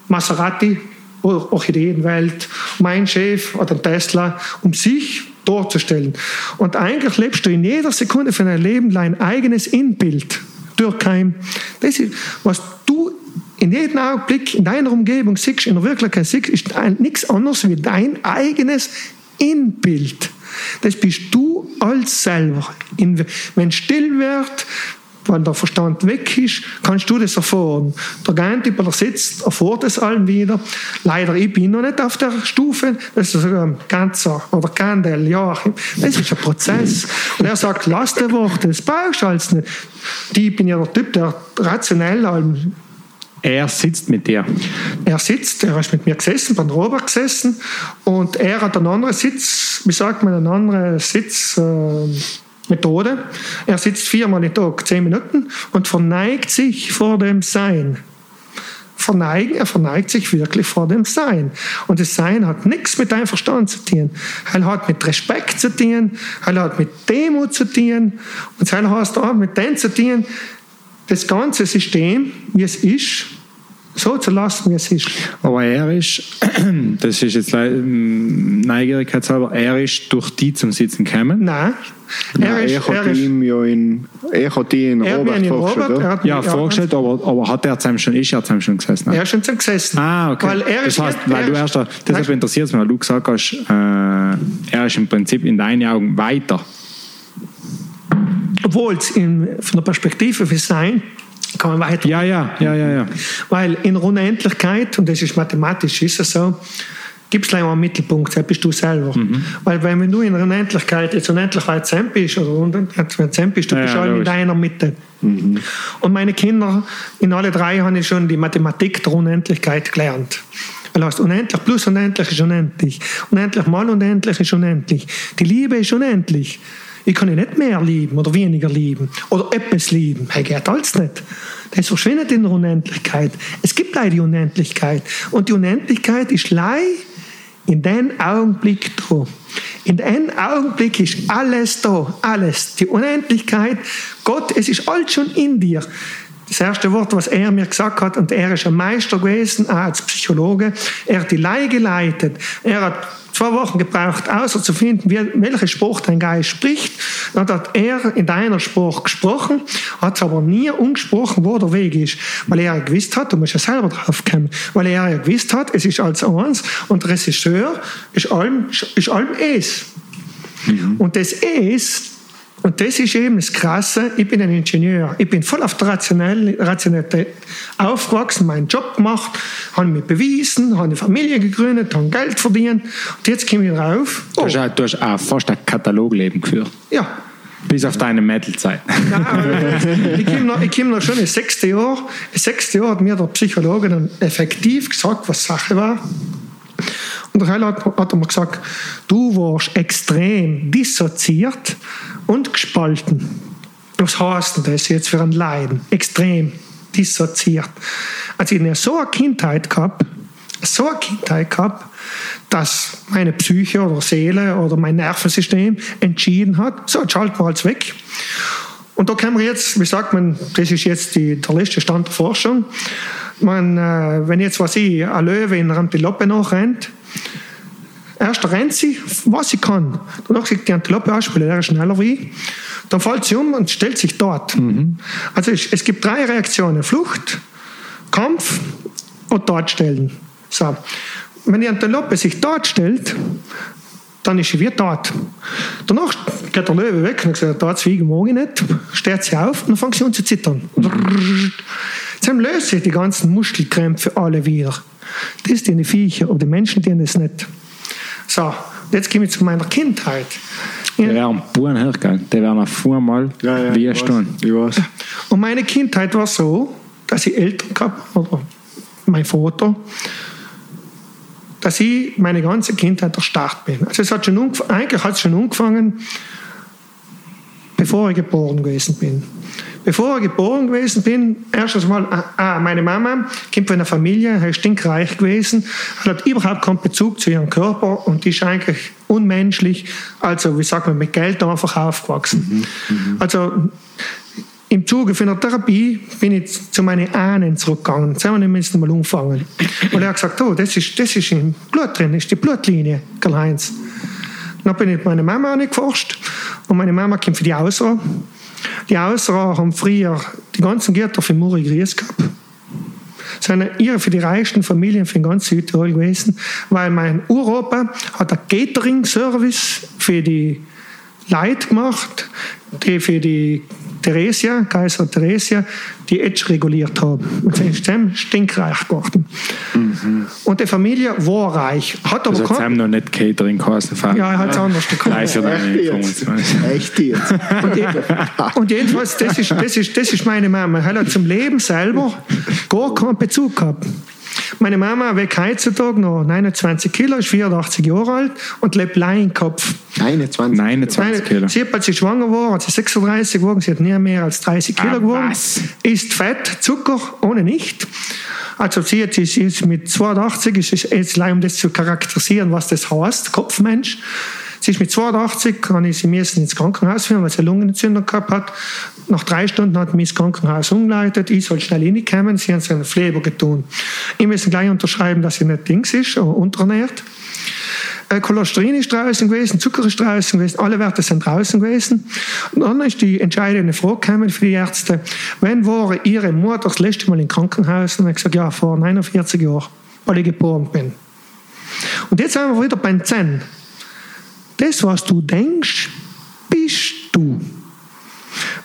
Maserati oder Orchideenwelt, mein Chef oder Tesla, um sich darzustellen. Und eigentlich lebst du in jeder Sekunde von deinem Leben dein eigenes Inbild. Durchheim. Das ist, was du in jedem Augenblick in deiner Umgebung siehst, in der Wirklichkeit siehst, ist nichts anderes wie dein eigenes Inbild. Das bist du als selber. Wenn still wird, wenn der Verstand weg ist, kannst du das erfahren. Der der sitzt, erfährt es allem wieder. Leider, ich bin noch nicht auf der Stufe. Das ist ein Ganzer oder Kandel, Joachim. Das ist ein Prozess. Und er sagt, lass die Worte, das brauchst du alles nicht. Die, ich bin ja der Typ, der rationell allem Er sitzt mit dir. er sitzt, er ist mit mir gesessen, beim Robert gesessen und er hat einen anderen Sitz, wie sagt man, eine andere Sitzmethode. Methode. Er sitzt viermal am Tag, zehn Minuten und verneigt sich vor dem Sein. Verneigen, er verneigt sich wirklich vor dem Sein. Und das Sein hat nichts mit deinem Verstand zu tun. Er hat mit Respekt zu tun, er hat mit Demut zu tun und er hat auch mit dem zu tun, das ganze System, wie es ist, so zu lassen, wie es ist. Aber er ist, das ist jetzt le- Neugierigkeitshalber, er ist durch die zum Sitzen gekommen. Nein, Er, er ist, er, er hat ist, ihm ja in, er hat die in er Robert vorgestellt, Robert, er hat Ja, vorgestellt, aber, aber hat er zusammen schon, ist er zusammen schon gesessen? er ist schon zum gesessen. Ah, okay. Weil er das ist heißt, jetzt- weil er du erst, da- deshalb interessiert es mich, weil du gesagt hast, äh, er ist im Prinzip in deinen Augen weiter. Obwohl es in- von der Perspektive für Sein kann man weiter. Ja, ja, ja, ja, ja. Weil in Unendlichkeit, und das ist mathematisch, ist es so, gibt es einen Mittelpunkt, das bist du selber. Mhm. Weil wenn du in Unendlichkeit jetzt unendlich weit zusammen bist, oder unendlich weit zusammen bist, du Ja, bist ja, in deiner Mitte. Und meine Kinder, in alle drei habe ich schon die Mathematik der Unendlichkeit gelernt. Weil heißt, unendlich plus unendlich ist unendlich. Unendlich mal unendlich ist unendlich. Die Liebe ist unendlich. Ich kann ihn nicht mehr lieben oder weniger lieben oder etwas lieben. Hey, geht alles nicht. Das verschwindet in der Unendlichkeit. Es gibt leider die Unendlichkeit. Und die Unendlichkeit ist leider in den Augenblick da. In den Augenblick ist alles da, alles. Die Unendlichkeit, Gott, es ist alles schon in dir. Das erste Wort, was er mir gesagt hat, und er ist ein Meister gewesen, auch als Psychologe, er hat die Lei geleitet. Er hat zwei Wochen gebraucht, außer zu finden, wie, welcher Spruch dein Geist spricht. Dann hat er in deiner Spruch gesprochen, hat es aber nie umgesprochen, wo der Weg ist. Weil er ja gewusst hat, du musst ja selber drauf kommen, weil er ja gewusst hat, es ist als eins und der Regisseur ist allem, ist allem es. Und das Es, und das ist eben das Krasse, ich bin ein Ingenieur, ich bin voll auf der Rationalität aufgewachsen, meinen Job gemacht, habe mich bewiesen, habe eine Familie gegründet, habe Geld verdient und jetzt komme ich drauf, Du oh, hast, auch, du hast auch fast ein Katalogleben geführt. ja, Bis auf deine Metal-Zeit. Ich komme noch, ich komm noch schon ins sechste Jahr. Im sechsten Jahr hat mir der Psychologe dann effektiv gesagt, was Sache war. Und der hat, hat er mir gesagt, du warst extrem dissoziiert und gespalten. Was heißt denn das jetzt für ein Leiden? Extrem dissoziiert. Also ich so eine Kindheit gehabt, so eine Kindheit gehabt, dass meine Psyche oder Seele oder mein Nervensystem entschieden hat, so, jetzt schalten wir alles weg. Und da können wir jetzt, wie sagt man, das ist jetzt die, der letzte Stand der Forschung. Man, äh, wenn jetzt, was ich, ein Löwe in Antilope nachrennt, erst rennt sie, was sie kann. Danach sagt die Antilope ausspielen, der ist schneller wie ich. Dann fällt sie um und stellt sich dort. Also es, es gibt drei Reaktionen: Flucht, Kampf und dort stellen. So. Wenn die Antilope sich dort stellt, dann ist sie wie dort. Danach geht der Löwe weg und sagt, dort zwiegen mag ich nicht, steht sie auf und dann fängt sie an zu zittern. Dann löst sich die ganzen Muskelkrämpfe alle wieder. Das sind die Viecher, aber die Menschen tun das nicht. So, jetzt komme ich zu meiner Kindheit. Die wären Buren hergegangen. Die wären auf einmal Ja, ja, wie eine ich weiß, Stunde. Ich weiß. Und meine Kindheit war so, dass ich Eltern gehabt habe, oder mein Vater, dass ich meine ganze Kindheit erstarrt bin. Also es hat schon eigentlich hat es schon angefangen, bevor ich geboren gewesen bin. Bevor ich geboren gewesen bin, erstes Mal, ah, ah, meine Mama kommt von einer Familie, ist stinkreich gewesen, hat überhaupt keinen Bezug zu ihrem Körper und ist eigentlich unmenschlich, also wie sagt man, mit Geld einfach aufgewachsen. Also im Zuge von der Therapie bin ich zu meinen Ahnen zurückgegangen. Jetzt haben wir müssen mal umfangen. Und er hat gesagt, oh, das ist, das ist im Blut drin, das ist die Blutlinie, Karl-Heinz. Dann bin ich mit meiner Mama angeforscht und meine Mama kommt für die Ausra. Die Ausra haben früher die ganzen Gitter für Muri Gries gehabt. Sind ihre für die reichsten Familien für ganz Südtirol gewesen, weil mein Uropa hat einen Catering-Service für die Leute gemacht, die für die Theresia, Kaiser Theresia, die Edge reguliert haben. Und sie ist stinkreich geworden. Und die Familie war reich, hat aber Also kein- haben noch nicht Catering geheißen. ja, er hat es anders deine Echt jetzt? Information. Echt jetzt? Und, je, und jedenfalls, das ist, das, ist, das ist meine Mama. Er hat zum Leben selber gar keinen Bezug gehabt. Meine Mama wiegt heutzutage noch 29 Kilo, ist 84 Jahre alt und lebt allein im Kopf. 21. 29 Kilo. Sie hat, als sie schwanger war, hat sie 36 geworden, sie hat nie mehr als 30 Kilo Ah, geworden. was? Isst Fett, Zucker, ohne nicht. Also sie hat, sie ist mit 82, ist es jetzt allein, um das zu charakterisieren, was das heißt, Kopfmensch. Sie ist mit 82, habe ich sie müssen ins Krankenhaus führen, weil sie eine Lungenentzündung gehabt hat. Nach drei Stunden hat mich das Krankenhaus umgeleitet. Ich soll schnell reinkommen. Sie haben sich einen Fleber getan. Ich muss gleich unterschreiben, dass sie nicht Dings ist, aber unterernährt. Äh, Cholesterin ist draußen gewesen, Zucker ist draußen gewesen, alle Werte sind draußen gewesen. Und dann ist die entscheidende Frage gekommen für die Ärzte, wann war Ihre Mutter das letzte Mal im Krankenhaus? Und ich gesagt, ja, vor 49 Jahren, weil ich geboren bin. Und jetzt sind wir wieder beim Zen. Das, was du denkst, bist du.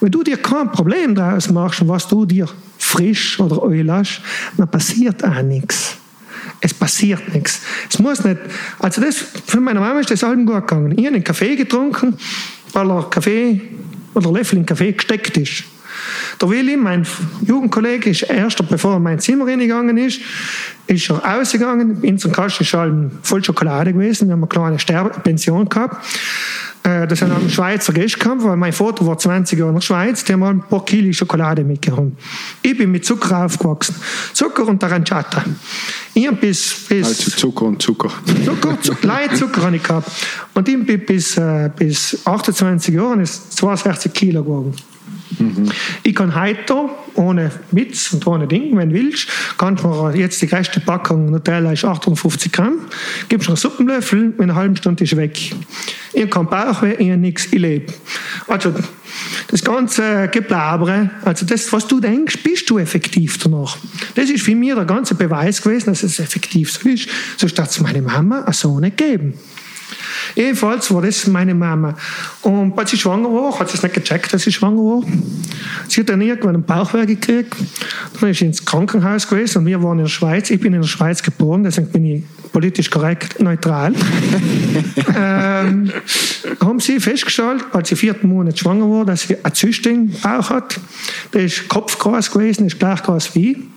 Wenn du dir kein Problem daraus machst, was du dir frisch oder öl hast, dann passiert auch nichts. Es passiert nichts. Es muss nicht. Also das, für meine Mama ist das allem gut gegangen. Ich habe einen Kaffee getrunken, weil er Kaffee oder Löffel in Kaffee gesteckt ist. Der Willi, mein Jugendkollege, ist erst, bevor er in mein Zimmer reingegangen ist, ist er rausgegangen. In unserem Kasten ist voll Schokolade gewesen. Wir haben eine kleine Sterbe Pension gehabt. Äh, das sind ein Schweizer Gäste gehabt, weil mein Vater war 20 Jahre in der Schweiz, die haben ein paar Kilo Schokolade mitgebracht. Ich bin mit Zucker aufgewachsen. Zucker und Aranciata. Ich habe bis, bis... Also Zucker und Zucker. Zucker, Zucker Leitzucker habe ich gehabt. Und ich bin bis, äh, bis 28 Jahre ist 62 Kilo geworden. Mhm. Ich kann heute, ohne Witz und ohne Ding, wenn du willst, kannst du mir jetzt die größte Packung Nutella ist 850 Gramm, gibst einen Suppenlöffel, in einer halben Stunde ist weg. Ich keinen Bauchweh, ich nichts, ich lebe. Also, das ganze Geblabere, also das, was du denkst, bist du effektiv danach. Das ist für mich der ganze Beweis gewesen, dass es effektiv so ist. So statt es meine Mama so nicht geben. Jedenfalls war das meine Mama. Und als sie schwanger war, hat sie es nicht gecheckt, dass sie schwanger war. Sie hat dann irgendwann einen Bauchweh gekriegt. Dann ist sie ins Krankenhaus gewesen und wir waren in der Schweiz. Ich bin in der Schweiz geboren, deswegen bin ich politisch korrekt neutral. ähm, haben sie festgestellt, als sie vierten Monat schwanger war, dass sie ein Züchting Bauch hat. Der ist kopfgroß gewesen, ist gleich groß wie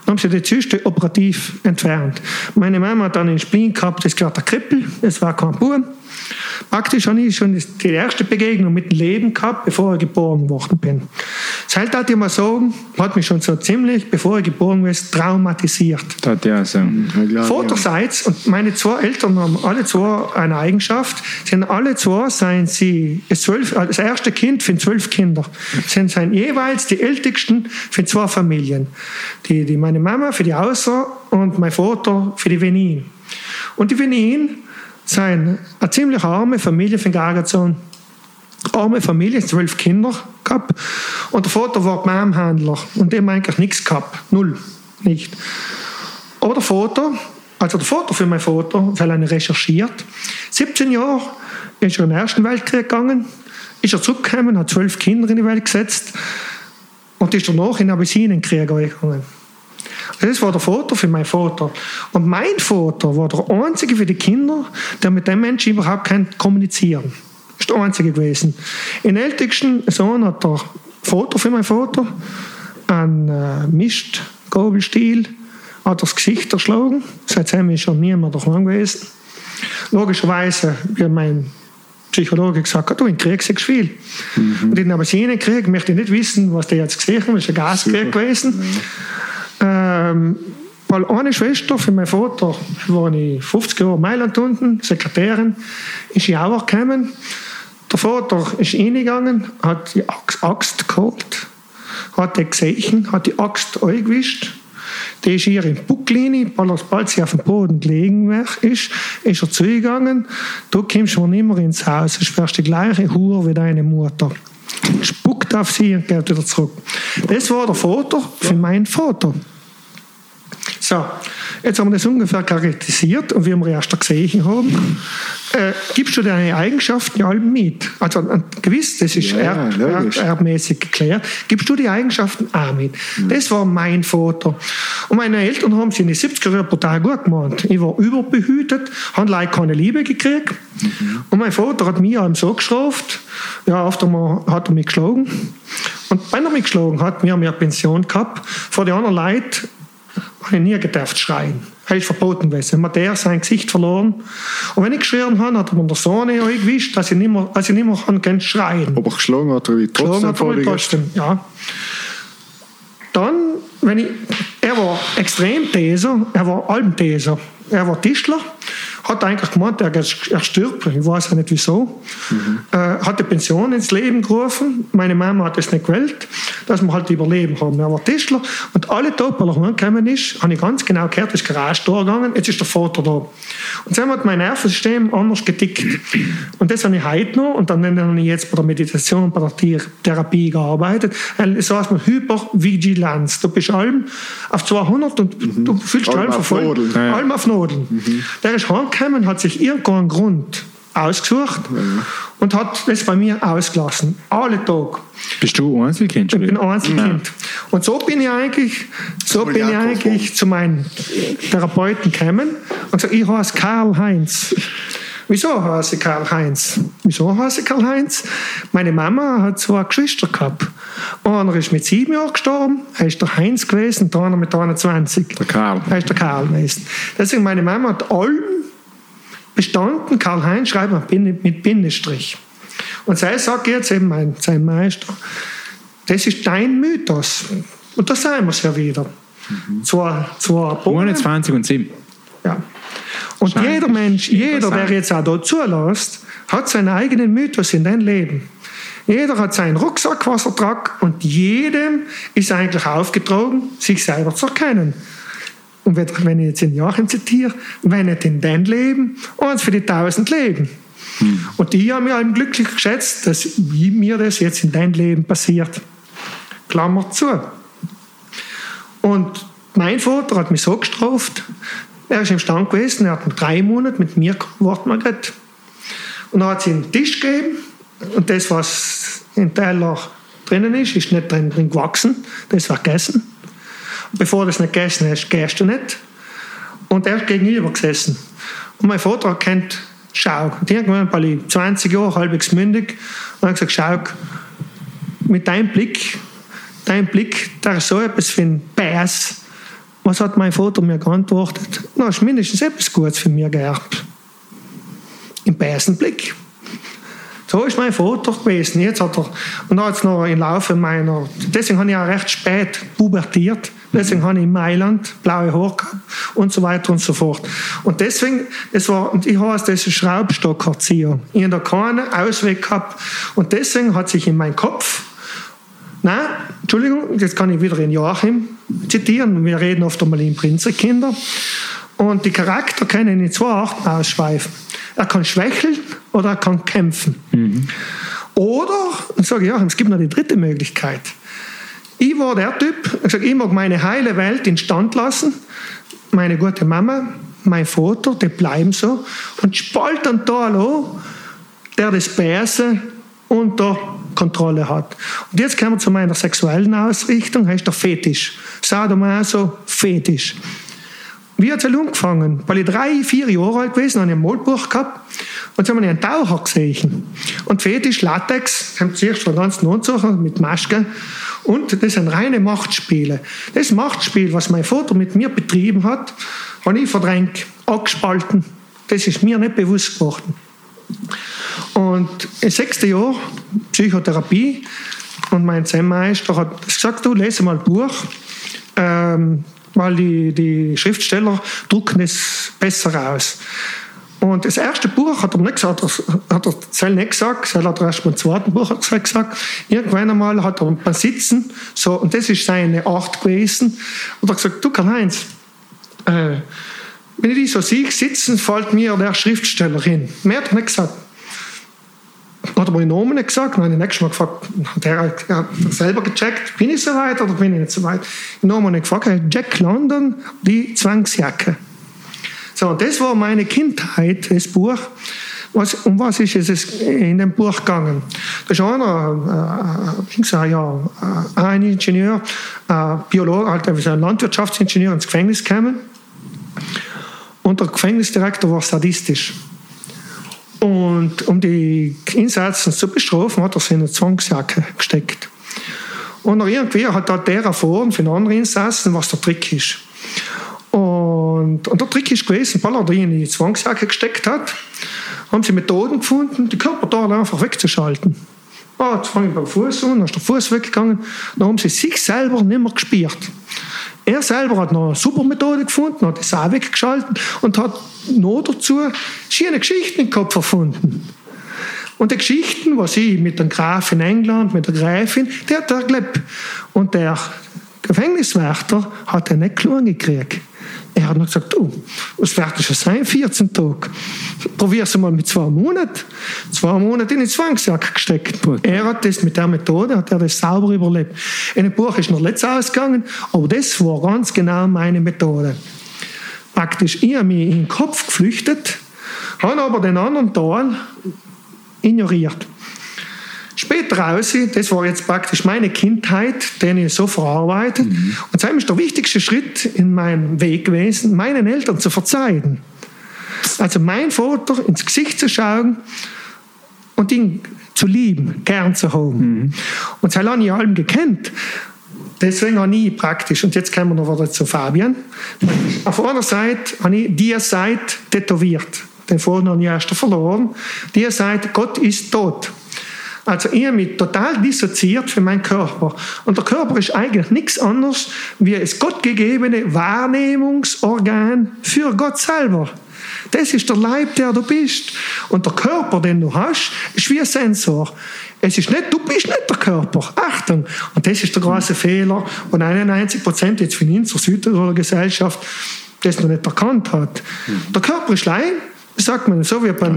und haben sie die Zyste operativ entfernt. Meine Mama hat dann einen Spleen gehabt, das war der Krippel, das war kein Bub. Praktisch habe ich schon die erste Begegnung mit dem Leben gehabt, bevor ich geboren worden bin. Das halt hat ich mal sagen, hat mich schon so ziemlich, bevor ich geboren bin, traumatisiert. Das ja so. Vaterseits, und meine zwei Eltern haben alle zwei eine Eigenschaft, sind alle zwei, seien sie das, zwölf, das erste Kind für zwölf Kinder, sind sein jeweils die ältesten für zwei Familien. Die, die meine Mama für die Außer und mein Vater für die Venin. Und die Venin sind eine ziemlich arme Familie von Gargazon. Arme Familie, zwölf Kinder gehabt. Und der Vater war Märmhändler und dem eigentlich nichts gehabt. Null. Nicht. Aber der Vater, also der Vater für meinen Vater, weil er recherchiert, 17 Jahre ist er in den Ersten Weltkrieg gegangen, ist er zurückgekommen, hat zwölf Kinder in die Welt gesetzt und ist danach in den Abyssinien-Krieg gegangen. Das war der Vater für meinen Vater. Und mein Vater war der einzige für die Kinder, der mit dem Menschen überhaupt kein kommunizieren. Das ist der einzige gewesen. In ältesten Sohn hat der Vater für meinen Vater einen äh, Mist, Gabelstiel, hat das Gesicht erschlagen. Seitdem ist schon niemand daheim gewesen. Logischerweise, wie mein Psychologe gesagt hat, du, in Krieg siehst viel. Mhm. Und in einem Abyssinien-Krieg möchte ich nicht wissen, was der jetzt gesehen hat, das ist ein Gaskrieg gewesen. Ja. Ähm, weil eine Schwester von meinem Vater, war ich 50 Jahre in Mailand unten, Sekretärin, ist in Auer gekommen. Der Vater ist reingegangen, hat die Axt geholt, hat die gesehen, hat die Axt eingewischt. Die ist ihr im Bucklinie, bald sie auf dem Boden gelegen ist, ist er zugegangen. Du kommst nicht mehr ins Haus, du wärst die gleiche Hure wie deine Mutter. Spuckt auf sie und geht wieder zurück. Das war der Vater für meinen Vater. So, jetzt haben wir das ungefähr charakterisiert und wie wir erst gesehen haben, äh, gibst du deine Eigenschaften ja allem mit. Also gewiss, das ist ja, erb, erb, erbmäßig geklärt, gibst du die Eigenschaften auch mit. Mhm. Das war mein Vater. Und meine Eltern haben sie in den 70er Jahren brutal gut gemacht. Ich war überbehütet, habe leider keine Liebe gekriegt. Mhm. Und mein Vater hat mich allem so gestraft, ja, oft hat er mich geschlagen. Und wenn er mich geschlagen hat, wir haben ja Pension gehabt, vor den anderen Leuten habe ich nie gedacht schreien. Das ist verboten gewesen. Hat der sein Gesicht verloren. Und wenn ich geschrien habe, hat er mir der Sohn eingewischt, dass ich nicht mehr, dass ich nicht mehr kann schreien Aber geschlagen hat er wie trotzdem. Hat er trotzdem, ja. Dann, wenn ich, er war extrem Teser, er war Albenteser, er war Tischler hat eigentlich gemeint, er, er stirbt, ich weiß ja nicht wieso. Mhm. Äh, hat die Pension ins Leben gerufen. Meine Mama hat es nicht gewählt, dass wir halt überleben haben. Er war Tischler und alle Tage, weil er heimgekommen ist, habe ich ganz genau gehört, ist Garage gegangen, jetzt ist der Vater da. Und dann hat mein Nervensystem anders getickt. Und das habe ich heute noch und dann habe ich jetzt bei der Meditation und bei der Therapie gearbeitet. So heißt man Hypervigilanz. Du bist allem auf 200 und mhm. du fühlst allem verfolgt. Allem auf Nodeln. Mhm. Der ist heimgekommen, hat sich irgendeinen Grund ausgesucht mhm. und hat das bei mir ausgelassen. Alle Tage. Bist du Einzelkind? Ich bin Einzelkind. Ja. Und so bin ich eigentlich, so bin ich eigentlich zu meinen Therapeuten gekommen und gesagt, ich heiße Karl Heinz. Wieso heiße ich Karl-Heinz? Wieso heiße ich Karl-Heinz? Meine Mama hat zwei Geschwister gehabt. Einer ist mit sieben Jahren gestorben, er ist der Heinz gewesen, der andere mit 21. Der Karl. Er ist der Karl gewesen. Deswegen, meine Mama hat allem bestanden, Karl-Heinz schreibt mit Bindestrich. Und sie sagt jetzt eben, mein, sein Meister, das ist dein Mythos. Und da sagen wir es ja wieder. Mhm. Zwei, zwei 21 und 7. Ja. Und jeder Mensch, jeder, der jetzt auch da zulässt, hat seinen eigenen Mythos in deinem Leben. Jeder hat seinen Rucksack, was er tragt, und jedem ist eigentlich aufgetragen, sich selber zu erkennen. Und wenn ich jetzt in Joachim zitiere, wenn nicht in dein Leben, eins für die tausend Leben. Hm. Und die haben mir glücklich geschätzt, dass mir das jetzt in dein Leben passiert. Klammer zu. Und mein Vater hat mich so gestraft, er ist im Stand gewesen, er hat drei Monate mit mir gewartet. Margret. Und dann hat sie einen Tisch gegeben und das, was im Teller drinnen ist, ist nicht drin, drin gewachsen, das war gegessen. Bevor du das nicht gegessen hast, gehst du nicht. Und er ist gegenüber gesessen. Und mein Vater kennt Schauk. Und irgendwann ich 20 Jahre, halbwegs mündig, und hat gesagt, Schauk, mit deinem Blick, dein Blick, der ist so etwas wie ein Bass, was hat mein Vater mir geantwortet? Na, ist mindestens etwas Gutes für mich geerbt. Im besten Blick. So ist mein Vater gewesen. Jetzt hat er, und dann hat es noch im Laufe meiner, deswegen habe ich auch recht spät pubertiert, deswegen habe ich in Mailand blaue Haare gehabt und so weiter und so fort. Und deswegen, es war, und ich heiße das Schraubstockerzieher. Ich habe da keinen Ausweg gehabt und deswegen hat sich in meinem Kopf Nein, Entschuldigung, jetzt kann ich wieder in Joachim zitieren. Wir reden oft einmal in Prinzenkinder. Und die Charakter können in zwei Arten ausschweifen. Er kann schwächeln oder er kann kämpfen. Mhm. Oder, ich sage ja, es gibt noch die dritte Möglichkeit. Ich war der Typ, ich sage, ich mag meine heile Welt in Stand lassen. Meine gute Mama, mein Vater, die bleiben so. Und spalt dann da der das Bärse unter Kontrolle hat. Und jetzt kommen wir zu meiner sexuellen Ausrichtung, heißt der Fetisch. Sadomaso, Fetisch. Wie hat es angefangen? Weil ich drei, vier Jahre alt gewesen habe ich ein Malbuch gehabt und dann habe ich einen Taucher gesehen. Und Fetisch, Latex, haben zuerst von ganzen Anzug mit Maske. Und das sind reine Machtspiele. Das Machtspiel, was mein Vater mit mir betrieben hat, habe ich verdrängt, abgespalten. Das ist mir nicht bewusst geworden. Und im sechsten Jahr Psychotherapie und mein Zen-Meister hat gesagt, du lese mal ein Buch, ähm, weil die, die Schriftsteller drucken es besser aus. Und das erste Buch hat er nicht gesagt, hat er Zell nicht gesagt, Zell hat er erst beim zweiten Buch gesagt. Irgendwann einmal hat er beim Sitzen, so, und das ist seine Art gewesen, und er hat gesagt, du Karl-Heinz, äh, wenn ich dich so sehe, sitzen, fällt mir der Schriftsteller hin. Mehr hat er nicht gesagt hat er mir den Namen nicht gesagt. Habe ich nächstes Mal gefragt, hat, er hat selber gecheckt, bin ich so weit oder bin ich nicht so weit. Den Namen ich gefragt, Jack London, die Zwangsjacke. So, das war meine Kindheit, das Buch. Was, um was ist es in dem Buch gegangen? Da ist einer, äh, ich sage, ja, äh, ein Ingenieur, äh, Biologe, halt, ein Landwirtschaftsingenieur ins Gefängnis gekommen. Und der Gefängnisdirektor war sadistisch. Und um die Insassen zu bestrafen, hat er sie in eine Zwangsjacke gesteckt. Und irgendwie hat da der erfahren von anderen Insassen, was der Trick ist. Und, und der Trick ist gewesen, weil er in die Zwangsjacke gesteckt hat, haben sie Methoden gefunden, die Körperteile einfach wegzuschalten. Ah, jetzt fange ich beim Fuß an, dann ist der Fuß weggegangen, dann haben sie sich selber nicht mehr gespürt. Er selber hat noch eine super Methode gefunden, hat das auch weggeschaltet und hat noch dazu schöne Geschichten im Kopf erfunden. Und die Geschichten, was ich mit dem Graf in England, mit der Gräfin, der hat da gelebt. Und der Gefängniswärter hat er nicht klar gekriegt. Er hat noch gesagt, du, was wird das schon sein, 14 Tage? Probier es mal mit zwei Monaten. Zwei Monate in den Zwangsjacke gesteckt. Er hat das mit der Methode, hat er das sauber überlebt. In dem Buch ist noch letztes ausgegangen, aber das war ganz genau meine Methode. Praktisch, ich habe mich in den Kopf geflüchtet, habe aber den anderen Teil ignoriert. Später raus, das war jetzt praktisch meine Kindheit, den ich so verarbeitet. Mhm. Und das ist der wichtigste Schritt in meinem Weg gewesen, meinen Eltern zu verzeihen. Also mein Vater ins Gesicht zu schauen und ihn zu lieben, gern zu haben. Mhm. Und das habe ich allem gekannt. Deswegen habe ich praktisch, und jetzt kommen wir noch wieder zu Fabian, auf einer Seite habe ich die Seite tätowiert. Den vorhin habe ich erst verloren. Die Seite, Gott ist tot. Also ich mich total dissoziiert für meinen Körper. Und der Körper ist eigentlich nichts anderes wie das gottgegebene Wahrnehmungsorgan für Gott selber. Das ist der Leib, der du bist. Und der Körper, den du hast, ist wie ein Sensor. Es ist nicht, du bist nicht der Körper. Achtung! Und das ist der große Fehler, und 91 Prozent jetzt von unserer Südtiroler Gesellschaft das noch nicht erkannt hat. Der Körper ist Leib, sagt man so wie bei,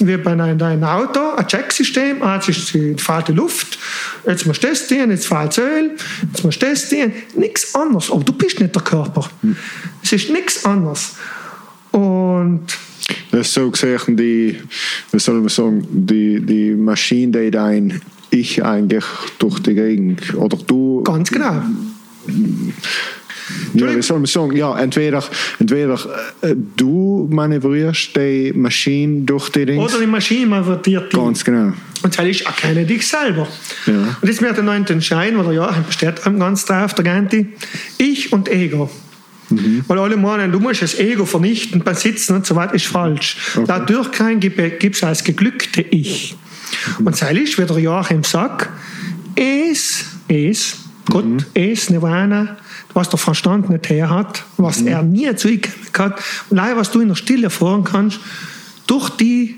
wie bei einem, einem Auto, ein Checksystem, ah, jetzt ist die fahrt die Luft, jetzt musst du das dienen, jetzt fällt das Öl, jetzt musst du das dienen, nichts anderes. Aber du bist nicht der Körper. Hm. Es ist nichts anderes. Und das ist so gesehen, die, wie soll man sagen, die, die Maschine, die dein Ich eigentlich durch die Gegend, oder du... Ganz genau. Ja, wie soll man sagen? Ja, entweder, entweder äh, du manövrierst die Maschine durch die Dings. Oder die Maschine manövriert dich. Ganz genau. Und das ist erkenne dich selber. Ja. Und jetzt wird der neunte entscheiden, oder ja, steht ganz drauf, der Ganti. Ich und Ego. Mhm. Weil alle meinen, du musst das Ego vernichten beim Sitzen und so weiter, ist falsch. Okay. Laut Durchkein gibt es als geglückte Ich. Mhm. Und das ist, wie der Joachim sagt, es, es, Gott, mhm. es, Nirvana, was der Verstand nicht her hat, was mhm. er nie zugegeben hat, und all was du in der Stille erfahren kannst, durch die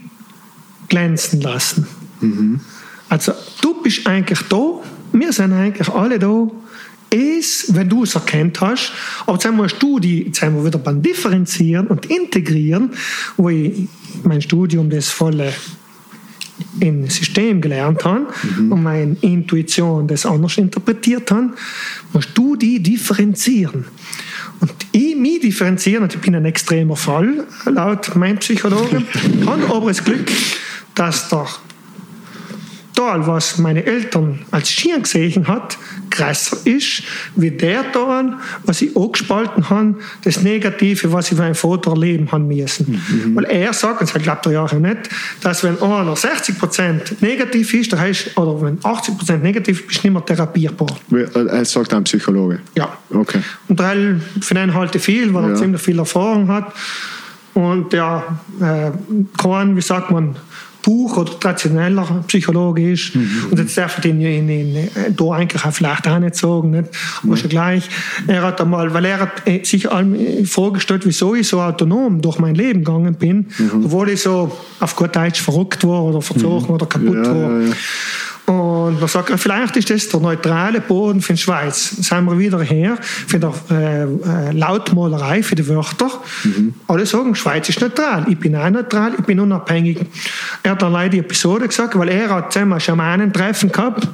glänzen lassen. Mhm. Also du bist eigentlich da, wir sind eigentlich alle da, es, wenn du es erkannt hast, aber jetzt musst du die, jetzt wir wieder beim Differenzieren und Integrieren, wo ich mein Studium das volle im System gelernt habe mhm. und meine Intuition das anders interpretiert habe, musst du die differenzieren. Und ich mich differenzieren, und ich bin ein extremer Fall, laut meinem Psychologen, habe aber das Glück, dass der Teil, was meine Eltern als Schier gesehen hat, größer ist, wie der Teil, was ich auch gespalten habe, das Negative, was ich für ein Foto erleben haben müssen. Mhm. Weil er sagt, und das glaubt er ja auch nicht, dass wenn einer 60% negativ ist, das heißt, oder wenn 80% negativ ist, bist du nicht mehr therapierbar. Er sagt ein Psychologe? Ja. Okay. Und weil für ihn halte viel, weil er ja. ziemlich viel Erfahrung hat. Und ja, äh, kann, wie sagt man, Buch oder traditioneller Psychologe ist. Mhm. Und jetzt darf ich den in, in, in, da eigentlich auch vielleicht auch nicht? Aber mhm. gleich, er hat einmal, weil er hat äh, sich allem vorgestellt, wieso ich so autonom durch mein Leben gegangen bin, mhm. obwohl ich so auf gut Deutsch verrückt war oder verzogen mhm. oder kaputt ja, war. Ja, ja. Und man sagt, vielleicht ist das der neutrale Boden für die Schweiz. Sind wir wieder her für die äh, äh, Lautmalerei, für die Wörter. Mhm. Alle sagen, Schweiz ist neutral. Ich bin auch neutral, ich bin unabhängig. Er hat allein die Episode gesagt, weil er hat zusammen Schamanentreffen gehabt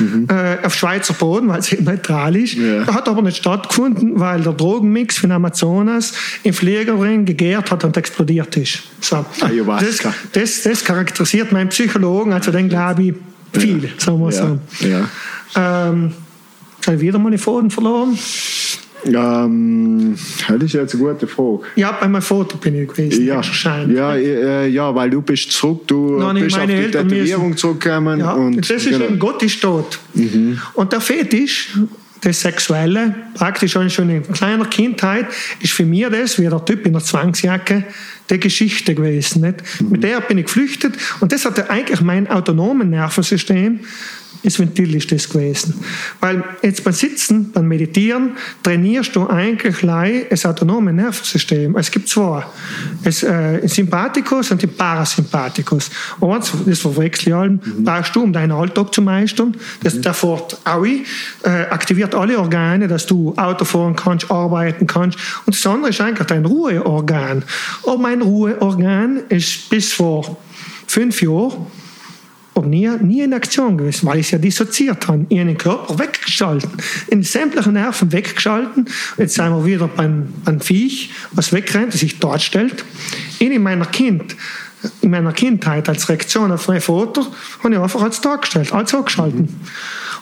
mhm. äh, auf Schweizer Boden, weil es neutral ist. Ja. Hat aber nicht stattgefunden, weil der Drogenmix von Amazonas im Flieger drin gegärt hat und explodiert ist. So. Das, das, das charakterisiert meinen Psychologen, also den glaube ich, viel, ja. sagen wir so. Ja. Ähm, habe ich wieder mal den Faden verloren? Ähm, das ist jetzt eine gute Frage. Ja, bei meinem Vater bin ich gewesen. Ja, ja, äh, ja, weil du bist zurück, du Nein, bist auf die Eltern Tätowierung zurückgekommen. Ja, und das ist genau. eben, Gott ist tot. Mhm. Und der Fetisch, das Sexuelle, praktisch schon in kleiner Kindheit, ist für mich das, wie der Typ in der Zwangsjacke, die Geschichte gewesen. Nicht? Mhm. Mit der bin ich geflüchtet und das hatte eigentlich mein autonomen Nervensystem das Ventil ist das gewesen. Weil jetzt beim Sitzen, beim Meditieren, trainierst du eigentlich das autonome Nervensystem. Es gibt zwei. Es, äh, den Sympathikus und den Parasympathikus. Eins, das verwechsel ich allem, mhm. brauchst du, um deinen Alltag zu meistern. Das, mhm. Fährt Aui, äh, aktiviert alle Organe, dass du Auto fahren kannst, arbeiten kannst. Und das andere ist eigentlich dein Ruheorgan. Und mein Ruheorgan ist bis vor fünf Jahren aber nie, nie in Aktion gewesen, weil ich es ja dissoziiert habe. Ich habe den Körper weggeschalten, in sämtlichen Nerven weggeschalten. Jetzt sind wir wieder beim, beim Viech, was wegrennt, das sich dort stellt. in meiner Kind, in meiner Kindheit als Reaktion auf meinen Vater, habe ich einfach als dargestellt, als angeschalten.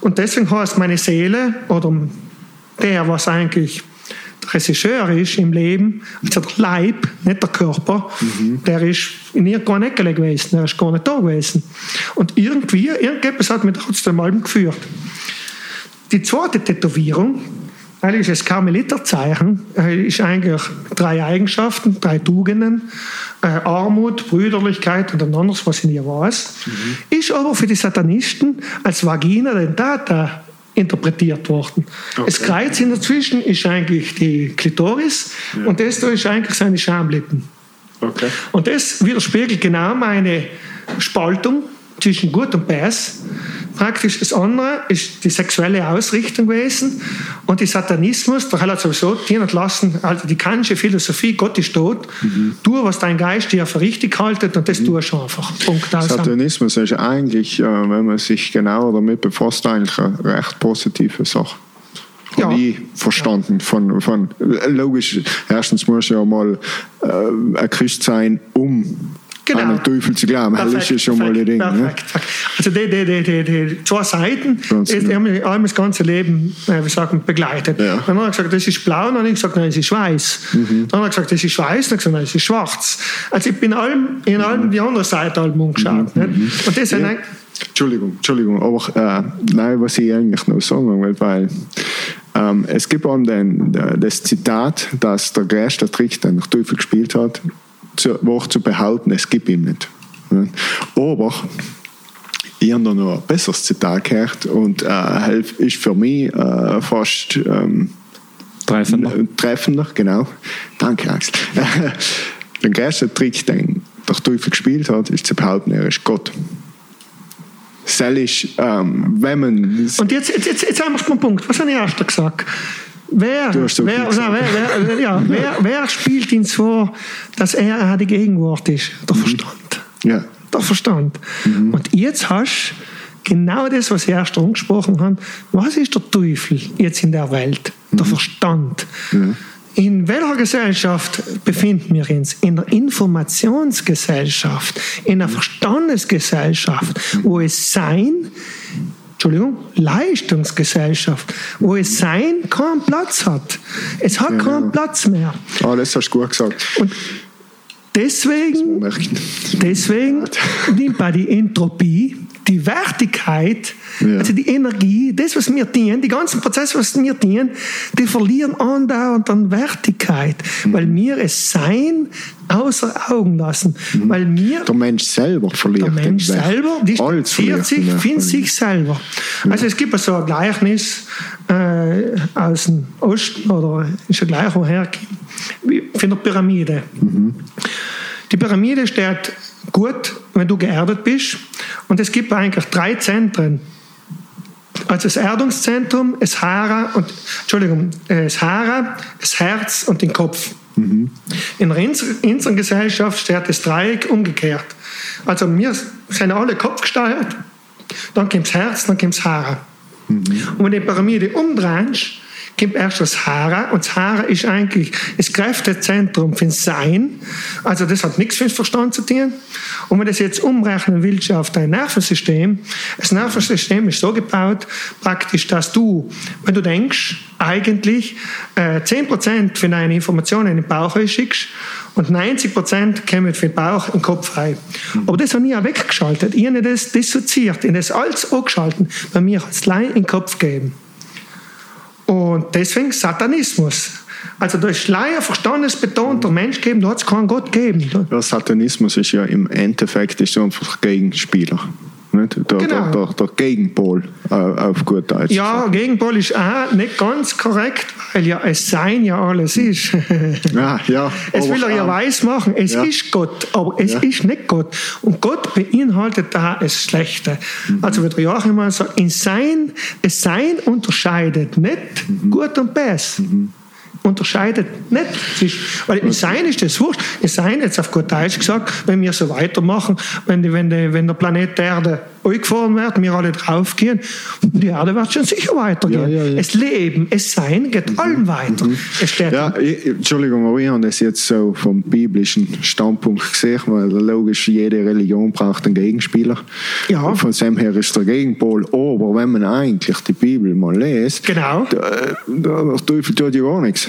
Und deswegen heißt meine Seele oder der, was eigentlich Regisseur ist im Leben, also der Leib, nicht der Körper, mhm. der ist in irgendeiner Ecke gewesen, der ist gar nicht da gewesen. Und irgendwie, irgendetwas hat mich trotzdem mal geführt. Die zweite Tätowierung, eigentlich das Karmeliterzeichen, äh, ist eigentlich drei Eigenschaften, drei Tugenden, äh, Armut, Brüderlichkeit und ein anderes, was ich nie weiß, mhm. ist aber für die Satanisten als Vagina Dentata interpretiert worden. Okay. Das Kreuz in dazwischen ist eigentlich die Klitoris ja. und das da ist eigentlich seine Schamlippen. Okay. Und das widerspiegelt genau meine Spaltung zwischen Gut und Bass. Praktisch das andere ist die sexuelle Ausrichtung gewesen und die Satanismus, der hat sowieso die lassen, also die kantische Philosophie, Gott ist tot, mhm. tu, was dein Geist dir für richtig haltet und das mhm. tust du einfach. Punkt. Satanismus ist eigentlich, äh, wenn man sich genauer damit befasst, eigentlich eine recht positive Sache. Ja. nie verstanden. Von, von, logisch, erstens muss ja mal äh, ein Christ sein, um genau. an den Teufel zu glauben. Perfekt, das ist schon mal ein Ding. Ne? Also die, die, die, die, zwei Seiten, Ganz die, die haben mich das ganze Leben äh, wie sagen, begleitet. Ja. Dann hat er gesagt, das ist blau, dann habe ich gesagt, nein, es ist weiß. Mhm. Dann hat er gesagt, das ist weiß, dann habe ich gesagt, nein, es ist schwarz. Also ich bin allem, in allem die andere Seite allem umgeschaut. Mhm. Und das ja. Entschuldigung, Entschuldigung, aber äh, nein, was ich eigentlich noch sagen will, weil ähm, es gibt auch den, das Zitat, dass der größte Trick, den der Teufel gespielt hat, zu, Woche zu behaupten, es gibt ihn nicht. Aber ich habe da noch ein besseres Zitat gehört und äh, ist für mich äh, fast ähm, treffender. treffender. Genau. Danke, Axel. der größte Trick, den der Teufel gespielt hat, ist zu behaupten, er ist Gott. Soll ich, ähm, wenn man. Und jetzt, jetzt, jetzt, jetzt haben wir den Punkt. Was habe ich erst gesagt? Wer, wer, na, wer, wer, ja, wer, wer, spielt ihn vor, dass er die Gegenwart ist? Der mhm. Verstand. Ja. Der Verstand. Mhm. Und jetzt hast du genau das, was wir erst angesprochen haben. Was ist der Teufel jetzt in der Welt? Der mhm. Verstand. Ja. In welcher Gesellschaft befinden wir uns? In der Informationsgesellschaft, in der mhm. Verstandesgesellschaft, wo es Sein Entschuldigung, Leistungsgesellschaft, wo es Sein keinen Platz hat. Es hat genau. keinen Platz mehr. Ah, das hast du gut gesagt. Und deswegen, deswegen nimmt bei die Entropie die Wertigkeit, ja. also die Energie, das, was wir tun, die ganzen Prozesse, was wir tun, die verlieren andauernd an Wertigkeit, mhm. weil wir es Sein außer Augen lassen. Mhm. Weil wir, der Mensch selber verliert. Der Mensch selber distanziert sich, findet sich selber. Ja. Also es gibt so ein Gleichnis äh, aus dem Osten, oder ist ja gleich woher, von der Pyramide. Mhm. Die Pyramide steht gut, wenn du geerdet bist. Und es gibt eigentlich drei Zentren. Also das Erdungszentrum, das Hara und Entschuldigung, äh, das Hara, das Herz und den Kopf. Mhm. In unserer Gesellschaft steht das Dreieck umgekehrt. Also wir sind alle kopfgesteuert, dann kommt das Herz, dann kommt das Hara. Mhm. Und wenn du die Pyramide umdrehst, kommt erst das Hara und das Hara ist eigentlich das Kräftezentrum für Sein. Also das hat nichts für den Verstand zu tun. Und wenn du das jetzt umrechnen willst auf dein Nervensystem, das Nervensystem ist so gebaut, praktisch, dass du, wenn du denkst, eigentlich äh, 10% von deinen Informationen in den Bauch schickst und 90% kommen für den Bauch in den Kopf rein. Aber das habe ich auch weggeschaltet. Ich habe das dissoziiert, ich habe das alles angeschaltet, bei mir als Lein in den Kopf gegeben. Und deswegen Satanismus. Also ist Schleier verstandesbetonter Mensch geben, da hat es keinen Gott geben. Der Satanismus ist ja im Endeffekt ist einfach Gegenspieler. Nicht? Der, Genau. der, der, der Gegenpol äh, auf gut Deutsch. Ja, Gegenpol ist auch nicht ganz korrekt, weil ja es Sein ja alles ist. Ja, ja. Es will er ja weiß machen, es ja. ist Gott, aber es Ja. ist nicht Gott. Und Gott beinhaltet da das Schlechte. Mhm. Also wie der Joachim mal sagt, in Sein, das Sein unterscheidet nicht Mhm. Gut und Böse. Unterscheidet nicht. Ist, weil im Sein ist das wurscht. Im Sein, jetzt auf gut Deutsch gesagt, wenn wir so weitermachen, wenn, die, wenn, die, wenn der Planet Erde eingefahren wird, wir alle draufgehen, die Erde wird schon sicher weitergehen. Ja, ja, ja. Es Leben, es Sein geht allen weiter. Es steht Ja, ich, Entschuldigung, aber ich habe das jetzt so vom biblischen Standpunkt gesehen, weil logisch jede Religion braucht einen Gegenspieler. Ja. Von dem her ist der Gegenpol. Aber wenn man eigentlich die Bibel mal liest, Genau. der, der Teufel tut ja gar nichts.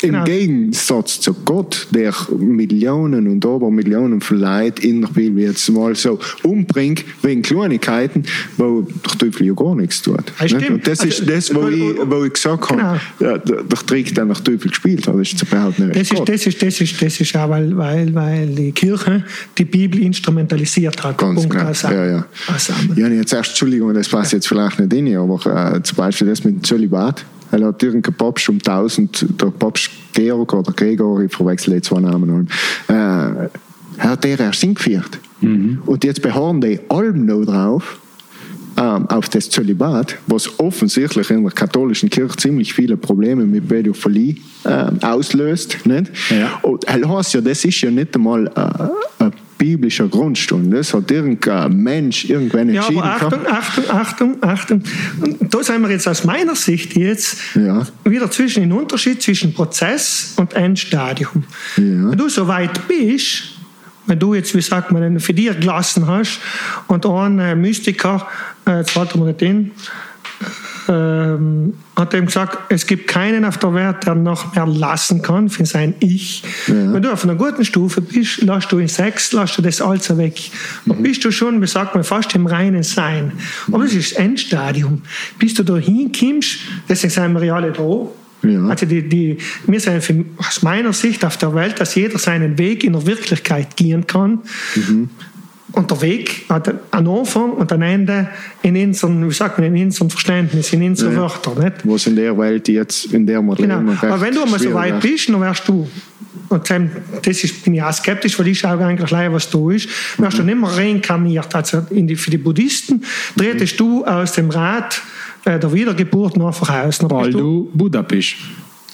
Genau. Im Gegensatz zu Gott, der Millionen und Abermillionen von Leuten in der Bibel jetzt mal so umbringt, wegen Kleinigkeiten, wo der Teufel ja gar nichts tut. Ja, stimmt. Und das ist Also, das, wo äh, ich, wo ich gesagt habe, Genau. ja, der, der Trick, den der Teufel gespielt hat, ist zu behaupten, Das ist das ist, das ist, das ist auch, weil, weil, weil die Kirche die Bibel instrumentalisiert hat. Ganz Punkt genau. Ja, ja. Ja, jetzt erst, Entschuldigung, das passt jetzt vielleicht nicht rein, aber äh, zum Beispiel das mit dem Zölibat. Er hat irgendein Papst um 1000, der Papst Georg oder Gregor, ich verwechsel jetzt zwei Namen, äh, er hat der erst hingeführt. Und jetzt beharren die allem noch drauf, ähm, auf das Zölibat, was offensichtlich in der katholischen Kirche ziemlich viele Probleme mit Pädophilie ähm, auslöst. Nicht? Ja. Und er ja, das ist ja nicht einmal äh, ein biblischer Grundstein. Das hat irgendein Mensch irgendwann Ja, entschieden. aber Achtung, Achtung, Achtung, Achtung. Und da sind wir jetzt aus meiner Sicht jetzt Ja. wieder zwischen den Unterschied zwischen Prozess und Endstadium. Ja. Wenn du so weit bist, wenn du jetzt, wie sagt man, für dir gelassen hast und ein Mystiker, äh, jetzt warten wir nicht hin, ähm, hat ihm gesagt, es gibt keinen auf der Welt, der noch mehr lassen kann für sein Ich. Ja. Wenn du auf einer guten Stufe bist, lässt du in Sex, lässt du das alles weg. Dann bist du schon, wie sagt man, fast im reinen Sein. Aber das ist das Endstadium. Bis du da hinkommst, deswegen sind wir ja alle da. Ja. Also die, die, wir sind für, aus meiner Sicht auf der Welt, dass jeder seinen Weg in der Wirklichkeit gehen kann. Und der Weg hat einen Anfang und ein Ende in unseren, wie sagt man, in unserem Verständnis, in unseren Ja. Wörtern. Nicht? Was in der Welt jetzt, in der wir Genau. leben, Aber wenn du einmal so weit ist. bist, dann wärst du, und das ist, bin ich auch skeptisch, weil ich schaue eigentlich gleich, was da ist, wärst du nicht mehr reinkarniert. Also die, für die Buddhisten tretest du aus dem Rat äh, der Wiedergeburt einfach aus. Dann Weil du Buddha bist.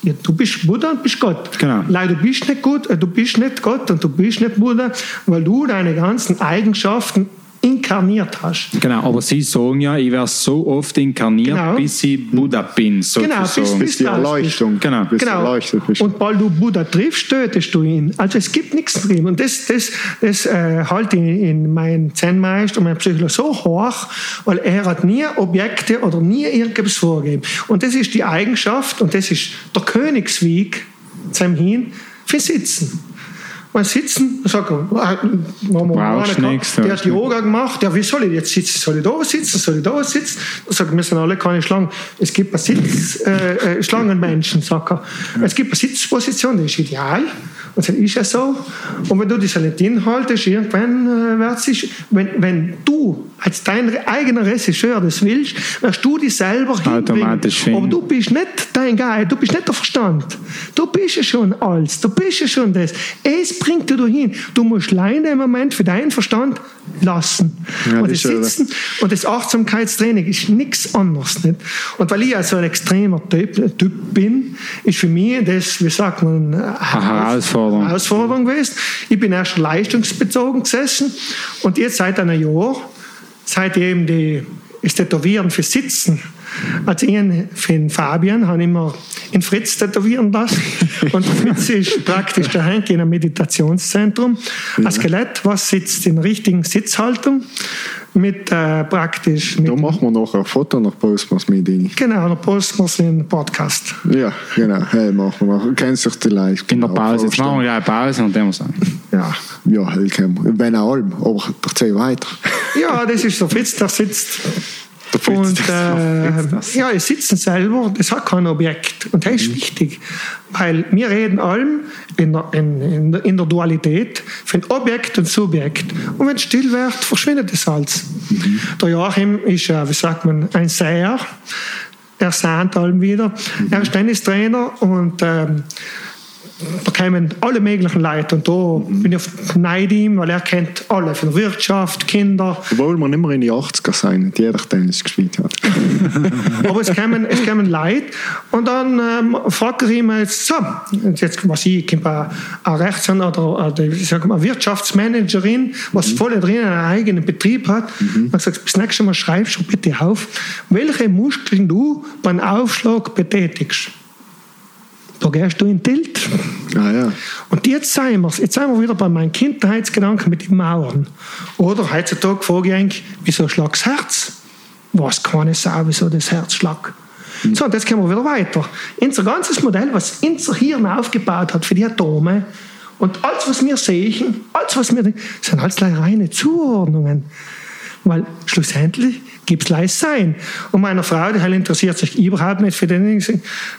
Ja, du bist Buddha und bist Gott. Genau. Du bist nicht Gott, äh, du bist nicht Gott und du bist nicht Buddha, weil du deine ganzen Eigenschaften inkarniert hast. Genau, aber sie sagen ja, ich werde so oft inkarniert, Genau. bis ich Buddha bin, Genau, sozusagen. bis- Bis die Erleuchtung. Genau. Bis Genau. erleuchtet bist. Und weil du Buddha triffst, tötest du ihn. Also es gibt nichts drin. Und das, das, das äh, halte ich in meinem Zen-Meister und meinem Psychologen so hoch, weil er hat nie Objekte oder nie irgendwas vorgegeben. Und das ist die Eigenschaft und das ist der Königsweg zum Hin für Sitzen. Mal sitzen, sag ah, wenn man Brauchst der hat Yoga gemacht, ja, wie soll ich jetzt sitzen? Soll ich da sitzen? Soll ich da sitzen? Sagt er, wir sind alle keine Schlangen. Es gibt eine Sitz, äh, äh, Schlangenmenschen, sagt er. Es gibt eine Sitzposition, die ist ideal. Und dann ist ja so. Und wenn du das nicht inhaltest, irgendwann äh, wird sich, wenn, wenn du als dein eigener Regisseur das willst, wirst du dich selber Automatisch hinbringen. Aber du bist nicht dein Geist, du bist nicht der Verstand. Du bist ja schon alles, du bist ja schon das. Es bringt dich dahin. Du musst leider im Moment für deinen Verstand lassen. Ja, und das ja- Sitzen und das Achtsamkeitstraining ist nichts anderes. Nicht? Und weil ich also ein extremer Typ, typ bin, ist für mich das, wie sagt man, eine Herausforderung. Herausforderung gewesen. Ich bin erst leistungsbezogen gesessen und jetzt seit einem Jahr, seit eben die, das Tätowieren für Sitzen, also ich den Fabian habe ich immer in Fritz tätowieren lassen. Und Fritz ist praktisch daheim in einem Meditationszentrum. Ein Skelett, was sitzt in der richtigen Sitzhaltung mit äh, praktisch mit Da machen wir noch ein Foto, noch posten wir es mit rein. Genau, dann posten wir es in den Podcast. Ja, genau. Hey, machen wir. noch. Kennst du die Leute? In der genau, Pause. Jetzt machen wir gleich eine Pause und dann sagen. Ja. Ja, wir. Wenn auch allem, aber erzähl weiter. ja, das ist der Fritz, der sitzt und äh, ja, das Sitzen selber, das hat kein Objekt. Und das ist Mhm. wichtig, weil wir reden allem in der, in, in, der- Dualität von Objekt und Subjekt. Und wenn es still wird, verschwindet das alles. Mhm. Der Joachim ist, ja, wie sagt man, ein Seher. Er sahnt allem wieder. Mhm. Er ist Tennistrainer und ähm, da kommen alle möglichen Leute und da bin ich auf Neid ihm, weil er kennt alle von Wirtschaft, Kinder, Obwohl man immer in die 80er sein, nicht jeder Tennis gespielt hat. Aber es kamen, es kamen Leute und dann ähm, fragt er ihn jetzt so, jetzt was ich, kommt eine, eine Rechts- oder eine, ich sag mal, Wirtschaftsmanagerin, was voll drin einen eigenen Betrieb hat. Dann sagt sie, das nächste Mal schreibst du bitte auf, welche Muskeln du beim Aufschlag betätigst. Da gehst du in Tilt. Ah, ja. Und jetzt sind wir jetzt sind wir wieder bei meinen Kindheitsgedanken mit den Mauern. Oder heutzutage frage ich eigentlich, wieso schlägt das Herz? Was keine Sau, wieso das Herz schlägt. So, und jetzt gehen wir wieder weiter. Unser ganzes Modell, was unser Hirn aufgebaut hat für die Atome, und alles, was wir sehen, alles, was wir sind alles reine Zuordnungen. Weil schlussendlich gibt es leicht sein. Und meine Frau, die halt interessiert sich überhaupt nicht für den.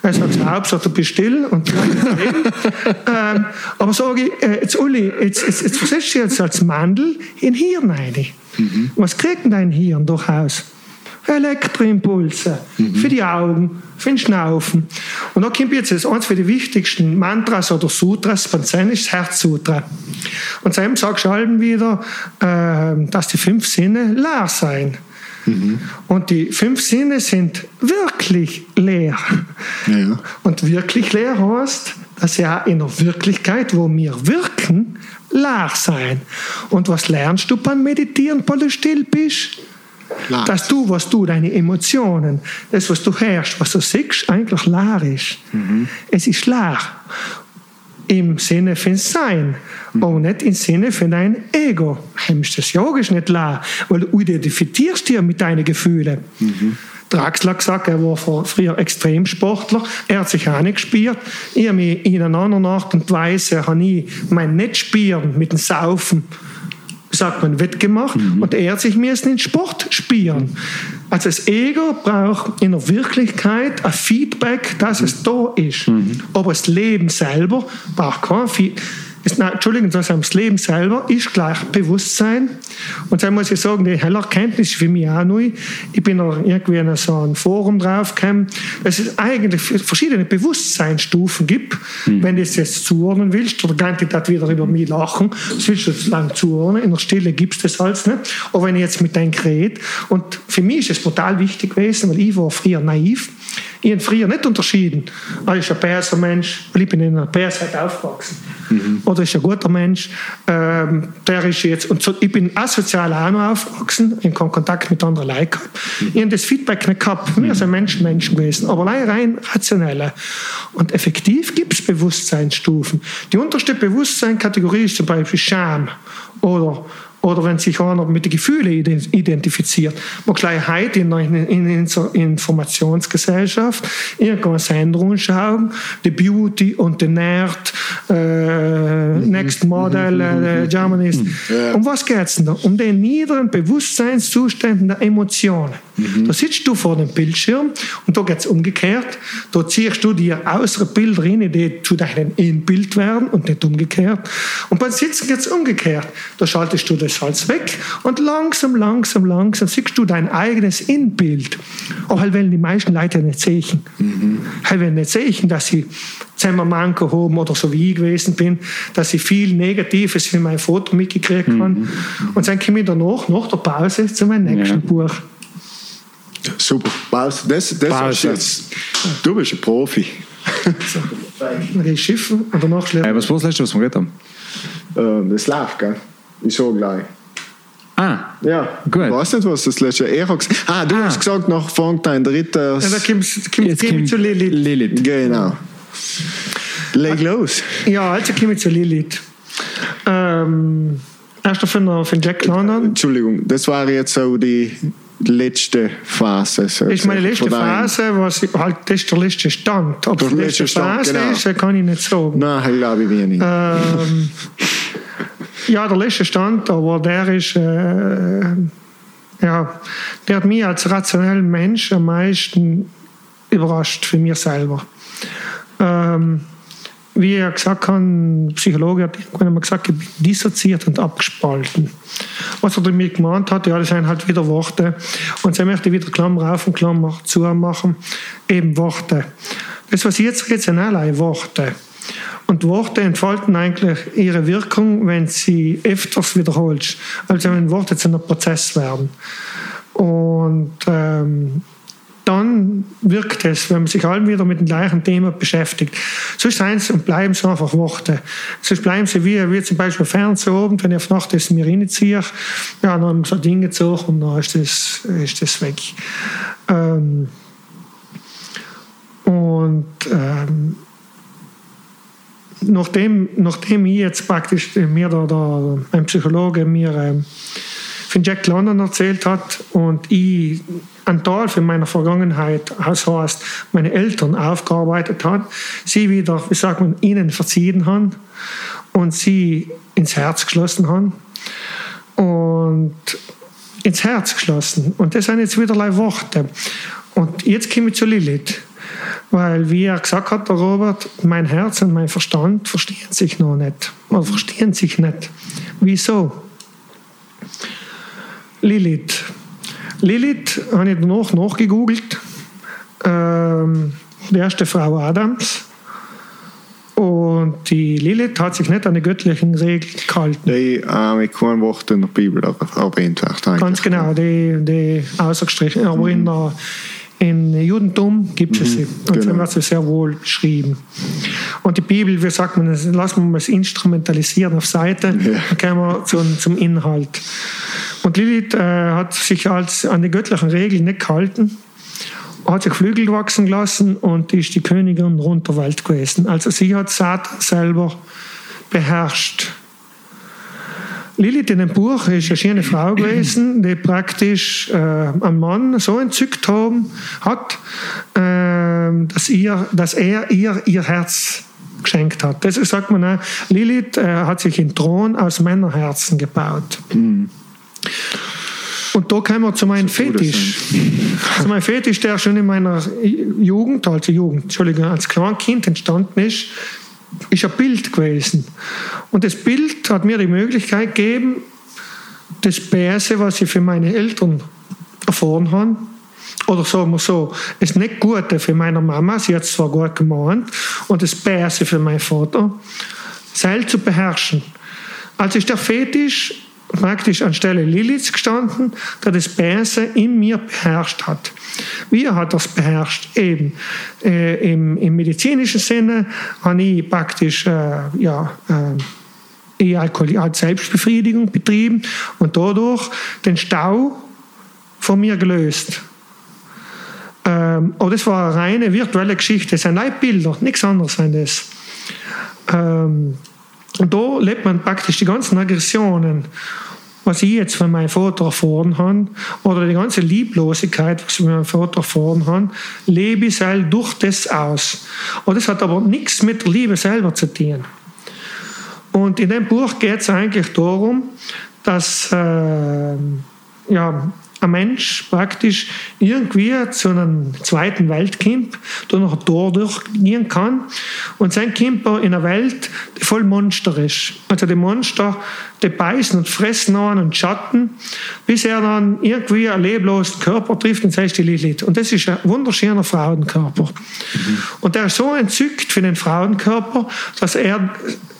Er sagt, Hauptsache, du bist still und ähm, Aber sage ich, äh, jetzt Uli, jetzt, jetzt, jetzt versetzt du jetzt als Mandel in Hirn rein. Was kriegt denn dein Hirn durchaus? Elektroimpulse für die Augen, für den Schnaufen. Und da kommt jetzt das eins für die wichtigsten Mantras oder Sutras, beim Zen ist das Herzsutra. Und sagst du allen wieder, äh, dass die fünf Sinne leer Und die fünf Sinne sind wirklich leer. Ja. Und wirklich leer heißt, dass ja in der Wirklichkeit, wo wir wirken, leer sein. Und was lernst du beim Meditieren, weil du still bist? Leer. Dass du, was du, deine Emotionen, das, was du hörst, was du siehst, eigentlich leer ist. Es ist leer. Im Sinne von Sein, aber nicht im Sinne von dein Ego. Hemmst das ist nicht leer, weil du identifizierst dich mit deinen Gefühlen. Draxler gesagt, er war früher Extremsportler, er hat sich auch nicht gespielt. Ich habe mich in einer anderen Art und Weise habe ich mein mit dem Saufen sagt man, wettgemacht und er hat sich müssen in Sport spielen. Also das Ego braucht in der Wirklichkeit ein Feedback, dass es da ist. Aber das Leben selber braucht kein Feedback. Es, nein, Entschuldigung, das, Leben selber ist gleich Bewusstsein. Und dann muss ich sagen, die helle Erkenntnis ist für mich auch neu. Ich bin noch irgendwie in so ein Forum draufgekommen, dass es eigentlich verschiedene Bewusstseinsstufen gibt. Wenn du es jetzt zuordnen willst, oder ich das wieder über mich lachen, das willst du zu lange zuordnen. In der Stille gibt es das alles nicht. Aber wenn ich jetzt mit deinem Gerät, und für mich ist es brutal wichtig gewesen, weil ich war früher naiv, ich habe früher nicht unterschieden. Ah, ist ein böser Mensch, weil ich bin in einer Bösheit aufgewachsen. Oder ist ein guter Mensch, ähm, der ist jetzt, und so, ich bin asozial auch noch aufgewachsen, in keinen Kontakt mit anderen Leuten gehabt. Ich habe das Feedback nicht gehabt. Wir sind Menschen, Menschen gewesen, aber rein rationelle. Und effektiv gibt es Bewusstseinsstufen. Die unterste Bewusstseinskategorie ist zum Beispiel Scham oder oder wenn sich einer mit den Gefühlen ident- identifiziert. Man gleich heute in einer Informationsgesellschaft irgendeine Sendung schauen, The Beauty und The Nerd, äh, Next Model, äh, Germanist. Um was geht es denn da? Um den niederen Bewusstseinszuständen der Emotionen. Da sitzt du vor dem Bildschirm und da geht es umgekehrt. Da ziehst du dir äußere Bilder rein, die zu deinem Inbild werden und nicht umgekehrt. Und beim Sitzen geht es umgekehrt. Da schaltest du das Salz weg und langsam, langsam, langsam siehst du dein eigenes Inbild. Aber halt, wenn die meisten Leute nicht sehen. Halt, wenn nicht sehen, dass sie zusammen Manko haben oder so wie ich gewesen bin, dass ich viel Negatives in mein Foto mitgekriegt habe. Und dann komme ich danach, nach der Pause, zu meinem nächsten Ja. Buch. Super. Pause. Das, das Pause. jetzt. Du bist ein Profi. Dann gehe ich schiffen und danach schläft Äh, was war das letzte, was wir geredet haben? Ähm, das läuft, gell? Ich so gleich. Ah, Ja, Gut. Ich weiß nicht, was das letzte gesagt. Ah, du Ah. hast gesagt, nach fängt ein dritter. Ja, da kommt jetzt kommt zu Lilith. Lilith. Genau. Leg los. Ja, also komme ich zu Lilith. Ähm, erst von, von Jack London. Entschuldigung, das war jetzt so die letzte Phase. So Das ist meine letzte Phase, was ich, halt, das ist der letzte Stand. Ob Der letzte letzte Stand, Phase genau. ist, kann ich nicht sagen. Nein, ich glaube ich wenig. Ähm, ja, der letzte Stand, aber der ist, äh, ja, der hat mich als rationellen Mensch am meisten überrascht für mich selber. Ähm, wie er gesagt hat, ein Psychologe hat irgendwann einmal gesagt, ich bin dissoziiert und abgespalten. Was er damit gemeint hat, ja, das sind halt wieder Worte. Und sie möchte wieder Klammer auf und Klammer zu machen, eben Worte. Das, was ich jetzt rede, sind allein Worte. Und Worte entfalten eigentlich ihre Wirkung, wenn sie öfters wiederholst. Also wenn Worte zu einem Prozess werden. Und ähm, dann wirkt es, wenn man sich allem wieder mit dem gleichen Thema beschäftigt. Sonst seien und bleiben es einfach Worte. Sonst bleiben sie wie, wie zum Beispiel Fernsehen oben, wenn ich auf Nacht das mir reinziehe, ja, dann haben so Dinge gezogen und dann ist das, ist das weg. Ähm, und ähm, nachdem, nachdem ich jetzt praktisch mir da, da ein Psychologe mir ähm, von Jack London erzählt hat und ich einen Teil von meiner Vergangenheit, das heißt meine Eltern aufgearbeitet hat, sie wieder, wie sagt man, ihnen verziehen haben und sie ins Herz geschlossen haben. Und ins Herz geschlossen. Und das sind jetzt wieder Worte. Und jetzt komme ich zu Lilith weil, wie er gesagt hat, der Robert, mein Herz und mein Verstand verstehen sich noch nicht. Oder verstehen sich nicht. Wieso? Lilith. Lilith habe ich danach nachgegoogelt. Ähm, die erste Frau Adams. Und die Lilith hat sich nicht an die göttlichen Regeln gehalten. Die äh, mit keinem Wort in der Bibel erwähnt wird. Ganz genau, die, die ausgestrichen. Aber in der im Judentum gibt es sie. Und genau. wird sie sehr wohl beschrieben. Und die Bibel, wie sagt man, lassen wir mal instrumentalisieren auf Seite, ja. dann kommen wir zum, zum Inhalt. Und Lilith äh, hat sich als an die göttlichen Regeln nicht gehalten, hat sich Flügel wachsen lassen und ist die Königin rund der Welt gewesen. Also sie hat Satan selber beherrscht. Lilith in dem Buch ist eine schöne Frau gewesen, die praktisch äh, einen Mann so entzückt haben, hat, äh, dass, ihr, dass er ihr ihr Herz geschenkt hat. Das sagt man auch, Lilith äh, hat sich einen Thron aus Männerherzen gebaut. Mhm. Und da kommen wir zu meinem Fetisch. Zu meinem Fetisch, der schon in meiner Jugend, also Jugend, Entschuldigung, als Kleinkind entstanden ist, ist ein Bild gewesen. Und das Bild hat mir die Möglichkeit gegeben, das Bärse, was ich für meine Eltern erfahren habe, oder sagen wir so, das nicht Gute für meine Mama, sie hat es zwar gut gemeint, und das Bärse für meinen Vater, Seil zu beherrschen. Also ist der Fetisch praktisch anstelle Liliths gestanden, der das Böse in mir beherrscht hat. Wie hat das beherrscht? Eben äh, im, im, medizinischen Sinne habe ich praktisch äh, ja, äh, Alkohol, Selbstbefriedigung betrieben und dadurch den Stau von mir gelöst. Ähm, aber das war eine reine virtuelle Geschichte. Das sind Leitbilder, nichts anderes sind das. Ähm, und da lebt man praktisch die ganzen Aggressionen, was ich jetzt von meinem Vater erfahren habe, oder die ganze Lieblosigkeit, was ich von meinem Vater erfahren habe, lebe ich selber durch das aus. Und das hat aber nichts mit der Liebe selber zu tun. Und in dem Buch geht es eigentlich darum, dass äh, ja, ein Mensch praktisch irgendwie zu einem zweiten Weltcamp da noch ein Tor durchgehen kann und sein Camper in einer Welt, die voll Monster ist. Also die Monster, die beißen und fressen an und schatten, bis er dann irgendwie einen leblosen Körper trifft und sagt die Lilith. Und das ist ein wunderschöner Frauenkörper. Mhm. Und er ist so entzückt für den Frauenkörper, dass er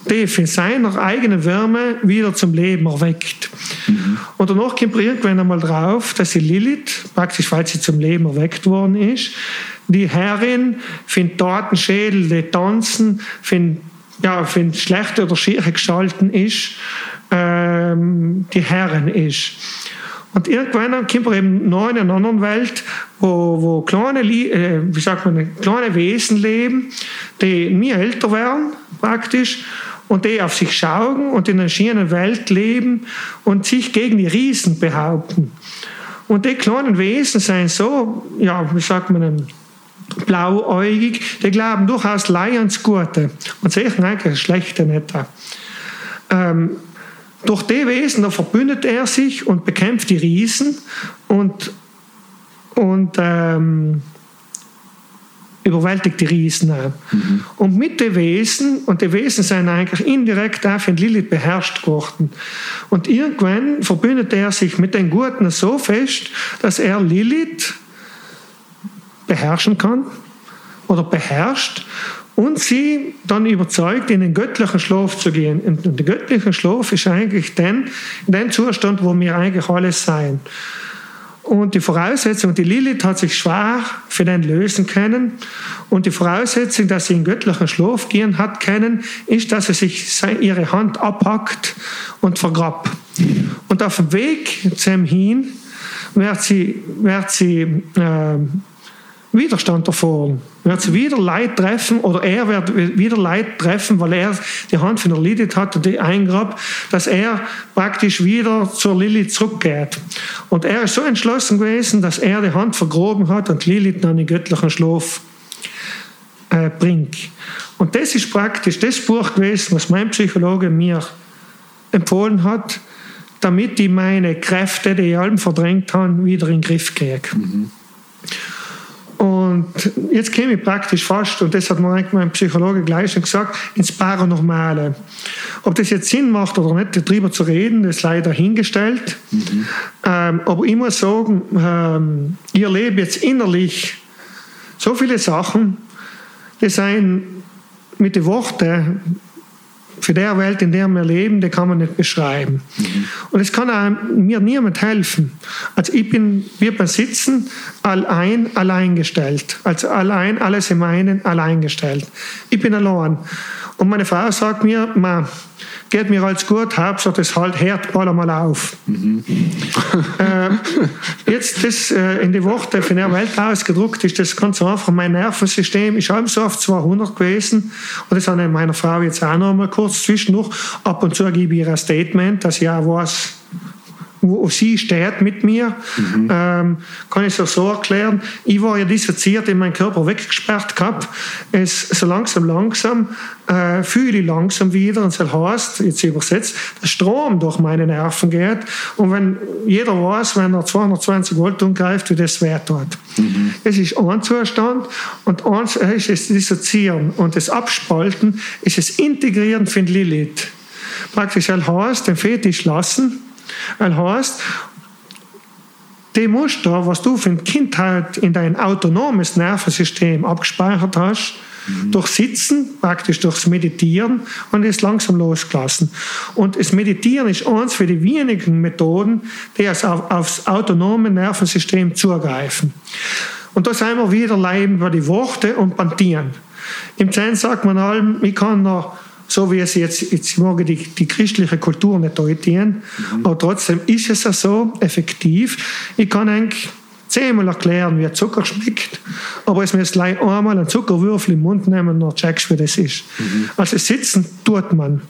die für seiner eigenen Wärme wieder zum Leben erweckt. Mhm. Und danach kommt er irgendwann einmal drauf, dass die Lilith, praktisch weil sie zum Leben erweckt worden ist, die Herrin für den Totenschädel, die tanzen, für, ja, für schlechte oder schiere Gestalten ist, ähm, die Herrin ist. Und irgendwann kommt er eben noch in einer anderen Welt, wo, wo kleine, äh, wie sagt man, kleine Wesen leben, die nie älter werden, praktisch, und die auf sich schauen und in einer schönen Welt leben und sich gegen die Riesen behaupten. Und die kleinen Wesen sind so, ja, wie sagt man, blauäugig, die glauben durchaus Leih ans Gute und sehen eigentlich Schlechte nicht. Ähm, durch die Wesen, verbündet er sich und bekämpft die Riesen und, und ähm, überwältigt die Riesen auch. Mhm. Und mit den Wesen, und die Wesen sind eigentlich indirekt auch von Lilith beherrscht geworden. Und irgendwann verbündet er sich mit den Guten so fest, dass er Lilith beherrschen kann oder beherrscht und sie dann überzeugt, in den göttlichen Schlaf zu gehen. Und der göttliche Schlaf ist eigentlich den, den Zustand, wo wir eigentlich alles sein. Und die Voraussetzung, die Lilith hat sich schwer für den lösen können. Und die Voraussetzung, dass sie in göttlichen Schlaf gehen hat können, ist, dass sie sich ihre Hand abhackt und vergrabt. Und auf dem Weg zu ihm hin wird sie, wird sie äh, Widerstand erfahren. Wird sie wieder Leid treffen oder er wird wieder Leid treffen, weil er die Hand von der Lilith hat und die eingrabt, dass er praktisch wieder zur Lilith zurückgeht. Und er ist so entschlossen gewesen, dass er die Hand vergroben hat und Lilith in göttlichen Schlaf äh, bringt. Und das ist praktisch das Buch gewesen, was mein Psychologe mir empfohlen hat, damit ich meine Kräfte, die ich allem verdrängt habe, wieder in den Griff kriege. Mhm. Und jetzt käme ich praktisch fast, und das hat mir mein Psychologe gleich schon gesagt, ins Paranormale. Ob das jetzt Sinn macht oder nicht, darüber zu reden, ist leider hingestellt. Mhm. Ähm, aber ich muss sagen, ähm, ich erlebe jetzt innerlich so viele Sachen, die sind mit den Worten für der Welt, in der wir leben, die kann man nicht beschreiben. Und es kann auch mir niemand helfen. Also ich bin, wir besitzen allein, alleingestellt. Also allein, alles im einen, alleingestellt. Ich bin allein. Und meine Frau sagt mir, man, geht mir als gut, Hauptsache das halt hört bald einmal auf. Mhm. äh, jetzt das äh, in die Worte von der Welt ausgedruckt ist das ganz einfach. Mein Nervensystem ist halb so auf 200 gewesen und das habe ich meiner Frau jetzt auch noch mal kurz zwischendurch. Ab und zu gebe ich ihr ein Statement, dass ich auch weiß, wo sie steht mit mir, mhm. ähm, kann ich es so erklären. Ich war ja dissoziiert in meinen Körper weggesperrt gehabt. Es, so langsam, langsam äh, fühle ich langsam wieder und das heißt, jetzt übersetzt, der Strom durch meine Nerven geht und wenn jeder weiß, wenn er 220 Volt umgreift, wie das wert tut. Mhm. Es ist ein Zustand und eins ist das Dissoziieren und das Abspalten ist das Integrieren von Lilith. Praktisch heißt, den Fetisch lassen, weil heißt, die Muster, was du von Kindheit in dein autonomes Nervensystem abgespeichert hast, mhm. durch Sitzen, praktisch durchs Meditieren und es langsam losgelassen. Und das Meditieren ist eins für die wenigen Methoden, die auf, aufs autonome Nervensystem zugreifen. Und da sind wir wieder leiden über die Worte und Pantieren. Im Zen sagt man allem, ich kann noch so wie es jetzt, jetzt mag die, die christliche Kultur nicht deuten, mhm. aber trotzdem ist es ja so effektiv. Ich kann eigentlich zehnmal erklären, wie Zucker schmeckt, aber es müsste einmal einen Zuckerwürfel im Mund nehmen und dann checkst wie das ist. Mhm. Also sitzen tut man.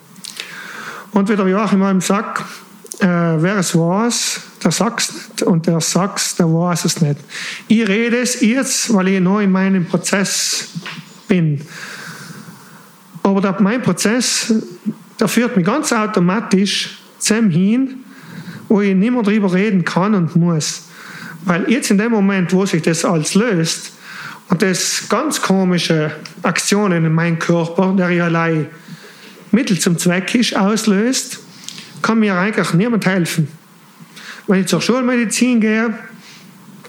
Und wie der Joachim einem sagt, äh, wer es weiß, der sagt es nicht und der sagt es, der weiß es nicht. Ich rede es jetzt, weil ich noch in meinem Prozess bin. Aber der, mein Prozess, der führt mich ganz automatisch zum hin, wo ich nicht mehr darüber reden kann und muss. Weil jetzt in dem Moment, wo sich das alles löst und das ganz komische Aktionen in meinem Körper, der ja allein Mittel zum Zweck ist, auslöst, kann mir eigentlich niemand helfen. Wenn ich zur Schulmedizin gehe,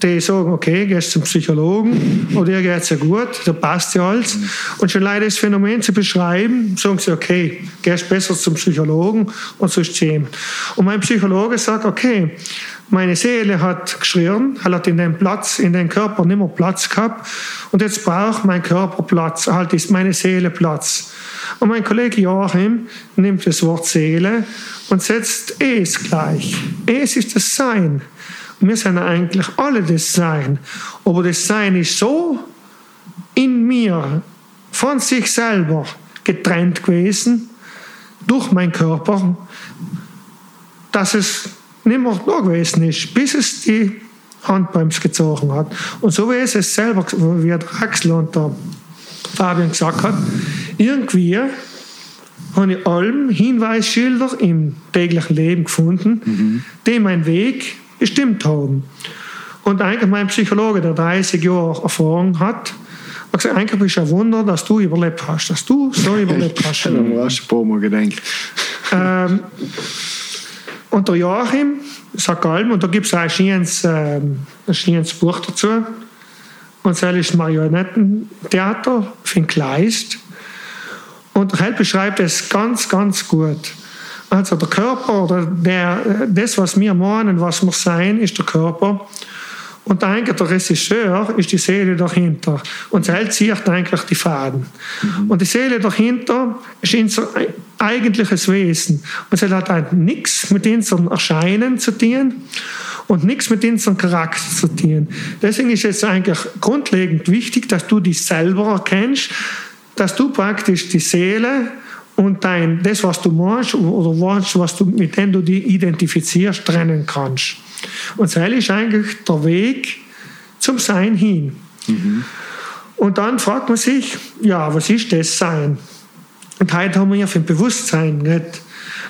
die sagen, okay, gehst zum Psychologen oder geht es ja gut, da passt ja alles. Und schon leider das Phänomen zu beschreiben, sagen sie, okay, gehst besser zum Psychologen und sonst zu jemand. Und mein Psychologe sagt, okay, meine Seele hat geschrien, hat in dem Platz, in den Körper nicht mehr Platz gehabt und jetzt braucht mein Körper Platz, halt ist meine Seele Platz. Und mein Kollege Joachim nimmt das Wort Seele und setzt es gleich. Es ist das Sein. Wir sind eigentlich alle das Sein. Aber das Sein ist so in mir von sich selber getrennt gewesen durch meinen Körper, dass es nicht mehr da gewesen ist, bis es die Handbremse gezogen hat. Und so wie es es selber, wie der Axel und der Fabian gesagt hat, irgendwie habe ich allem Hinweisschilder im täglichen Leben gefunden, mhm. die meinen Weg bestimmt haben. Und eigentlich mein Psychologe, der 30 Jahre Erfahrung hat, hat gesagt, eigentlich bist du ein Wunder, dass du überlebt hast, dass du so überlebt hast. hast du ein paar Mal gedacht. Ähm, und der Joachim sagt allem, und da gibt es auch ein schönes, ähm, ein schönes Buch dazu, und das ist Marionettentheater für Kleist. Und Held beschreibt es ganz, ganz gut. Also der Körper oder der, das, was wir meinen, was wir sein, ist der Körper. Und eigentlich der Regisseur ist die Seele dahinter. Und sie zieht eigentlich die Faden. Mhm. Und die Seele dahinter ist unser eigentliches Wesen. Und sie hat nichts mit unserem Erscheinen zu tun und nichts mit unserem Charakter zu tun. Deswegen ist es eigentlich grundlegend wichtig, dass du dich selber erkennst, dass du praktisch die Seele und dein, das, was du machst oder was du, mit dem du dich identifizierst, trennen kannst. Und das ist eigentlich der Weg zum Sein hin. Mhm. Und dann fragt man sich, ja, was ist das Sein? Und heute haben wir ja für Bewusstsein geredet.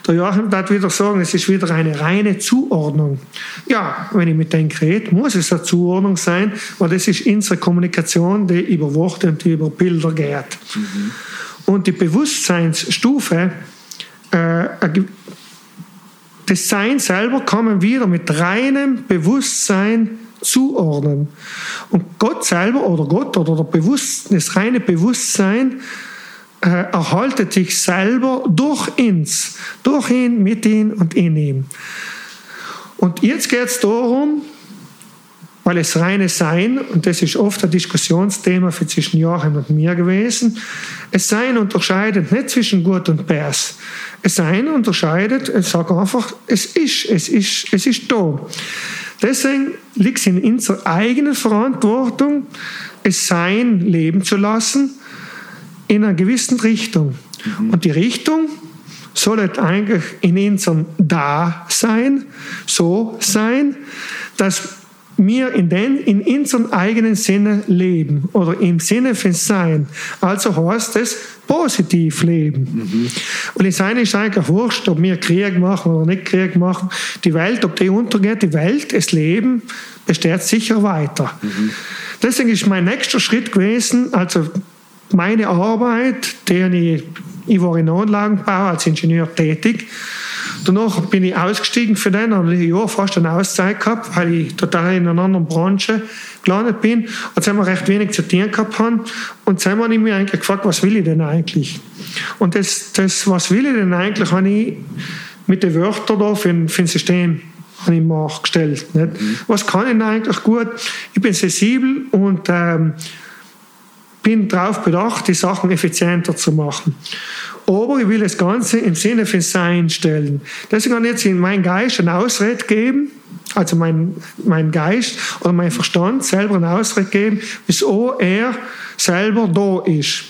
Der Joachim hat wieder sagen, es ist wieder eine reine Zuordnung. Ja, wenn ich mit dem rede, muss es eine Zuordnung sein, weil das ist unsere Kommunikation, die über Worte und über Bilder geht. Mhm. Und die Bewusstseinsstufe, äh, das Sein selber kann man wieder mit reinem Bewusstsein zuordnen. Und Gott selber oder Gott oder das reine Bewusstsein äh, erhaltet sich selber durch uns, durch ihn, mit ihm und in ihm. Und jetzt geht es darum, weil es reine Sein, und das ist oft ein Diskussionsthema für zwischen Joachim und mir gewesen, es Sein unterscheidet nicht zwischen Gut und Bös. Es Sein unterscheidet, es sagt einfach, es ist, es ist, es ist da. Deswegen liegt es in unserer eigenen Verantwortung, es Sein leben zu lassen, in einer gewissen Richtung. Mhm. Und die Richtung soll eigentlich in unserem Dasein so sein, dass wir in, den, in unserem eigenen Sinne leben oder im Sinne von Sein. Also heißt es positiv leben. Mhm. Und es ist eigentlich wurscht, ob wir Krieg machen oder nicht Krieg machen. Die Welt, ob die untergeht, die Welt, das Leben besteht sicher weiter. Mhm. Deswegen ist mein nächster Schritt gewesen, also meine Arbeit, die ich, ich war in Anlagenbau als Ingenieur tätig, Danach bin ich ausgestiegen für den, habe ich Jahr fast eine Auszeit gehabt, weil ich total in einer anderen Branche gelandet bin. Und haben wir recht wenig zu tun gehabt haben. Und jetzt habe ich mich eigentlich gefragt, was will ich denn eigentlich? Und das, das was will ich denn eigentlich, habe ich mit den Wörtern da für, für ein System habe ich mir gestellt. Nicht? Mhm. Was kann ich denn eigentlich gut? Ich bin sensibel und ähm, bin darauf bedacht, die Sachen effizienter zu machen aber ich will das Ganze im Sinne von Sein stellen. Deswegen kann ich jetzt in meinen Geist eine Ausrede geben, also mein, mein Geist oder mein Verstand selber eine Ausrede geben, wieso er selber da ist.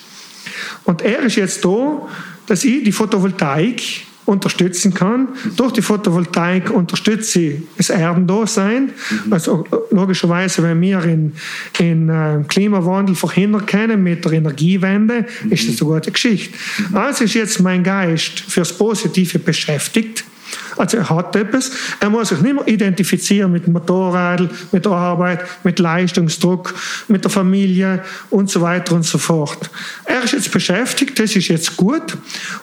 Und er ist jetzt da, dass ich die Photovoltaik unterstützen kann. Durch die Photovoltaik unterstütze ich das Erdendasein. Mhm. Also logischerweise, wenn wir in, in äh, Klimawandel verhindern können mit der Energiewende, mhm. ist das eine gute Geschichte. Mhm. Also ist jetzt mein Geist fürs Positive beschäftigt. Also er hat etwas. Er muss sich nicht mehr identifizieren mit dem Motorrad, mit der Arbeit, mit Leistungsdruck, mit der Familie und so weiter und so fort. Er ist jetzt beschäftigt, das ist jetzt gut.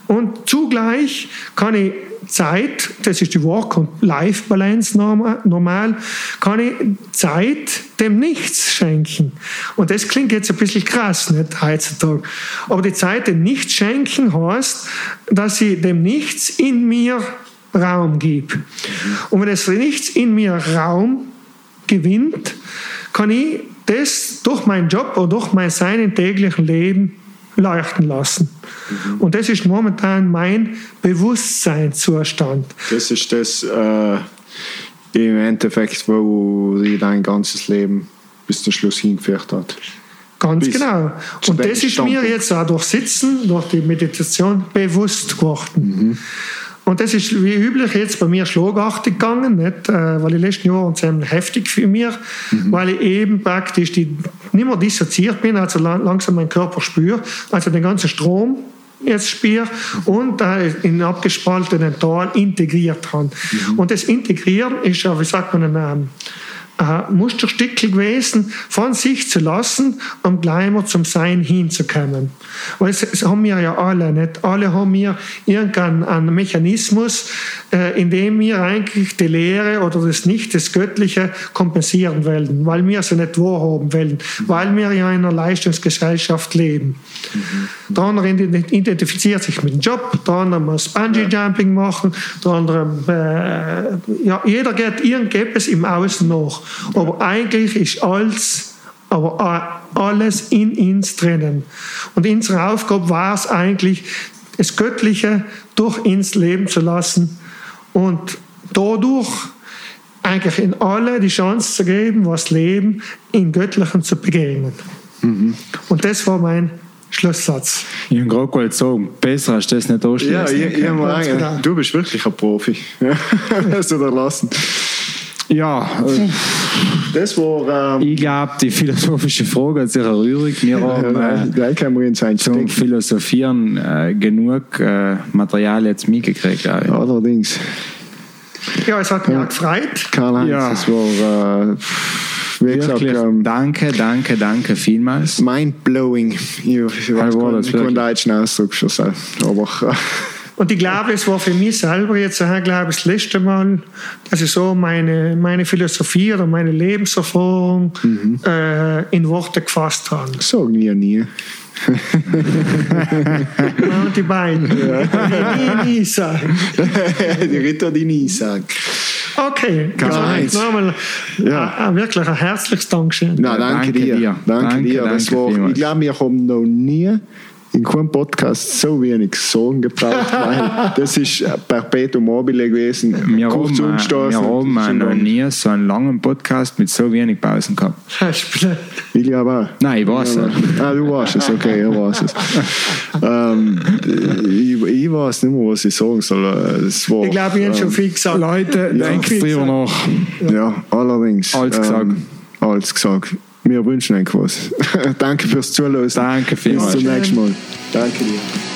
Und zugleich kann ich Zeit, das ist die Work- und Life-Balance normal, kann ich Zeit dem Nichts schenken. Und das klingt jetzt ein bisschen krass, nicht heutzutage. Aber die Zeit dem Nichts schenken heißt, dass ich dem Nichts in mir Raum gebe. Und wenn es nichts in mir Raum gewinnt, kann ich das durch meinen Job oder durch mein Sein im täglichen Leben leuchten lassen. Mhm. Und das ist momentan mein Bewusstseinszustand. Das ist das äh, im Endeffekt, wo dir dein ganzes Leben bis zum Schluss hingeführt hat. Ganz bis genau. Und das ist mir jetzt auch durch Sitzen, durch die Meditation bewusst geworden. Mhm. Und das ist wie üblich jetzt bei mir schlagartig gegangen, nicht? Äh, weil die letzten Jahre ziemlich heftig für mich, mhm. weil ich eben praktisch die, nicht mehr dissoziiert bin, also langsam meinen Körper spüre, also den ganzen Strom jetzt spüre und äh, in abgespaltenen Tal integriert haben. Und das Integrieren ist ja, wie sagt man, ein äh, Musterstück gewesen, von sich zu lassen, um gleich mal zum Sein hinzukommen. Weil es haben wir ja alle nicht. Alle haben wir irgendeinen Mechanismus, äh, in dem wir eigentlich die Lehre oder das Nicht, das Göttliche kompensieren wollen, weil wir sie nicht wahrhaben wollen, weil wir ja in einer Leistungsgesellschaft leben. Mhm. Der andere identifiziert sich mit dem Job, der andere muss Bungee-Jumping machen, der andere, äh, ja, jeder geht irgendetwas im Außen nach. Aber eigentlich ist alles, aber alles in uns drinnen. Und unsere Aufgabe war es eigentlich, das Göttliche durch uns leben zu lassen und dadurch eigentlich in alle die Chance zu geben, was Leben in Göttlichen zu begegnen. Mhm. Und das war mein Schlusssatz. Ich habe gerade gewollt sagen, besser hast du das nicht ausschließen. Ja, ich, ich genau. du bist wirklich ein Profi. Hast du da lassen. Ja, äh, das war. Ähm, ich glaube, die philosophische Frage hat sich errührt. Wir haben äh, zum Philosophieren äh, genug äh, Material jetzt mitgekriegt. Ja. Allerdings. Ja, es hat mich ja. gefreut. Karl-Heinz, ja. es war. Äh, wie gesagt, ähm, danke, danke, danke vielmals. Mindblowing. Ich, ich weiß gar nicht, wie deutschen Ausdruck schon sagen. Aber. Und ich glaube, es war für mich selber jetzt, glaube ich, das letzte Mal, dass ich so meine, meine Philosophie oder meine Lebenserfahrung mhm. äh, in Worte gefasst habe. Sagen wir nie. und die beiden. Ja. Nie die Ritter, die nie sagen. Okay, Karl-Heinz. Nochmal ja. wirklich ein herzliches Dankeschön. Na, danke, danke dir. dir. Danke, danke dir. Das danke war, ich glaube, wir haben noch nie in keinem Podcast so wenig Sorgen gebraucht, weil das ist Perpetuum mobile gewesen. Wir haben, wir haben noch nie so einen langen Podcast mit so wenig Pausen gehabt. Ich glaube auch. Nein, ich weiß es. Ah, du weißt es, okay, ich weiß es. ähm, ich, ich, weiß nicht mehr, was ich sagen soll. War, ich glaube, ich habe ähm, schon viel gesagt. Leute, ja, denkt drüber nach. Ja, allerdings. Alles gesagt. Ähm, alles gesagt. Wir wünschen euch was. Danke fürs Zuhören. Danke vielmals. Bis zum nächsten Mal. Danke dir.